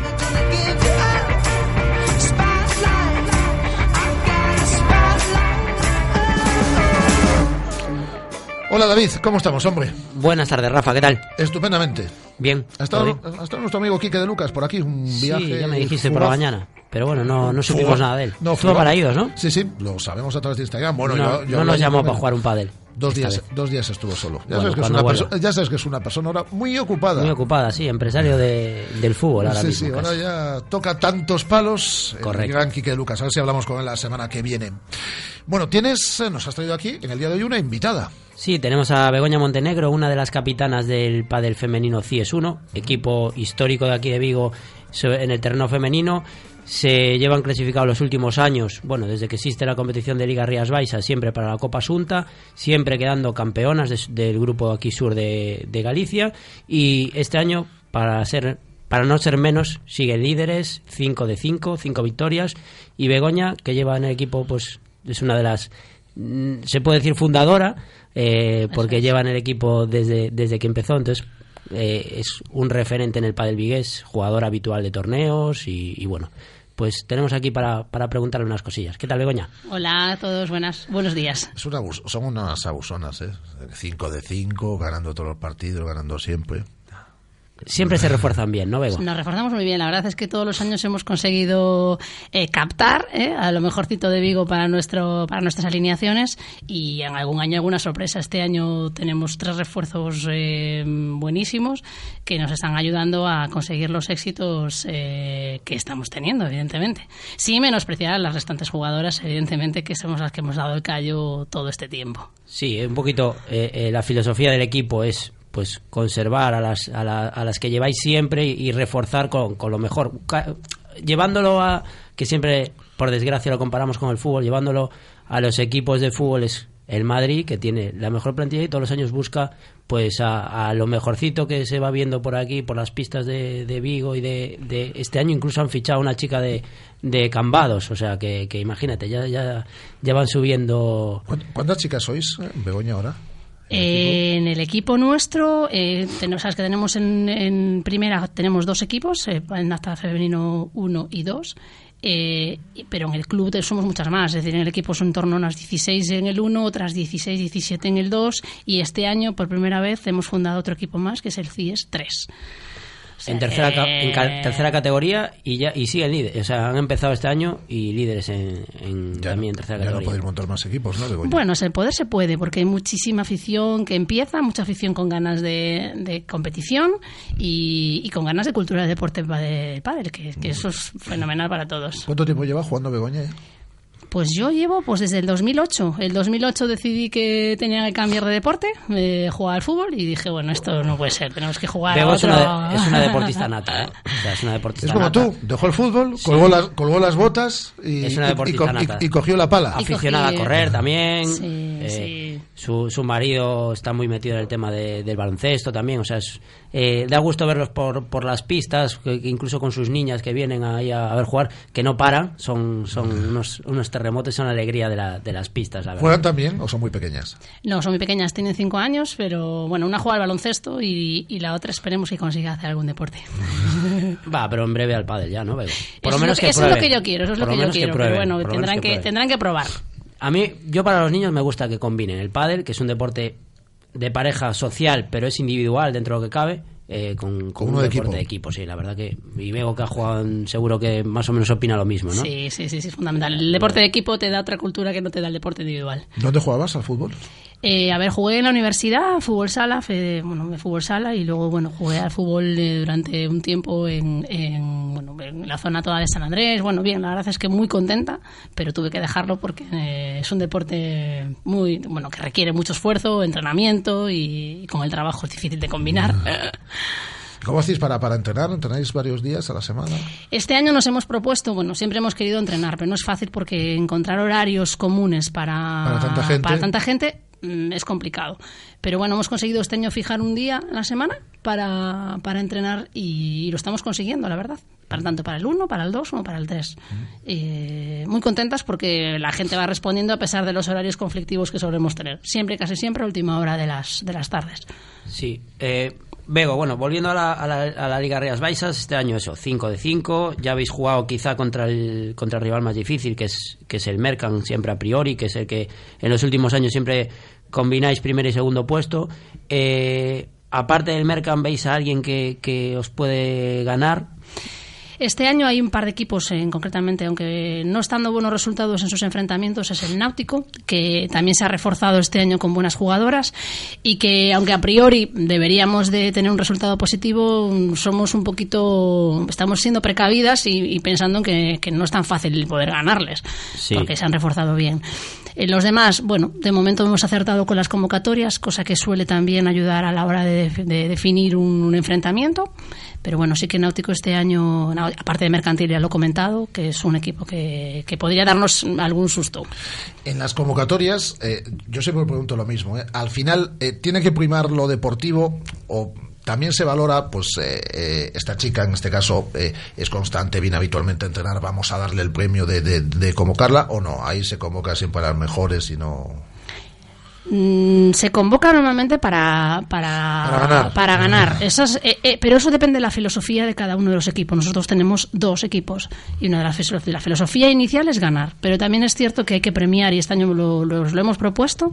Hola David, ¿cómo estamos, hombre? Buenas tardes, Rafa, ¿qué tal? Estupendamente. Bien. Ha estado, ¿todo bien? ha estado nuestro amigo Quique de Lucas por aquí, un viaje. Sí, ya me dijiste por la fugaz. mañana. Pero bueno, no, no supimos Fugaz. nada de él. No, Estuvo fugaz. para ellos, ¿no? Sí, sí, lo sabemos a través de Instagram. Bueno, no, yo, yo no nos llamó para jugar un pádel. Dos días, vez. dos días estuvo solo. Ya, Bueno, sabes que es una vuelva. perso- ya sabes que es una persona ahora muy ocupada. Muy ocupada, sí, empresario de, del fútbol ahora sí, mismo. sí, ahora ya toca tantos palos. El Correcto. gran Quique Lucas. A ver si hablamos con él la semana que viene. Bueno, tienes, eh, nos has traído aquí en el día de hoy una invitada. Sí, tenemos a Begoña Montenegro, una de las capitanas del pádel femenino CIES 1, equipo histórico de aquí de Vigo en el terreno femenino. Se llevan clasificados los últimos años, bueno, desde que existe la competición de Liga Rías Baixas, siempre para la Copa Asunta, siempre quedando campeonas de- del grupo aquí sur de, de Galicia. Y este año, para ser para no ser menos, siguen líderes, 5 de 5, 5 victorias. Y Begoña, que lleva en el equipo, pues es una de las, mm, se puede decir fundadora, eh, porque lleva en el equipo desde, desde que empezó. Entonces, eh, es un referente en el pádel vigués, jugador habitual de torneos y, y bueno. Pues tenemos aquí para, para preguntarle unas cosillas. ¿Qué tal, Begoña? Hola a todos, buenas, buenos días. Es una son unas abusonas, ¿eh? 5 de 5, ganando todos los partidos, ganando siempre. Siempre se refuerzan bien, ¿no, Bego? Nos reforzamos muy bien. La verdad es que todos los años hemos conseguido eh, captar eh, a lo mejorcito de Vigo para nuestro para nuestras alineaciones y en algún año alguna sorpresa. Este año tenemos tres refuerzos eh, buenísimos que nos están ayudando a conseguir los éxitos eh, que estamos teniendo, evidentemente. Sin menospreciar a las restantes jugadoras, evidentemente, que somos las que hemos dado el callo todo este tiempo. Sí, un poquito eh, eh, la filosofía del equipo es pues conservar a las, a, la- a las que lleváis siempre y, reforzar con, con lo mejor. Llevándolo a, que siempre, por desgracia, lo comparamos con el fútbol, llevándolo a los equipos de fútbol es el Madrid, que tiene la mejor plantilla y todos los años busca pues a, a lo mejorcito que se va viendo por aquí, por las pistas de, de Vigo y de, este año incluso han fichado una chica de, de Cambados, o sea que, que imagínate, ya, ya, ya van subiendo ¿Cuán- ¿Cuántas chicas sois, eh, Begoña, ahora? En el equipo nuestro, eh, sabes que tenemos en, en primera tenemos dos equipos, eh, en hasta femenino 1 y 2, eh, pero en el club somos muchas más, es decir, en el equipo son en torno a unas 16 en el 1, otras 16, 17 en el 2, y este año por primera vez hemos fundado otro equipo más, que es el CIES 3. En tercera en ca- eh, tercera categoría y ya y siguen líderes, o sea, han empezado este año y líderes en, en- también en tercera Ya no categoría. podéis montar más equipos, ¿no, Begoña? Bueno, se poder se puede, porque hay muchísima afición que empieza, mucha afición con ganas de, de competición y, y con ganas de cultura del deporte de pádel, que, que eso es fenomenal para todos. ¿Cuánto tiempo lleva jugando Begoña? Pues yo llevo pues desde el 2008. El 2008 decidí que tenía que cambiar de deporte, eh, jugar al fútbol y dije, bueno, esto no puede ser, tenemos que jugar a es otro. una, de- es una deportista nata, ¿eh? O sea, es una deportista Es como nata. tú, dejó el fútbol, colgó, las, colgó las botas y, Es una y- y deportista co- y- nata. y cogió la pala. Aficionada a correr también. Sí, eh, Su, su marido está muy metido en el tema de- del baloncesto también. O sea, es- eh, da gusto verlos por, por las pistas, que- que incluso con sus niñas que vienen ahí a, a ver jugar, que no paran. Son, son unos, unos terremotos, son la alegría de, la- de las pistas, la verdad. ¿Juegan también o son muy pequeñas? No, son muy pequeñas, tienen cinco años, pero bueno, una juega al baloncesto y, y la otra esperemos que consiga hacer algún deporte. Va, pero en breve al pádel ya, ¿no? Por eso lo menos es que lo, eso es lo prueben. que yo quiero, eso es lo que yo quiero. prueben, pero bueno, tendrán que, tendrán que probar. A mí, yo para los niños me gusta que combinen el pádel, que es un deporte de pareja social, pero es individual dentro de lo que cabe, eh, con, con uno un de deporte equipo. de equipo, sí, la verdad que... Y Bego que ha jugado, en- seguro que más o menos opina lo mismo, ¿no? Sí, sí, sí, sí, es fundamental. El deporte de equipo te da otra cultura que no te da el deporte individual. ¿Dónde jugabas al fútbol? Eh, a ver, jugué en la universidad, fútbol sala, fe- bueno, fútbol sala y luego, bueno, jugué al fútbol eh, durante un tiempo en, en, bueno, en la zona toda de San Andrés. Bueno, bien, la verdad es que muy contenta, pero tuve que dejarlo porque eh, es un deporte muy, bueno, que requiere mucho esfuerzo, entrenamiento y, y con el trabajo es difícil de combinar. ¿Cómo hacéis para, para entrenar? ¿Entrenáis varios días a la semana? Este año nos hemos propuesto, bueno, siempre hemos querido entrenar, pero no es fácil porque encontrar horarios comunes para, Para tanta gente. para tanta gente, mm, es complicado. Pero bueno, hemos conseguido este año fijar un día a la semana para, para entrenar y, lo estamos consiguiendo, la verdad. Para tanto para el 1, para el 2 como para el 3. Eh, muy contentas porque la gente va respondiendo a pesar de los horarios conflictivos que solemos tener. Siempre, casi siempre, a última hora de las, de las tardes. Sí. Eh, Bego, bueno, volviendo a la, a la, a la Liga Rías Baixas, este año eso, 5 de 5. Ya habéis jugado quizá contra el, contra el rival más difícil, que es, que es el Mercan, siempre a priori, que es el que en los últimos años siempre combináis primer y segundo puesto. Eh, aparte del Mercan, ¿veis a alguien que, que os puede ganar? Este año hay un par de equipos, en, concretamente, aunque no están dando buenos resultados en sus enfrentamientos, es el Náutico, que también se ha reforzado este año con buenas jugadoras y que, aunque a priori deberíamos de tener un resultado positivo, somos un poquito, estamos siendo precavidas y, y pensando que, que no es tan fácil poder ganarles, Sí. porque se han reforzado bien. Eh, los demás, bueno, de momento hemos acertado con las convocatorias, cosa que suele también ayudar a la hora de, de definir un, un enfrentamiento. Pero bueno, sí que Náutico este año, aparte de Mercantil, ya lo he comentado, que es un equipo que, que podría darnos algún susto. En las convocatorias, eh, yo siempre me pregunto lo mismo. ¿eh? Al final, eh, ¿tiene que primar lo deportivo o también se valora, pues eh, eh, esta chica en este caso eh, es constante, viene habitualmente a entrenar, vamos a darle el premio de, de- de convocarla o no? Ahí se convoca siempre a las mejores y no... Mm, se convoca normalmente para, para, Para ganar. para ganar. Esas, eh, eh, pero eso depende de la filosofía de cada uno de los equipos. Nosotros tenemos dos equipos y una de las la filosofía inicial es ganar. Pero también es cierto que hay que premiar, y este año lo, lo- lo hemos propuesto,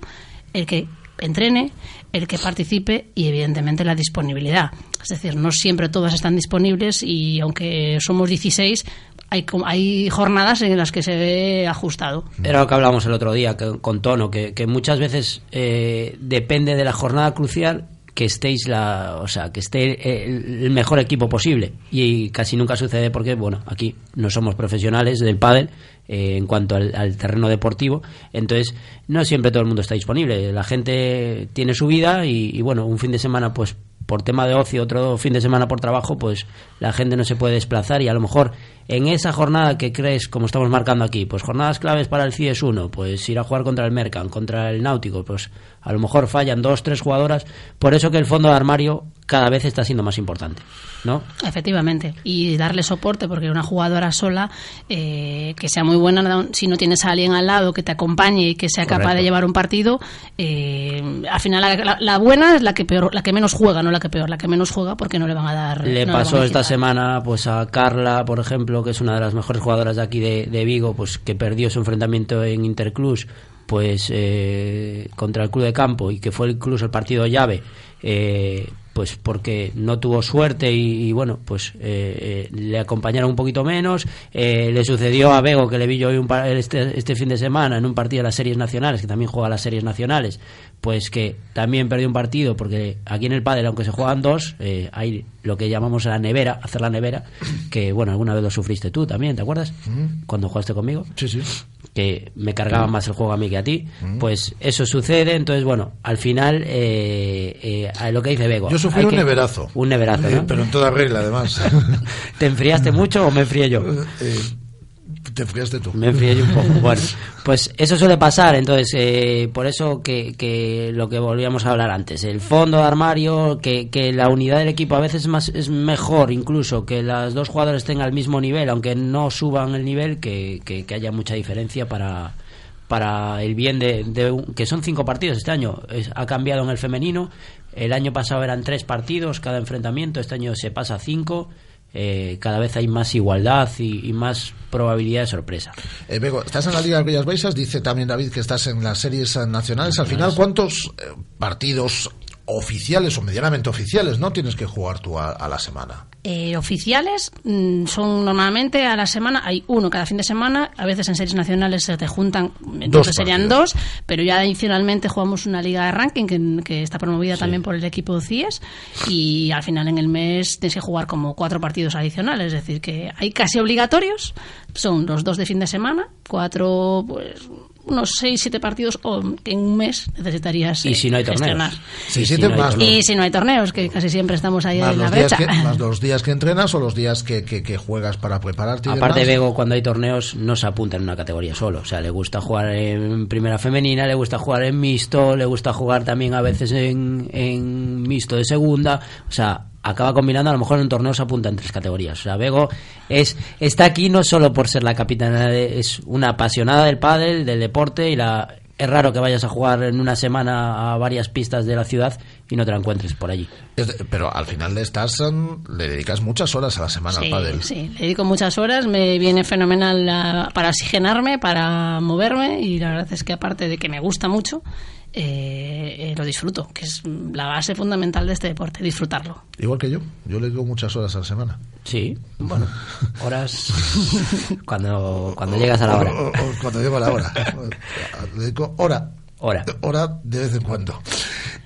el que entrene, el que participe y evidentemente la disponibilidad. Es decir, no siempre todas están disponibles y aunque somos 16, hay, hay jornadas en las que se ve ajustado. Era lo que hablamos el otro día que- con Tono, que, muchas veces eh, depende de la jornada crucial que estéis la, o sea, que esté el, el mejor equipo posible. Y casi nunca sucede porque bueno, aquí no somos profesionales del pádel eh, en cuanto al, terreno deportivo, entonces no siempre todo el mundo está disponible, la gente tiene su vida y, bueno, un fin de semana pues por tema de ocio, otro fin de semana por trabajo, pues la gente no se puede desplazar y a lo mejor en esa jornada que crees, como estamos marcando aquí, pues jornadas claves para el CIES 1, pues ir a jugar contra el Mercan, contra el Náutico, pues a lo mejor fallan dos, tres jugadoras, por eso que el fondo de armario cada vez está siendo más importante, ¿no? Efectivamente, y darle soporte, porque una jugadora sola, eh, que sea muy buena, si no tienes a alguien al lado que te acompañe y que sea capaz Correcto. de llevar un partido, eh, al final la, la- la buena es la que peor, la que menos juega, no la que peor, la que menos juega porque no le van a dar. Le no pasó esta semana pues a Carla, por ejemplo, que es una de las mejores jugadoras de aquí de, de Vigo, pues que perdió su enfrentamiento en Interclus pues eh, contra el club de campo y que fue incluso el partido llave eh, pues porque no tuvo suerte y, y, bueno pues eh, eh, le acompañaron un poquito menos Eh, le sucedió a Bego que le vi yo hoy un par- este, este fin de semana en un partido de las series nacionales que también juega las series nacionales pues que también perdió un partido porque aquí en el pádel aunque se juegan dos eh, hay lo que llamamos la nevera hacer la nevera que bueno alguna vez lo sufriste tú también ¿te acuerdas? cuando jugaste conmigo Sí, sí. Que me cargaba más el juego a mí que a ti, pues eso sucede. Entonces, bueno, al final, eh, eh, a lo que dice Bego. Yo sufrí un que- neverazo. Un neverazo, Eh, ¿no? pero en toda regla, además. ¿Te enfriaste mucho o me enfrié yo? Eh, te enfriaste tú. Me enfrié yo un poco. Bueno, pues eso suele pasar. Entonces, eh, por eso que, que lo que volvíamos a hablar antes, el fondo de armario, que, que la unidad del equipo a veces es, más, es mejor incluso que las dos jugadores tengan el mismo nivel, aunque no suban el nivel, que, que, que haya mucha diferencia para para el bien de, de un- que son cinco partidos este año Es- ha cambiado en el femenino el año pasado eran tres partidos cada enfrentamiento este año se pasa a cinco eh, cada vez hay más igualdad y, y más probabilidad de sorpresa Eh, Bego, estás en la Liga de Rías Baixas, dice también David que estás en las series nacionales. Al final, ¿cuántos eh, partidos oficiales o medianamente oficiales no tienes que jugar tú a, a la semana? Eh, oficiales mm, son normalmente a la semana, hay uno cada fin de semana, a veces en series nacionales se te juntan, entonces serían dos, pero ya adicionalmente jugamos una liga de ranking que, que está promovida también por el equipo CIES y al final en el mes tienes que jugar como cuatro partidos adicionales, es decir, que hay casi obligatorios, son los dos de fin de semana, cuatro, pues unos seis, siete partidos o que en un mes necesitarías Y eh, si no hay torneos. gestionar. Sí, Y si no hay más, torneos. Y si no hay torneos, que casi siempre estamos ahí más, en la brecha. que, más los días que entrenas o los días que, que- que juegas para prepararte. Aparte, demás. Bego, cuando hay torneos, no se apunta en una categoría solo. O sea, le gusta jugar en primera femenina, le gusta jugar en mixto, le gusta jugar también a veces en, en mixto de segunda. O sea, acaba combinando, a lo mejor en un torneo se apunta en tres categorías. O sea, Bego es, está aquí no solo por ser la capitana, de- es una apasionada del pádel, del deporte y la. Es raro que vayas a jugar en una semana a varias pistas de la ciudad y no te la encuentres por allí. Pero al final de em, le dedicas muchas horas a la semana al Sí, pádel. sí, le dedico muchas horas, me viene fenomenal para oxigenarme, para moverme y la verdad es que aparte de que me gusta mucho, eh, eh, lo disfruto, que es la base fundamental de este deporte, disfrutarlo. Igual que yo, yo le dedico muchas horas a la semana. Sí, bueno, horas cuando, cuando llegas a la hora. O- o- o cuando llego a la hora. Le dedico hora. Hora. Hora de vez en cuando.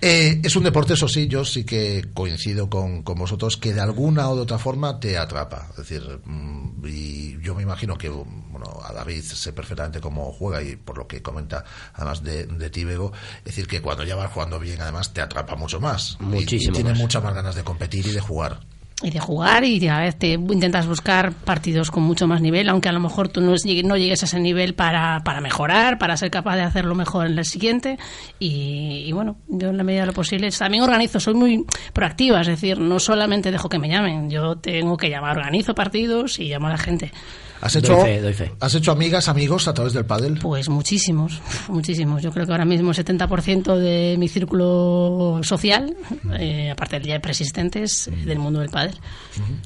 Eh, es un deporte, eso sí, yo sí que coincido con, con vosotros, que de alguna o de otra forma te atrapa. Es decir, mm, y yo me imagino que, bueno, a David sé perfectamente cómo juega y por lo que comenta, además de, de es decir, que cuando ya vas jugando bien, además te atrapa mucho más. Muchísimo Y, tienes muchas más ganas de competir y de jugar. Y de jugar y a veces te intentas buscar partidos con mucho más nivel, aunque a lo mejor tú no, llegue- no llegues a ese nivel para, para mejorar, para ser capaz de hacerlo mejor en el siguiente. Y, y bueno, yo en la medida de lo posible también organizo, soy muy proactiva, es decir, no solamente dejo que me llamen, yo tengo que llamar, organizo partidos y llamo a la gente. ¿Has Doy hecho, fe, doy fe. ¿Has hecho amigas, amigos a través del pádel? Pues muchísimos, muchísimos. Yo creo que ahora mismo el 70% de mi círculo social, eh, aparte de ya de preexistentes, eh, del mundo del pádel.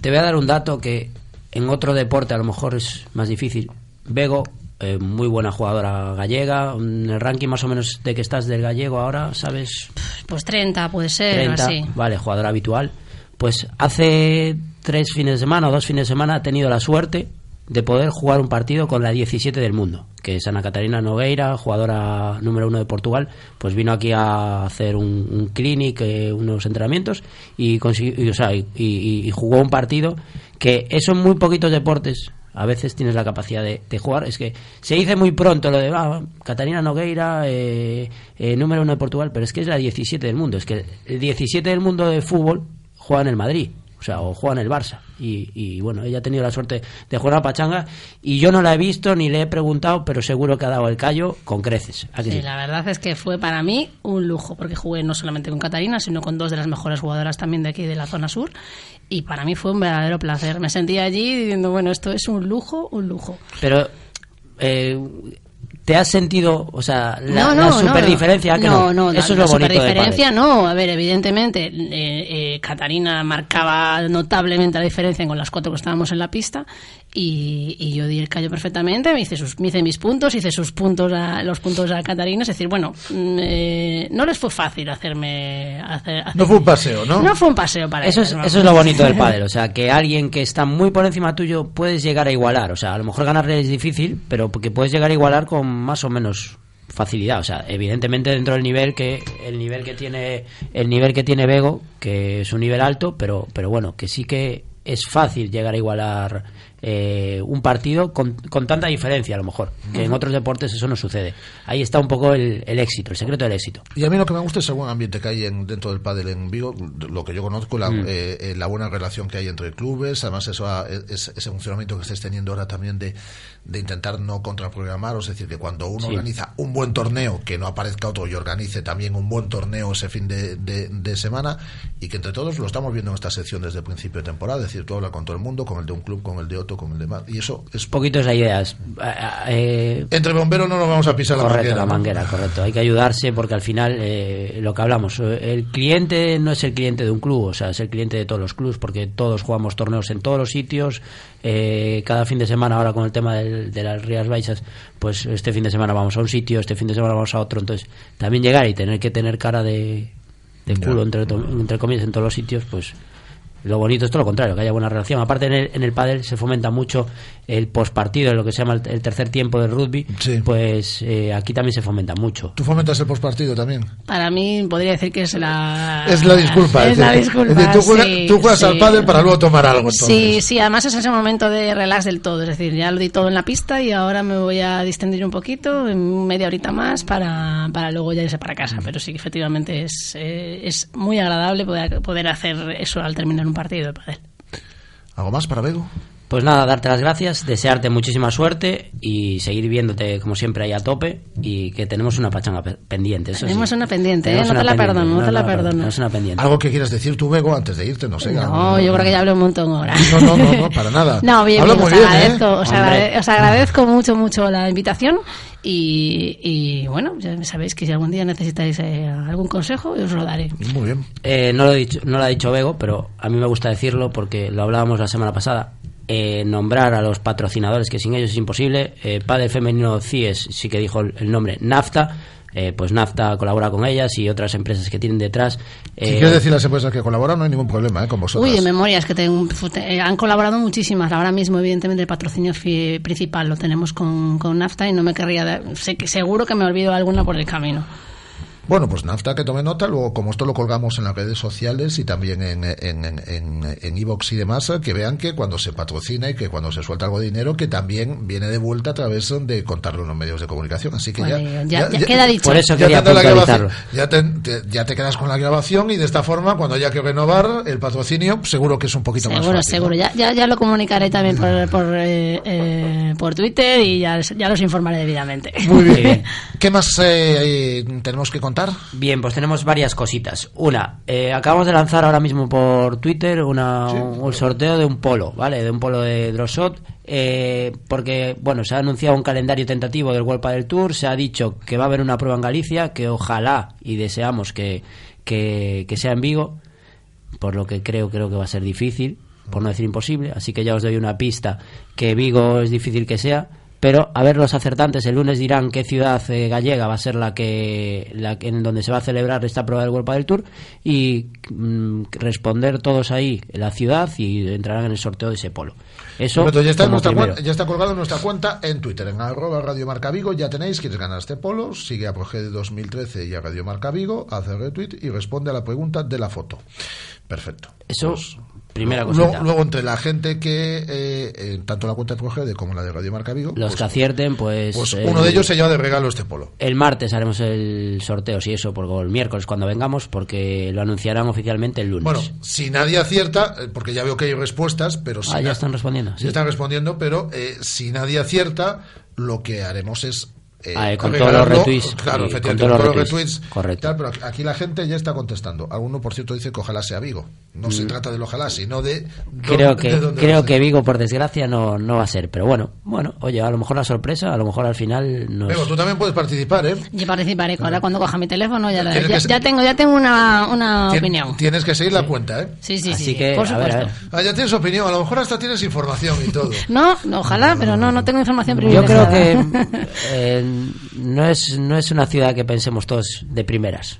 Te voy a dar un dato que en otro deporte a lo mejor es más difícil. Bego, eh, muy buena jugadora gallega. En el ranking más o menos de que estás del gallego ahora, ¿sabes? Pues 30 puede ser, 30, así. vale, jugadora habitual. Pues hace tres fines de semana o dos fines de semana ha tenido la suerte de poder jugar un partido con la 17 del mundo, que es Ana Catarina Nogueira, jugadora número uno de Portugal, pues vino aquí a hacer un, un clinic, eh, unos entrenamientos y, y, o sea, y, jugó un partido que eso en muy poquitos deportes a veces tienes la capacidad de, de jugar. Es que se dice muy pronto lo de ah, Catarina Nogueira, eh, eh, número uno de Portugal, pero es que es la 17 del mundo. Es que el 17 del mundo de fútbol juega en el Madrid. O sea, o juega en el Barça. Y, y, bueno, ella ha tenido la suerte de jugar a Pachanga y yo no la he visto ni le he preguntado, pero seguro que ha dado el callo con creces. ¿A que Sí, sí? la verdad es que fue para mí un lujo, porque jugué no solamente con Catarina, sino con dos de las mejores jugadoras también de aquí de la zona sur. Y para mí fue un verdadero placer. Me sentí allí diciendo, bueno, esto es un lujo, un lujo. Pero, eh, ¿te has sentido, o sea, la, no, la no, super no, diferencia? no, no, Eso la, es lo la superdiferencia no. A ver, evidentemente, eh, eh, Catarina marcaba notablemente la diferencia con las cuatro que estábamos en la pista y, y yo di el callo perfectamente, me hice, sus, me hice mis puntos, hice sus puntos a, los puntos a Catarina, es decir, bueno, mm, eh, no les fue fácil hacerme... Hacer, hacer- No fue un paseo, ¿no? No fue un paseo para Eso es, eso es lo bonito del pádel, o sea, que alguien que está muy por encima tuyo puedes llegar a igualar, o sea, a lo mejor ganarle es difícil, pero que puedes llegar a igualar con más o menos facilidad, o sea, evidentemente dentro del nivel que el nivel que tiene el nivel que tiene Bego, que es un nivel alto, pero pero bueno, que sí que es fácil llegar a igualar eh, un partido con, con tanta diferencia a lo mejor, que en otros deportes eso no sucede. Ahí está un poco el, el éxito, el secreto del éxito. Y a mí lo que me gusta es el buen ambiente que hay en, dentro del pádel en Vigo, lo que yo conozco, la, Mm. eh, eh, la buena relación que hay entre clubes, además eso es- ese funcionamiento que estáis teniendo ahora también de, de intentar no contraprogramar, es decir, que cuando uno Sí. organiza un buen torneo, que no aparezca otro y organice también un buen torneo ese fin de, de- de semana, y que entre todos lo estamos viendo en esta sección desde el principio de temporada, es decir, tú hablas con todo el mundo, con el de un club, con el de otro, con el de más, y eso es... Un poquito esa idea. es, eh, Entre bomberos no nos vamos a pisar la manguera, la ¿no? manguera, correcto. Hay que ayudarse porque al final, eh, lo que hablamos, el cliente no es el cliente de un club, o sea, es el cliente de todos los clubes porque todos jugamos torneos en todos los sitios. Eh, cada fin de semana, ahora con el tema del- de las Rías Baixas, pues este fin de semana vamos a un sitio, este fin de semana vamos a otro. Entonces, también llegar y tener que tener cara de, de culo, entre comillas, en todos los sitios, pues lo bonito es todo lo contrario, que haya buena relación. Aparte en el, en el pádel se fomenta mucho el postpartido, lo que se llama el, el tercer tiempo del rugby, pues eh, aquí también se fomenta mucho. ¿Tú fomentas el postpartido también? Para mí podría decir que es la... Es la disculpa. Es la decir, disculpa, es decir, tú juegas, sí, tú juegas sí. al pádel para luego tomar algo. Entonces. Sí, sí, además es ese momento de relax del todo, es decir, ya lo di todo en la pista y ahora me voy a distender un poquito, media horita más, para, para luego ya irse para casa. Pero sí que efectivamente es, eh, es muy agradable poder, poder hacer eso al terminar un partido de pádel. ¿Algo más para Bego? Pues nada, darte las gracias, desearte muchísima suerte y seguir viéndote como siempre ahí a tope y que tenemos una pachanga pe- pendiente. Eso sí. Tenemos una pendiente, ¿eh? No te una la pendiente, perdono, no, te la perdono. Tenemos una pendiente. ¿Algo que quieras decir tú, Bego, antes de irte? No sé. No, yo creo que ya hablé un montón ahora. No, no, no, no, para nada. No, bien, bien, os bien, agradezco, ¿eh? os, Hombre. agrade- os agradezco mucho, mucho la invitación y, y, bueno, ya sabéis que si algún día necesitáis eh, algún consejo, os lo daré. Muy bien. Eh, no, lo he dicho, no lo ha dicho Bego, pero a mí me gusta decirlo porque lo hablábamos la semana pasada. Eh, nombrar a los patrocinadores, que sin ellos es imposible. Eh, Padre Femenino CIES sí que dijo el, el nombre NAFTA. Eh, pues NAFTA colabora con ellas y otras empresas que tienen detrás. Si Eh, quieres decir las empresas que colaboran, no hay ningún problema ¿eh? con vosotros. Uy, de memorias que tengo, te- eh, han colaborado muchísimas. Ahora mismo, evidentemente, el patrocinio principal lo tenemos con, con NAFTA y no me querría dar, sé que seguro que me olvido alguna por el camino. Bueno, pues NAFTA que tome nota, luego como esto lo colgamos en las redes sociales y también en en en, en, en y demás, que vean que cuando se patrocina y que cuando se suelta algo de dinero, que también viene de vuelta a través de contarlo en los medios de comunicación. Así que ya, ya- ya queda dicho. Por eso ya quería tendrá la puntualizarlo. grabación, ya, te, te- ya te quedas con la grabación y de esta forma, cuando haya que renovar el patrocinio, seguro que es un poquito más Seguro, fácil. ¿no? seguro. Ya, ya, ya lo comunicaré también por, por, eh, eh, por Twitter y ya, ya los informaré debidamente. Muy bien. ¿Qué más eh, eh, tenemos que contar? Bien, pues tenemos varias cositas. Una, eh, acabamos de lanzar ahora mismo por Twitter una, un, un sorteo de un polo, ¿vale? De un polo de Drosot. eh, porque, bueno, se ha anunciado un calendario tentativo del World del Tour. Se ha dicho que va a haber una prueba en Galicia, que ojalá y deseamos que, que, que sea en Vigo. Por lo que creo, creo que va a ser difícil, por no decir imposible. Así que ya os doy una pista que Vigo es difícil que sea. Pero a ver los acertantes, el lunes dirán qué ciudad eh, gallega va a ser la que, la que- en donde se va a celebrar esta prueba del World del Tour y mm, responder todos ahí la ciudad y entrarán en el sorteo de ese polo. Eso ya, está en como nuestra primero. cuen- ya está colgado en nuestra cuenta en Twitter, en arroba Radio Marca Vigo. Ya tenéis, quieres ganar este polo, sigue a ProG 2013 y a Radio Marca Vigo, hace retweet y responde a la pregunta de la foto. Perfecto. Eso Pues, Primera Luego-. Luego, entre la gente que, eh, tanto la cuenta de Progede como la de Radio Marca Vigo, Los pues, que acierten, pues... pues eh, uno de ellos se lleva de regalo este polo. El martes haremos el sorteo, si eso, por el miércoles cuando vengamos, porque lo anunciarán oficialmente el lunes. Bueno, si nadie acierta, eh, porque ya veo que hay respuestas, pero si Ah, ya están respondiendo. Ya están respondiendo, pero eh, si nadie acierta, lo que haremos es. eh, Ah, eh, con todos los retweets. Claro, Sí, con efectivamente, todos los retweets. Correcto. Tal, pero aquí la gente ya está contestando. Alguno, por cierto, dice que ojalá sea Vigo. No se Mm. trata del ojalá, sino de. Creo dónde- que, de creo que Vigo, por desgracia, no, no va a ser. Pero bueno, bueno, oye, a lo mejor la sorpresa, a lo mejor al final nos... Bego, tú también puedes participar, ¿eh? Yo participaré ahora cuando coja mi teléfono, ya, la- ya, tengo, ya tengo una, una Tien- opinión. Tienes que seguir la cuenta, ¿eh? Sí, sí, Así sí, que, por a ver, a supuesto. ver. Ah, ya tienes opinión, a lo mejor hasta tienes información y todo. No, no, ojalá, pero no, no tengo información Yo creo privilegiada. que eh, no, es, no es una ciudad que pensemos todos de primeras.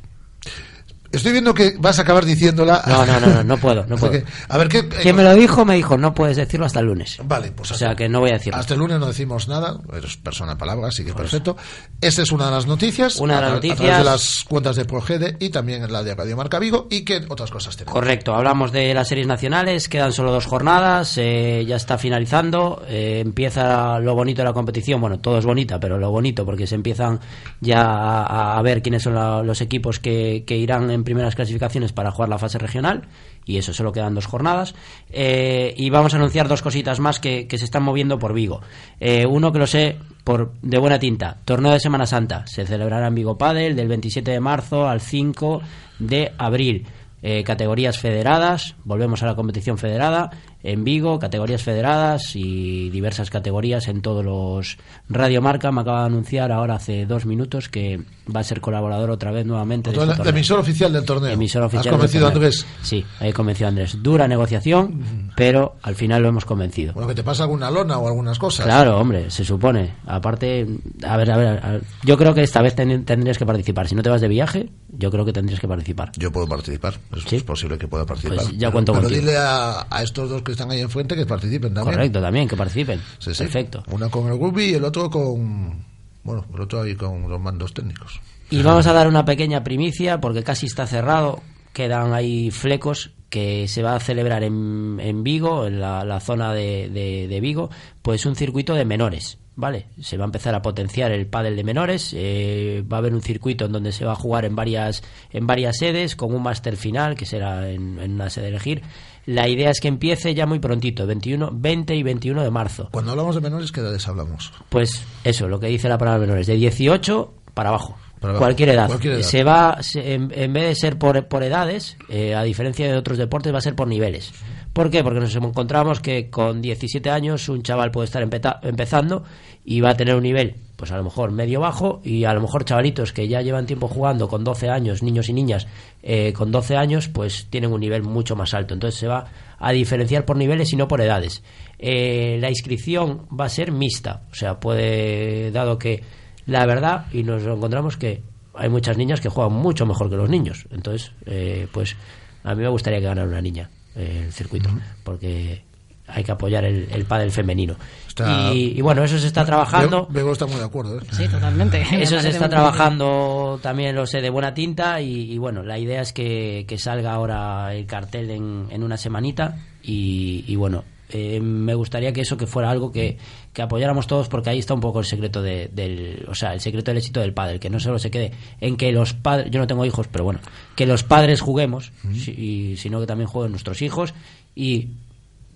Estoy viendo que vas a acabar diciéndola. No, no, no, no, no puedo, no puedo. que, a ver, ¿qué, Quien me lo dijo, me dijo, no puedes decirlo hasta el lunes. Vale, pues O sea que no voy a decirlo. Hasta el lunes no decimos nada, eres persona palabra, así que perfecto. Esa es una de las noticias. Una de las a, noticias. A través de las cuentas de Progede y también la de Radio Marca Vigo. ¿Y qué otras cosas tenemos? Correcto, hablamos de las series nacionales, quedan solo dos jornadas, eh, ya está finalizando, eh, empieza lo bonito de la competición, bueno, todo es bonita, pero lo bonito porque se empiezan ya a, a ver quiénes son la- los equipos que, que irán en primeras clasificaciones para jugar la fase regional, y eso solo quedan dos jornadas, Eh, y vamos a anunciar dos cositas más que, se están moviendo por Vigo. Eh, uno que lo sé por de buena tinta, torneo de Semana Santa, se celebrará en Vigo Padel del 27 de marzo al 5 de abril. Eh, categorías federadas, volvemos a la competición federada en Vigo, categorías federadas y diversas categorías en todos los Radio Marca. Me acaba de anunciar ahora hace dos minutos que va a ser colaborador otra vez nuevamente. de este emisor oficial del torneo. Emisor oficial ¿Has convencido a. Andrés? Sí, he convencido a Andrés. Dura negociación, pero al final lo hemos convencido. Bueno, que te pasa alguna lona o algunas cosas. Claro, hombre, se supone. Aparte, a ver, a ver, a ver, yo creo que esta vez ten- tendrías que participar. Si no te vas de viaje, yo creo que tendrías que participar. Yo puedo participar, es, es posible que pueda participar. Pues ya Pero- cuento pero contigo. dile a, a estos dos que están ahí enfrente que participen también. Correcto, también, que participen. Sí, sí. Perfecto. Una con el rugby y el otro con. Bueno, el otro ahí con los mandos técnicos. Y vamos a dar una pequeña primicia porque casi está cerrado. Quedan ahí flecos que se va a celebrar en, en Vigo, en la, la zona de, de- de Vigo, pues un circuito de menores. ¿Vale? Se va a empezar a potenciar el pádel de menores, eh, va a haber un circuito en donde se va a jugar en varias, en varias sedes, con un máster final, que será en, en una sede elegir. La idea es que empiece ya muy prontito, 21, 20 y 21 de marzo. Cuando hablamos de menores, ¿qué edades hablamos? Pues eso, lo que dice la palabra menores, de 18 para abajo. Para abajo. Cualquier edad. Cualquier edad. Se va, se- en, en vez de ser por, por edades, eh, a diferencia de otros deportes, va a ser por niveles. ¿Por qué? Porque nos encontramos que con 17 años un chaval puede estar empezando y va a tener un nivel, pues a lo mejor medio bajo, y a lo mejor chavalitos que ya llevan tiempo jugando con 12 años, niños y niñas eh, con 12 años, pues tienen un nivel mucho más alto. Entonces se va a diferenciar por niveles y no por edades. Eh, la inscripción va a ser mixta, o sea, puede, dado que la verdad, y nos encontramos que hay muchas niñas que juegan mucho mejor que los niños. Entonces, eh, pues a mí me gustaría que ganara una niña el circuito, porque hay que apoyar el, el pádel femenino. Está- Y, y bueno, eso se está trabajando. Bego está muy de acuerdo, ¿eh? Sí, totalmente. Me Eso se está trabajando también, lo sé, de buena tinta y, y bueno, la idea es que, que salga ahora el cartel en, en una semanita y, y bueno, eh, me gustaría que eso que fuera algo que, que apoyáramos todos porque ahí está un poco el secreto de- del, o sea, el secreto del éxito del padre, que no solo se quede en que los padres, yo no tengo hijos, pero bueno, que los padres juguemos, si- y, sino que también jueguen nuestros hijos y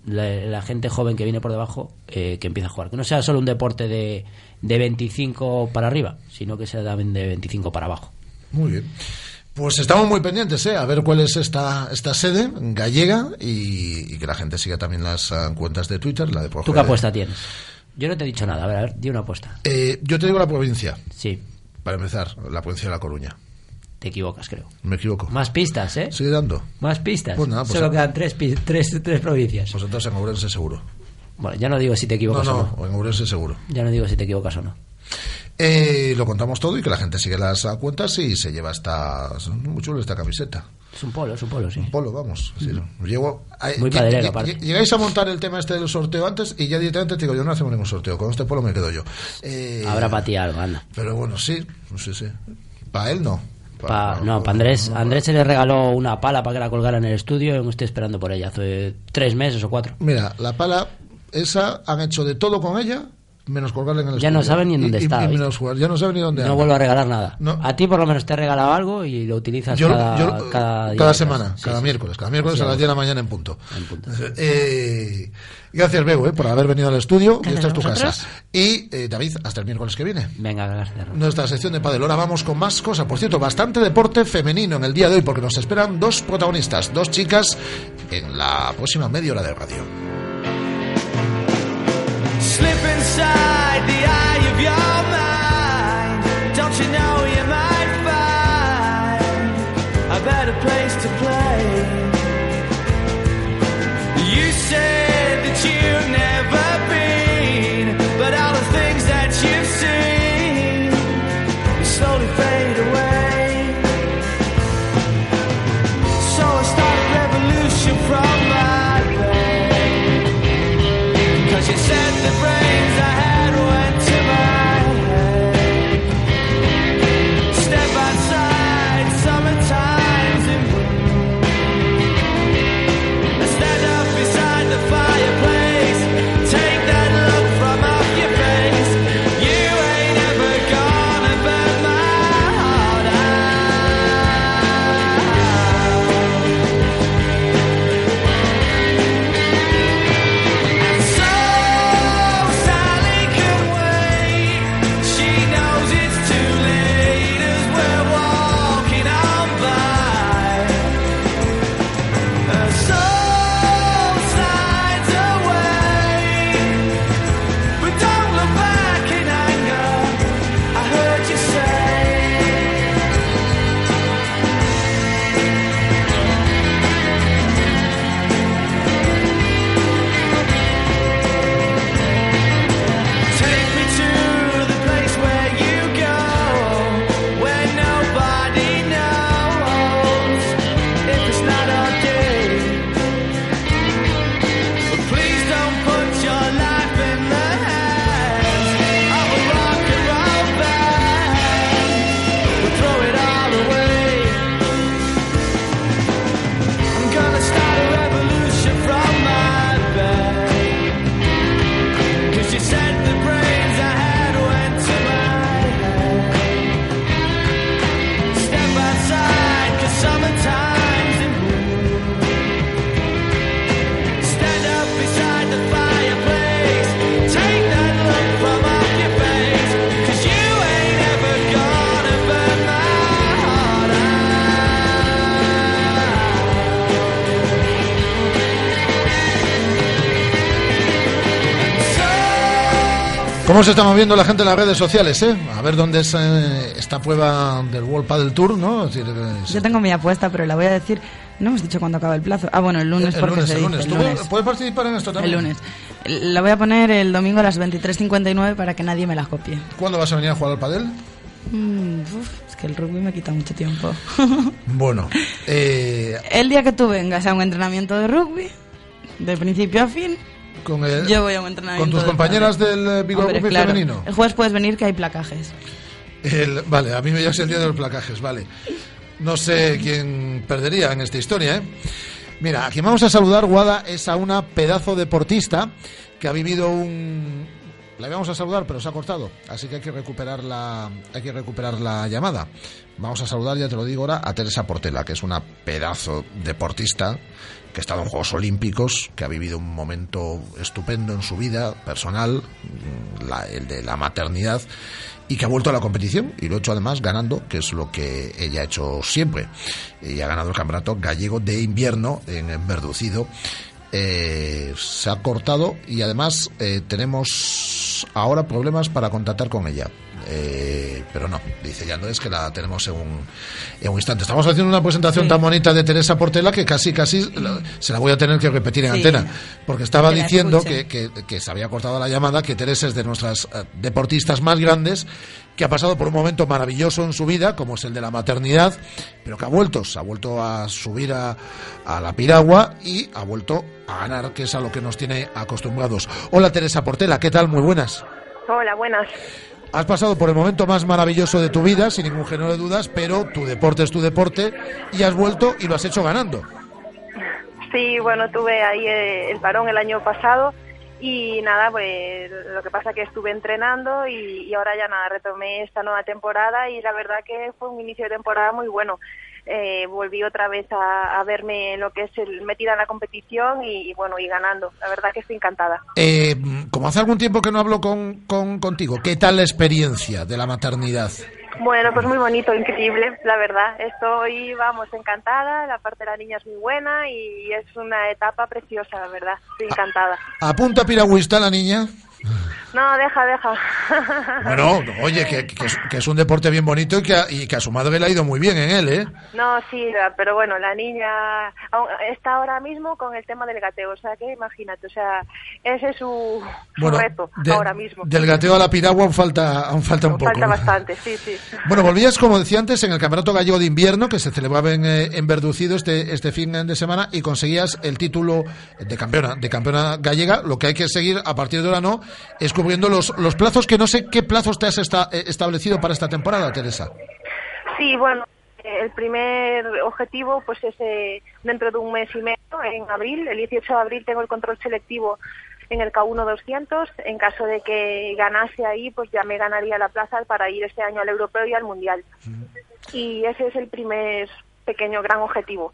la, la gente joven que viene por debajo eh, que empiece a jugar. Que no sea solo un deporte de, de 25 para arriba, sino que sea también de 25 para abajo. Muy bien. Pues estamos muy pendientes, ¿eh? A ver cuál es esta, esta sede gallega y, y que la gente siga también las ah, cuentas de Twitter, la de ¿Tú qué apuesta tienes? Yo no te he dicho nada. A ver, a ver, di una apuesta. Eh, yo te digo la provincia. Sí. Para empezar, la provincia de La Coruña. Te equivocas, creo. Me equivoco. Más pistas, ¿eh? ¿Sigue dando? Más pistas. Pues nada, pues Solo quedan tres, tres, tres provincias. Pues entonces en Ourense seguro. Bueno, ya no digo si te No, equivocas o no, no. en Ourense seguro. Ya no digo si te equivocas o no. Eh, lo contamos todo y que la gente sigue las cuentas y se lleva esta... Muy chulo esta camiseta. Es un polo, es un polo, sí. Un polo, vamos. Sí, no. Llego, Muy padelero, lle- aparte. lle- Llegáis a montar el tema este del sorteo antes y ya directamente te digo, yo no hacemos ningún sorteo. Con este polo me quedo yo. Eh, Habrá para ti algo, anda. Pero bueno, sí, sí, sí. Para él no. Pa- no, para Andrés, Andrés se le regaló una pala para que la colgara en el estudio y me estoy esperando por ella hace tres meses o cuatro. Mira, la pala, esa han hecho de todo con ella, menos colgarla en el Ya no saben ni en dónde Y- está, menos jugar. Ya no saben ni dónde No anda. vuelvo a regalar nada. A ti por lo menos te he regalado algo y lo utilizas Yo- cada, yo- cada, día. cada semana, Sí, cada sí. miércoles, cada miércoles Sí, a las sí. 10 de la mañana en punto. Eh, gracias, Bego, eh, por haber venido al estudio. y esta es tu vosotros. casa. Y eh, David, hasta el miércoles que viene. Venga, gracias. Nuestra sección de Padel. Ahora vamos con más cosas. Por cierto, bastante deporte femenino en el día de hoy, porque nos esperan dos protagonistas, dos chicas, en la próxima media hora de radio. Place to play? You said that you've ¿Cómo se está moviendo la gente en las redes sociales, eh? A ver dónde es eh, esta prueba del World Padel Tour, ¿no? Es decir, eh, Yo tengo mi apuesta, pero la voy a decir. No hemos dicho cuándo acaba el plazo. Ah, bueno, el lunes el porque lunes, se el lunes. el ¿Tú lunes. puedes participar en esto El también? lunes. La voy a poner el domingo a las 23.59 para que nadie me la copie. ¿Cuándo vas a venir a jugar al padel? Mm, uf, es que el rugby me quita mucho tiempo. Bueno, eh, el día que tú vengas a un entrenamiento de rugby, de principio a fin, con el- yo voy a un entrenamiento con tus de compañeras pádel. del eh, Vigo Hombre, Rugby claro. femenino. El jueves puedes venir que hay placajes. El- vale, a mí me ya es el día de los placajes, vale. No sé quién perdería en esta historia, ¿eh? Mira, a quien vamos a saludar, Guada, es a una pedazo deportista que ha vivido un... La íbamos a saludar, pero se ha cortado, así que hay que recuperar la, hay que recuperar la llamada. Vamos a saludar, ya te lo digo ahora, a Teresa Portela, que es una pedazo deportista que ha estado en Juegos Olímpicos, que ha vivido un momento estupendo en su vida personal, la- el de la maternidad, y que ha vuelto a la competición y lo ha hecho además ganando, que es lo que ella ha hecho siempre. Y ha ganado el campeonato gallego de invierno en Verducido. Eh, se ha cortado y además eh, tenemos ahora problemas para contactar con ella. Eh, pero no, dice ya no es que la tenemos en un, en un instante. Estamos haciendo una presentación Sí. tan bonita de Teresa Portela que casi, casi la- se la voy a tener que repetir en Sí. antena. Porque estaba Que diciendo que, que- que se había cortado la llamada, que Teresa es de nuestras eh, deportistas más grandes, que ha pasado por un momento maravilloso en su vida, como es el de la maternidad, pero que ha vuelto, se ha vuelto a subir a, a la piragua y ha vuelto a ganar, que es a lo que nos tiene acostumbrados. Hola Teresa Portela, ¿qué tal? Muy buenas. Hola, buenas. Has pasado por el momento más maravilloso de tu vida, sin ningún género de dudas, pero tu deporte es tu deporte y has vuelto y lo has hecho ganando. Sí, bueno, tuve ahí eh, el parón el año pasado y nada, pues lo que pasa que estuve entrenando y, y ahora ya nada, retomé esta nueva temporada y la verdad que fue un inicio de temporada muy bueno. Eh, volví otra vez a, a verme en lo que es el metida en la competición y, y bueno, y ganando. La verdad que estoy encantada. Eh, como hace algún tiempo que no hablo con, con- contigo, ¿qué tal la experiencia de la maternidad? Bueno, pues muy bonito, increíble, la verdad. Estoy, vamos, encantada. La parte de la niña es muy buena y es una etapa preciosa, la verdad. Estoy encantada. ¿Apunta piragüista la niña? No, deja, deja. Bueno, oye, que, que es, que es un deporte bien bonito y que, a, y que a su madre le ha ido muy bien en él, ¿eh? No, sí, pero bueno, la niña está ahora mismo con el tema del gateo, o sea que imagínate, o sea, ese es su, su Bueno, reto de- ahora mismo. Del gateo a la piragua aún falta, aún falta un poco. Falta bastante, sí, sí. Bueno, volvías, como decía antes, en el Campeonato Gallego de Invierno, que se celebraba en, eh, en Verducido este, este fin de semana, y conseguías el título de campeona, de campeona gallega. Lo que hay que seguir a partir de ahora no es cubriendo los, los plazos, que no sé qué plazos te has esta- eh, establecido para esta temporada, Teresa. Sí, bueno, eh, el primer objetivo pues es eh, dentro de un mes y medio, en abril, el 18 de abril tengo el control selectivo en el K1 200. En caso de que ganase ahí, pues ya me ganaría la plaza para ir este año al europeo y al mundial. Y ese es el primer pequeño gran objetivo.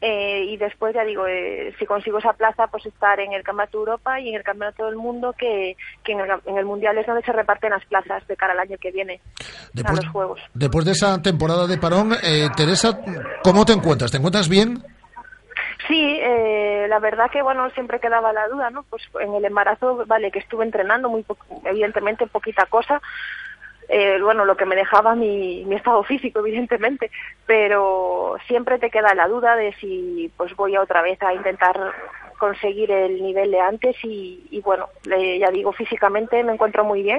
Eh, y después, ya digo, eh, si consigo esa plaza, pues estar en el Campeonato Europa y en el Campeonato del Mundo, que, que en, el, en el Mundial es donde se reparten las plazas de cara al año que viene, Después, a los Juegos. después de esa temporada de parón, eh, Teresa, ¿cómo te encuentras? ¿Te encuentras bien? Sí, eh, la verdad que bueno siempre quedaba la duda, ¿no? Pues en el embarazo, vale, que estuve entrenando muy po- evidentemente poquita cosa, eh, bueno, lo que me dejaba mi, mi estado físico, evidentemente, pero siempre te queda la duda de si pues voy a otra vez a intentar conseguir el nivel de antes y, y bueno, le- ya digo, físicamente me encuentro muy bien,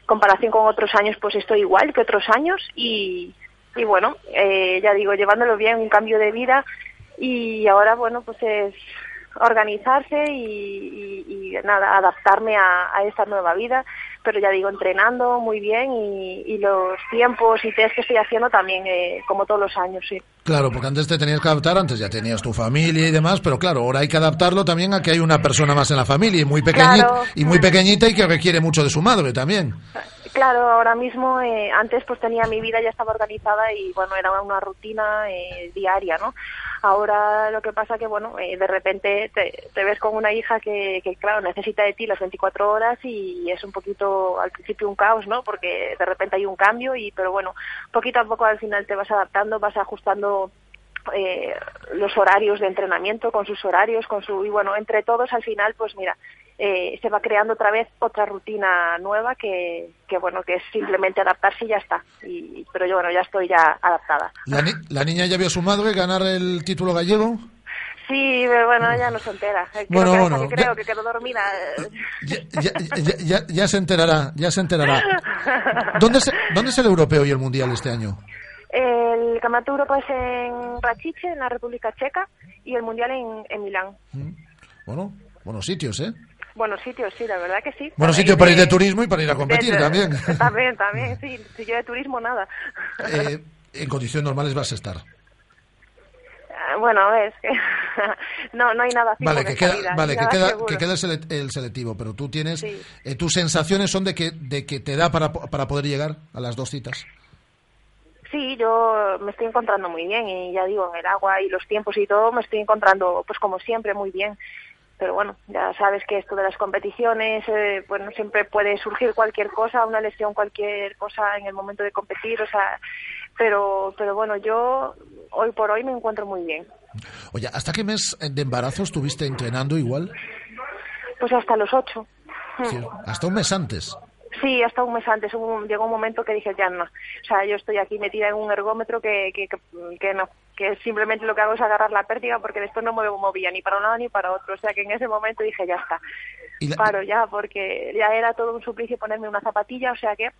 en comparación con otros años pues estoy igual que otros años y, y bueno, eh, ya digo, llevándolo bien, un cambio de vida y ahora bueno pues es organizarse y, y- nada adaptarme a esta nueva vida pero ya digo entrenando muy bien y, y los tiempos y test que estoy haciendo también eh, como todos los años sí Claro, porque antes te tenías que adaptar, antes ya tenías tu familia y demás, pero claro, ahora hay que adaptarlo también a que hay una persona más en la familia y muy pequeñita, Claro. y muy pequeñita y que requiere mucho de su madre también. Claro, ahora mismo, eh, antes pues tenía mi vida ya estaba organizada y bueno, era una rutina eh, diaria, ¿no? Ahora lo que pasa que bueno, eh, de repente te, ves con una hija que, que claro, necesita de ti las 24 horas y es un poquito al principio un caos, ¿no? Porque de repente hay un cambio y pero bueno, poquito a poco al final te vas adaptando, vas ajustando eh, los horarios de entrenamiento con sus horarios, con su y bueno, entre todos al final pues mira, eh, se va creando otra vez otra rutina nueva que, que bueno, que es simplemente adaptarse y ya está. Y, pero yo bueno, ya estoy ya adaptada. La, ni- la niña ya vio a su madre ganar el título gallego. Sí, pero bueno, ella no se entera. Creo Bueno, que, bueno, que creo que quedó dormida. Ya, ya- ya- ya se enterará, ya se enterará. ¿Dónde es, ¿Dónde es el europeo y el mundial este año? El Campeonato de Europa es en Rachice, en la República Checa, y el Mundial en, en Milán. Bueno, buenos sitios, ¿eh? Buenos sitios, sí, la verdad que sí. Buenos sitios para ir de turismo y para ir a competir de- también. También, también, sí. Si yo de turismo, nada. Eh, en condiciones normales vas a estar. Ah, Bueno, es que no, no hay nada fijo Vale, que queda, vida, vale, que queda, que queda el, sele- el selectivo, pero tú tienes, Sí. eh, tus sensaciones son de que, de que te da para, para poder llegar a las dos citas. Sí, yo me estoy encontrando muy bien y ya digo, en el agua y los tiempos y todo me estoy encontrando, pues como siempre, muy bien. Pero bueno, ya sabes que esto de las competiciones, eh, bueno, siempre puede surgir cualquier cosa, una lesión, cualquier cosa en el momento de competir, o sea, pero, pero bueno, yo hoy por hoy me encuentro muy bien. Oye, ¿hasta qué mes de embarazo estuviste entrenando igual? Pues hasta los ocho. Sí, hasta un mes antes. Sí, hasta un mes antes. Hubo un- llegó un momento que dije, ya no. O sea, yo estoy aquí metida en un ergómetro que, que, que, que no. Que simplemente lo que hago es agarrar la pértiga porque después no me movía ni para un lado ni para otro. O sea, que en ese momento dije, ya está. La- Paro ya, porque ya era todo un suplicio ponerme una zapatilla. O sea que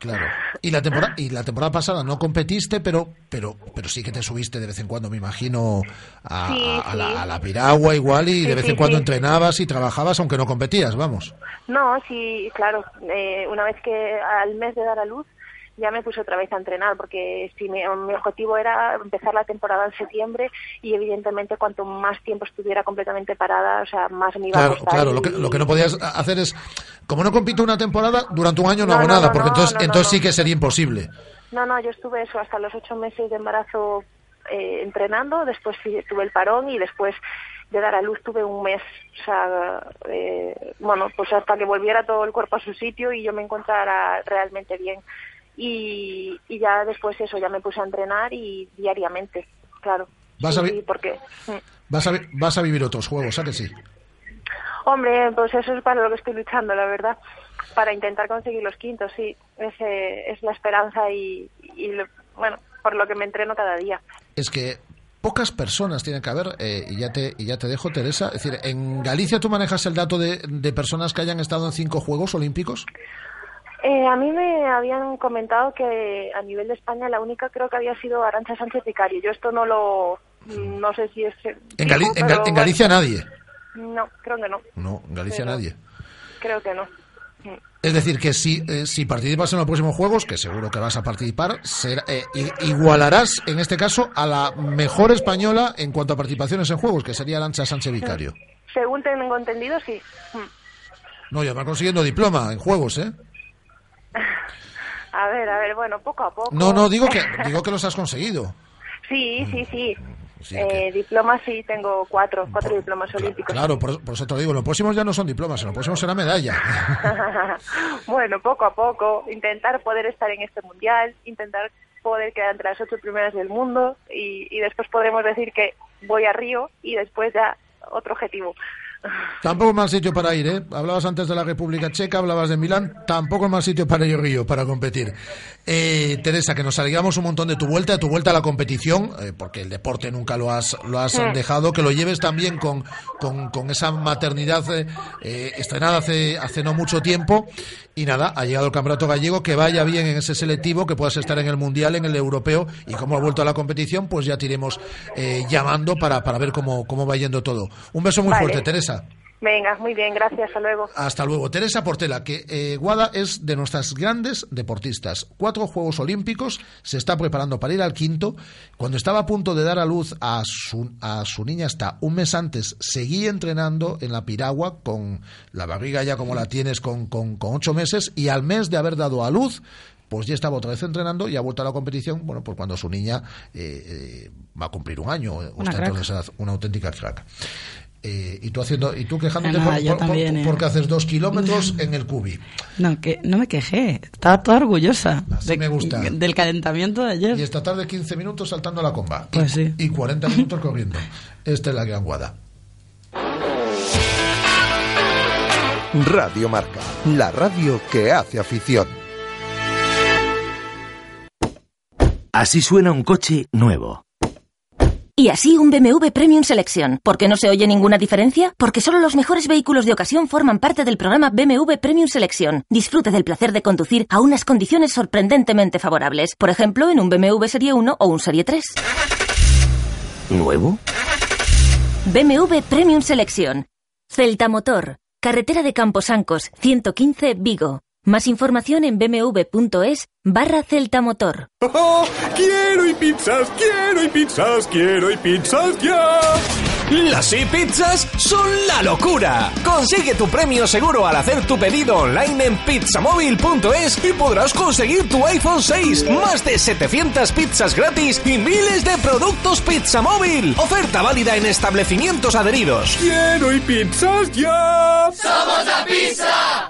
Claro. Y la temporada y la temporada pasada no competiste, pero pero pero sí que te subiste de vez en cuando, me imagino, a, Sí, a- a la, a la piragua igual y Sí, de vez en cuando entrenabas y trabajabas aunque no competías, vamos. No, sí, claro. eh, una vez que al mes de dar a luz ya me puse otra vez a entrenar porque sí, mi, mi objetivo era empezar la temporada en septiembre y evidentemente cuanto más tiempo estuviera completamente parada, o sea, más me iba a Claro, costar. claro, y- lo que, lo que no podías hacer es, como no compito una temporada, durante un año no, No, hago no, nada, no, porque no, entonces, entonces sí que sería imposible. No, no, yo estuve eso hasta los ocho meses de embarazo eh, entrenando, después tuve el parón y después de dar a luz tuve un mes, o sea, eh, bueno, pues hasta que volviera todo el cuerpo a su sitio y yo me encontrara realmente bien. Y, y ya después eso, ya me puse a entrenar y diariamente, claro. Vas a sí, porque... Vas a, vas a vivir otros juegos, ¿a que sí? Hombre, pues eso es para lo que estoy luchando, la verdad. Para intentar conseguir los quintos, sí. Ese es la esperanza y, y lo- bueno, por lo que me entreno cada día. Es que pocas personas tienen que haber, eh, y, ya te, y ya te dejo, Teresa. Es decir, ¿en Galicia tú manejas el dato de, de personas que hayan estado en cinco Juegos Olímpicos? Eh, a mí me habían comentado que a nivel de España la única creo que había sido Arancha Sánchez Vicario. Yo esto no lo... No sé si es... En, Gali- fijo, en Ga- pero en Galicia nadie. No, creo que no. No, en Galicia Pero- nadie. Creo que no. Es decir, que si, eh, si participas en los próximos Juegos, que seguro que vas a participar, será- eh, igualarás, en este caso, a la mejor española en cuanto a participaciones en Juegos, que sería Arancha Sánchez Vicario. Según tengo entendido, sí. No, ya va consiguiendo diploma en Juegos, ¿eh? A ver, a ver, bueno, poco a poco. No, no, digo que, digo que los has conseguido. Sí, sí, sí. Sí, Eh, diplomas sí, tengo cuatro, cuatro diplomas olímpicos. Claro, por, por eso te lo digo, los próximos ya no son diplomas, los próximos será medalla. bueno, poco a poco, intentar poder estar en este mundial, intentar poder quedar entre las ocho primeras del mundo y, y después podremos decir que voy a Río y después ya otro objetivo. Tampoco es mal sitio para ir, ¿eh? Hablabas antes de la República Checa, hablabas de Milán, tampoco es mal sitio para ir a Río, para competir. Eh, Teresa, que nos alegramos un montón de tu vuelta, de tu vuelta a la competición, eh, porque el deporte nunca lo has, lo has dejado, que lo lleves también con, con, con esa maternidad eh, eh, estrenada hace, hace no mucho tiempo. Y nada, ha llegado el Campeonato Gallego, que vaya bien en ese selectivo, que puedas estar en el Mundial, en el Europeo, y como ha vuelto a la competición, pues ya te iremos llamando para, para ver cómo, cómo va yendo todo. Un beso muy Vale. fuerte, Teresa. Venga, muy bien, gracias, hasta luego. Hasta luego. Teresa Portela, que eh, Guada es de nuestras grandes deportistas. Cuatro Juegos Olímpicos, se está preparando para ir al quinto. Cuando estaba a punto de dar a luz a su, a su niña hasta un mes antes, seguía entrenando en la piragua con la barriga ya como la tienes con, con, con ocho meses y al mes de haber dado a luz, pues ya estaba otra vez entrenando y ha vuelto a la competición, bueno, pues cuando su niña eh, eh, va a cumplir un año, esa edad, una auténtica crack. Eh, y tú haciendo y tú quejándote nada, por- por- eh. porque haces dos kilómetros en el cubi. No, que no me quejé. Estaba toda orgullosa de- me gusta. del calentamiento de ayer. Y esta tarde 15 minutos saltando la comba. Pues sí. Y 40 minutos corriendo. Esta es la gran guada. Radio Marca, la radio que hace afición. Así suena un coche nuevo. Y así un BMW Premium Selection. ¿Por qué no se oye ninguna diferencia? Porque solo los mejores vehículos de ocasión forman parte del programa BMW Premium Selection. Disfrute del placer de conducir a unas condiciones sorprendentemente favorables. Por ejemplo, en un BMW Serie 1 o un Serie 3. ¿Nuevo? BMW Premium Selection. Celta Motor. Carretera de Camposancos, 115 Vigo. Más información en bmw.es barra Celta Motor. ¡Oh! ¡Quiero y pizzas! ¡Quiero y pizzas! ¡Quiero y pizzas ya! Las e-pizzas son la locura. Consigue tu premio seguro al hacer tu pedido online en pizzamóvil.es y podrás conseguir tu iPhone 6, más de 700 pizzas gratis y miles de productos Pizza Móvil. Oferta válida en establecimientos adheridos. ¡Quiero y pizzas ya! ¡Somos la pizza!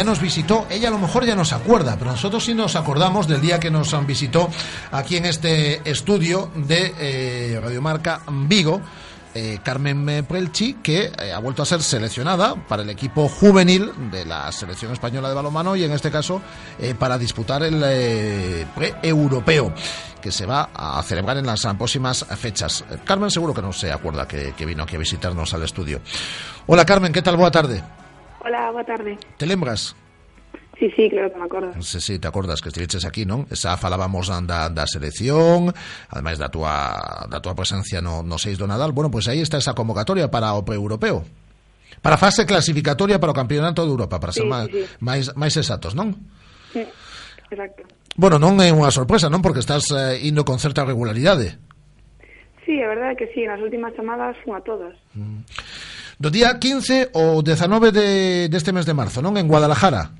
Ya nos visitó. Ella a lo mejor ya no se acuerda, pero nosotros sí nos acordamos del día que nos visitó aquí en este estudio de eh, Radiomarca Vigo. eh, Carmen Prelchi, que eh, ha vuelto a ser seleccionada para el equipo juvenil de la selección española de balonmano y en este caso eh, para disputar el pre-europeo que se va a celebrar en las próximas fechas. Carmen seguro que no se acuerda que, que vino aquí a visitarnos al estudio. Hola Carmen, ¿qué tal? Boa tarde. Hola, boa tarde. Te lembras? Sí, sí, claro que me acordo. Sí, sí, te acordas que estiveches aquí, non? Esa falábamos da, da selección, ademais da túa, da túa presencia no, no 6 do Nadal. Bueno, pois pues aí está esa convocatoria para o pre-europeo. Para a fase clasificatoria para o Campeonato de Europa, para sí, ser máis, sí, sí. máis, máis exactos, non? Sí, exacto. Bueno, non é unha sorpresa, non? Porque estás eh, indo con certa regularidade. Sí, a verdade é que sí, nas últimas chamadas fun a todas. Mm. Do día 15 ou 19 de, deste mes de marzo, non? En Guadalajara.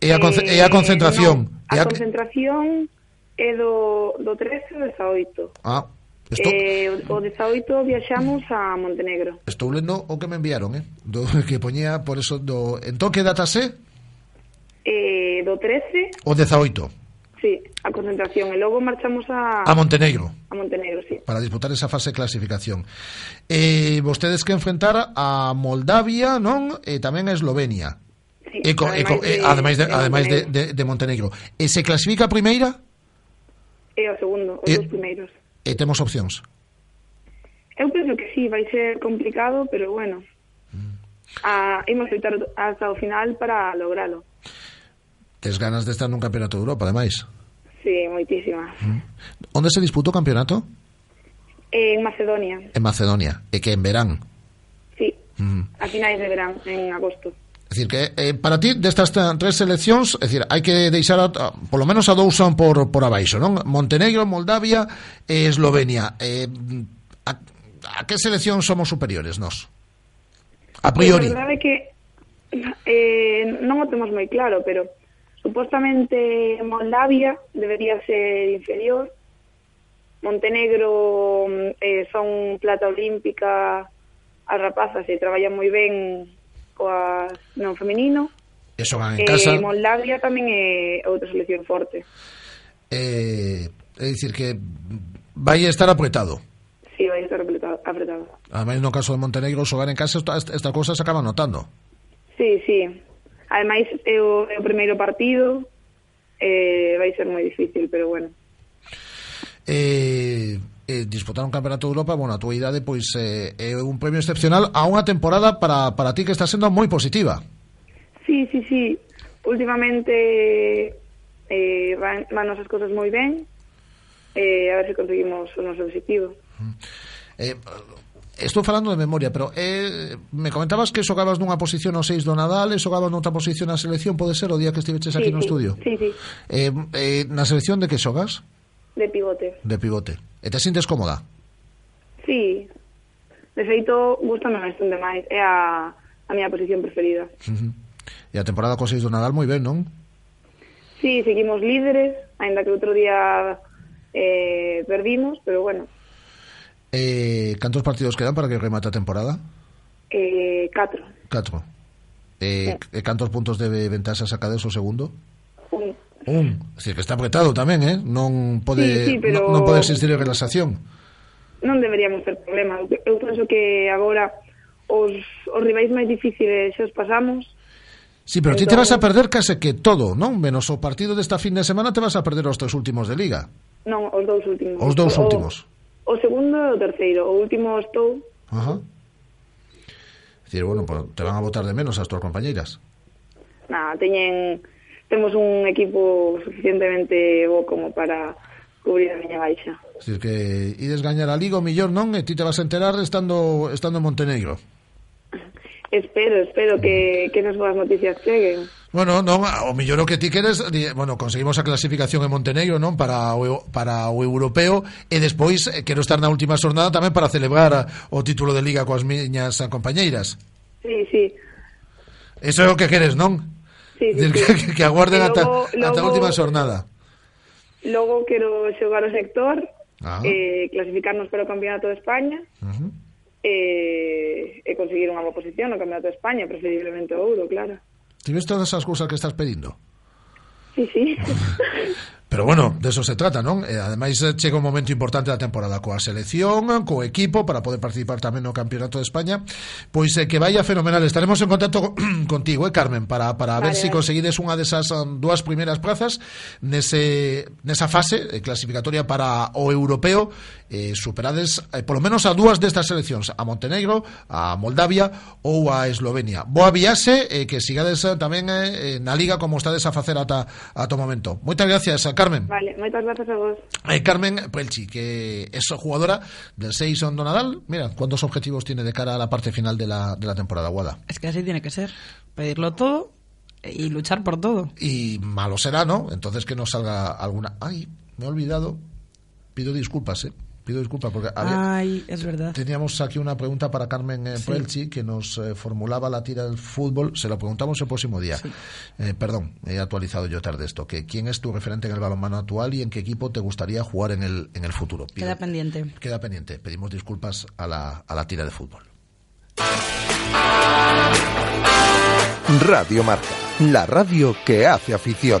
E a, conce eh, e a eh, concentración. Non, a, a concentración é do, do 13 ao 18. Ah, Estou... Eh, o 18 viaxamos a Montenegro. Estou lendo o que me enviaron, eh? Do, que poñía por eso do... Entón, que data se? Eh, do 13 O 18 Sí, a concentración. E logo marchamos a... A Montenegro. A Montenegro, sí. Para disputar esa fase de clasificación. Eh, vostedes que enfrentar a Moldavia, non? E tamén a Eslovenia. Sí, e co, ademais, e co, de, e, ademais, de, de, ademais de, de, de Montenegro. E se clasifica a primeira? E o segundo, os e, dos primeiros. E temos opcións? Eu penso que sí, vai ser complicado, pero bueno. Mm. Ah, a, imos evitar hasta o final para logralo. Tes ganas de estar nun campeonato de Europa, ademais. Sí, moitísimas. Mm. Onde se disputou o campeonato? En Macedonia. En Macedonia, e que en verán. Sí, mm. a finais de verán, en agosto. É dicir, que eh, para ti destas tres seleccións, é dicir, hai que deixar a, a, polo menos a dous son por, por abaixo, non? Montenegro, Moldavia e Eslovenia. Eh, a, a que selección somos superiores nós? A priori. A verdade é que eh, non o temos moi claro, pero Supostamente Moldavia debería ser inferior. Montenegro mm, eh, son plata olímpica as rapazas e traballan moi ben coas non feminino. E xogan en eh, casa. Moldavia tamén é outra selección forte. Eh, é dicir que vai estar apretado. Sí, vai estar apretado. apretado. Ademais, no caso de Montenegro, xogar en casa, esta, esta cosa se acaba notando. Sí, sí. Ademais, é o, é o primeiro partido, eh, vai ser moi difícil, pero bueno. Eh, eh, disputar un campeonato de Europa, bueno, a túa idade pois eh, é un premio excepcional a unha temporada para, para ti que está sendo moi positiva. Sí, sí, sí. Últimamente eh, van, van as cousas moi ben. Eh, a ver se conseguimos o noso objetivo. Mm. Eh, Estou falando de memoria, pero eh, me comentabas que xogabas nunha posición o 6 do Nadal e xogabas noutra posición na selección, pode ser o día que estiveches aquí sí, no sí, estudio? Sí, sí. Eh, eh, na selección de que xogas? De pivote. De pivote. E te sintes cómoda? Sí. De feito, gustame bastante máis. É a, a miña posición preferida. Uh -huh. E a temporada co 6 do Nadal moi ben, non? Sí, seguimos líderes, aínda que outro día eh, perdimos, pero bueno, Eh, cantos partidos quedan para que remate a temporada? Eh, catro. Catro. Eh, sí. E cantos puntos de ventaxa sacades o segundo? Un. Un. É dicir, que está apretado tamén, eh? Non pode, sí, sí, pero... non, non pode existir relaxación. Non deberíamos ter problema. Eu penso que agora os, os rivais máis difíciles xa os pasamos. Sí, pero entón... ti te vas a entón- perder case que todo, non? Menos o partido desta fin de semana te vas a perder os tres últimos de Liga. Non, os dous últimos. Os dous últimos. O, o segundo e o terceiro, o último estou. Ajá. Dicir, bueno, pues, te van a votar de menos as túas compañeiras. Nada, teñen temos un equipo suficientemente bo como para cubrir a miña baixa. Dicir que ides gañar a Liga o millón, non e ti te vas a enterar estando estando en Montenegro. Espero, espero que, que nos boas noticias cheguen. Bueno, non, o mellor o que ti queres, bueno, conseguimos a clasificación en Montenegro, non, para o, para o europeo e despois eh, quero estar na última xornada tamén para celebrar o título de liga coas miñas compañeiras. Sí, sí. Eso é o que queres, non? Sí, sí, que, sí. que aguarden ata, ata a última xornada. Logo quero xogar o sector, ah. eh, clasificarnos para o Campeonato de España. Uh -huh. eh, e conseguir unha boa posición no Campeonato de España, preferiblemente o Ouro, claro. ¿Tienes todas esas cousas que estás pedindo? Sí, sí. Pero bueno, de eso se trata, non? E, eh, ademais, chega eh, un momento importante da temporada coa selección, co equipo, para poder participar tamén no Campeonato de España. Pois eh, que vaya fenomenal. Estaremos en contacto contigo, eh, Carmen, para, para vale, ver se si conseguides unha desas um, dúas primeiras plazas nese, nesa fase eh, clasificatoria para o europeo eh, superades eh, polo menos a dúas destas seleccións, a Montenegro, a Moldavia ou a Eslovenia. Boa viaxe e eh, que sigades eh, tamén eh, na liga como estades a facer ata, ata o momento. Moitas gracias, eh, Carmen. Vale, moitas grazas a vos. Eh, Carmen Pelchi, que es jugadora del 6 do Nadal. Mira, ¿cuántos objetivos tiene de cara a la parte final de la, de la temporada, Guada? Es que así tiene que ser. Pedirlo todo y luchar por todo. Y malo será, ¿no? Entonces que no salga alguna... Ay, me he olvidado. Pido disculpas, ¿eh? Pido disculpas porque había- Ay, es verdad. teníamos aquí una pregunta para Carmen eh, Sí. Pelchi que nos eh, formulaba la tira del fútbol. Se lo preguntamos el próximo día. Eh, perdón, he actualizado yo tarde esto. Que ¿Quién es tu referente en el balonmano actual y en qué equipo te gustaría jugar en el, en el futuro? Pido- Queda pendiente. Queda pendiente. Pedimos disculpas a la, a la tira de fútbol. Radio Marca, la radio que hace afición.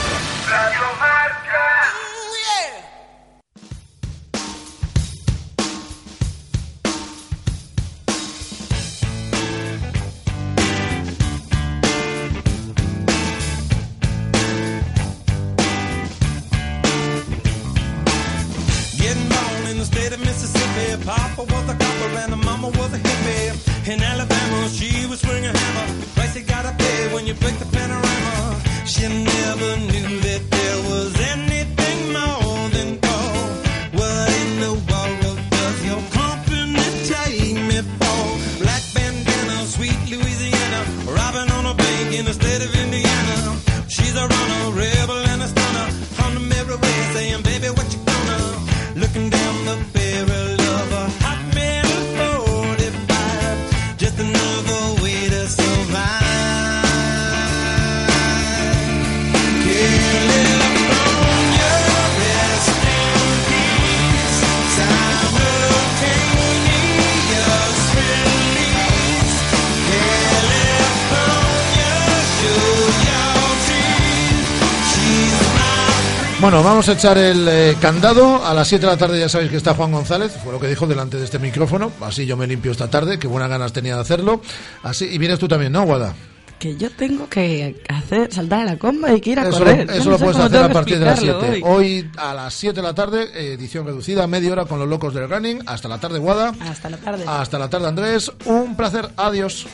Bueno, vamos a echar el eh, candado. A las 7 de la tarde ya sabéis que está Juan González, fue lo que dijo delante de este micrófono. Así yo me limpio esta tarde, que buenas ganas tenía de hacerlo. Así, y vienes tú también, ¿no, Guada? Que yo tengo que hacer saltar a la comba y que ir a Eso, correr. lo, eso no lo puedes hacer a partir de las 7. explicarlo Hoy. hoy. a las 7 de la tarde, edición reducida, media hora con los locos del running. Hasta la tarde, Guada. Hasta la tarde. Hasta la tarde, Andrés. Un placer. Adiós.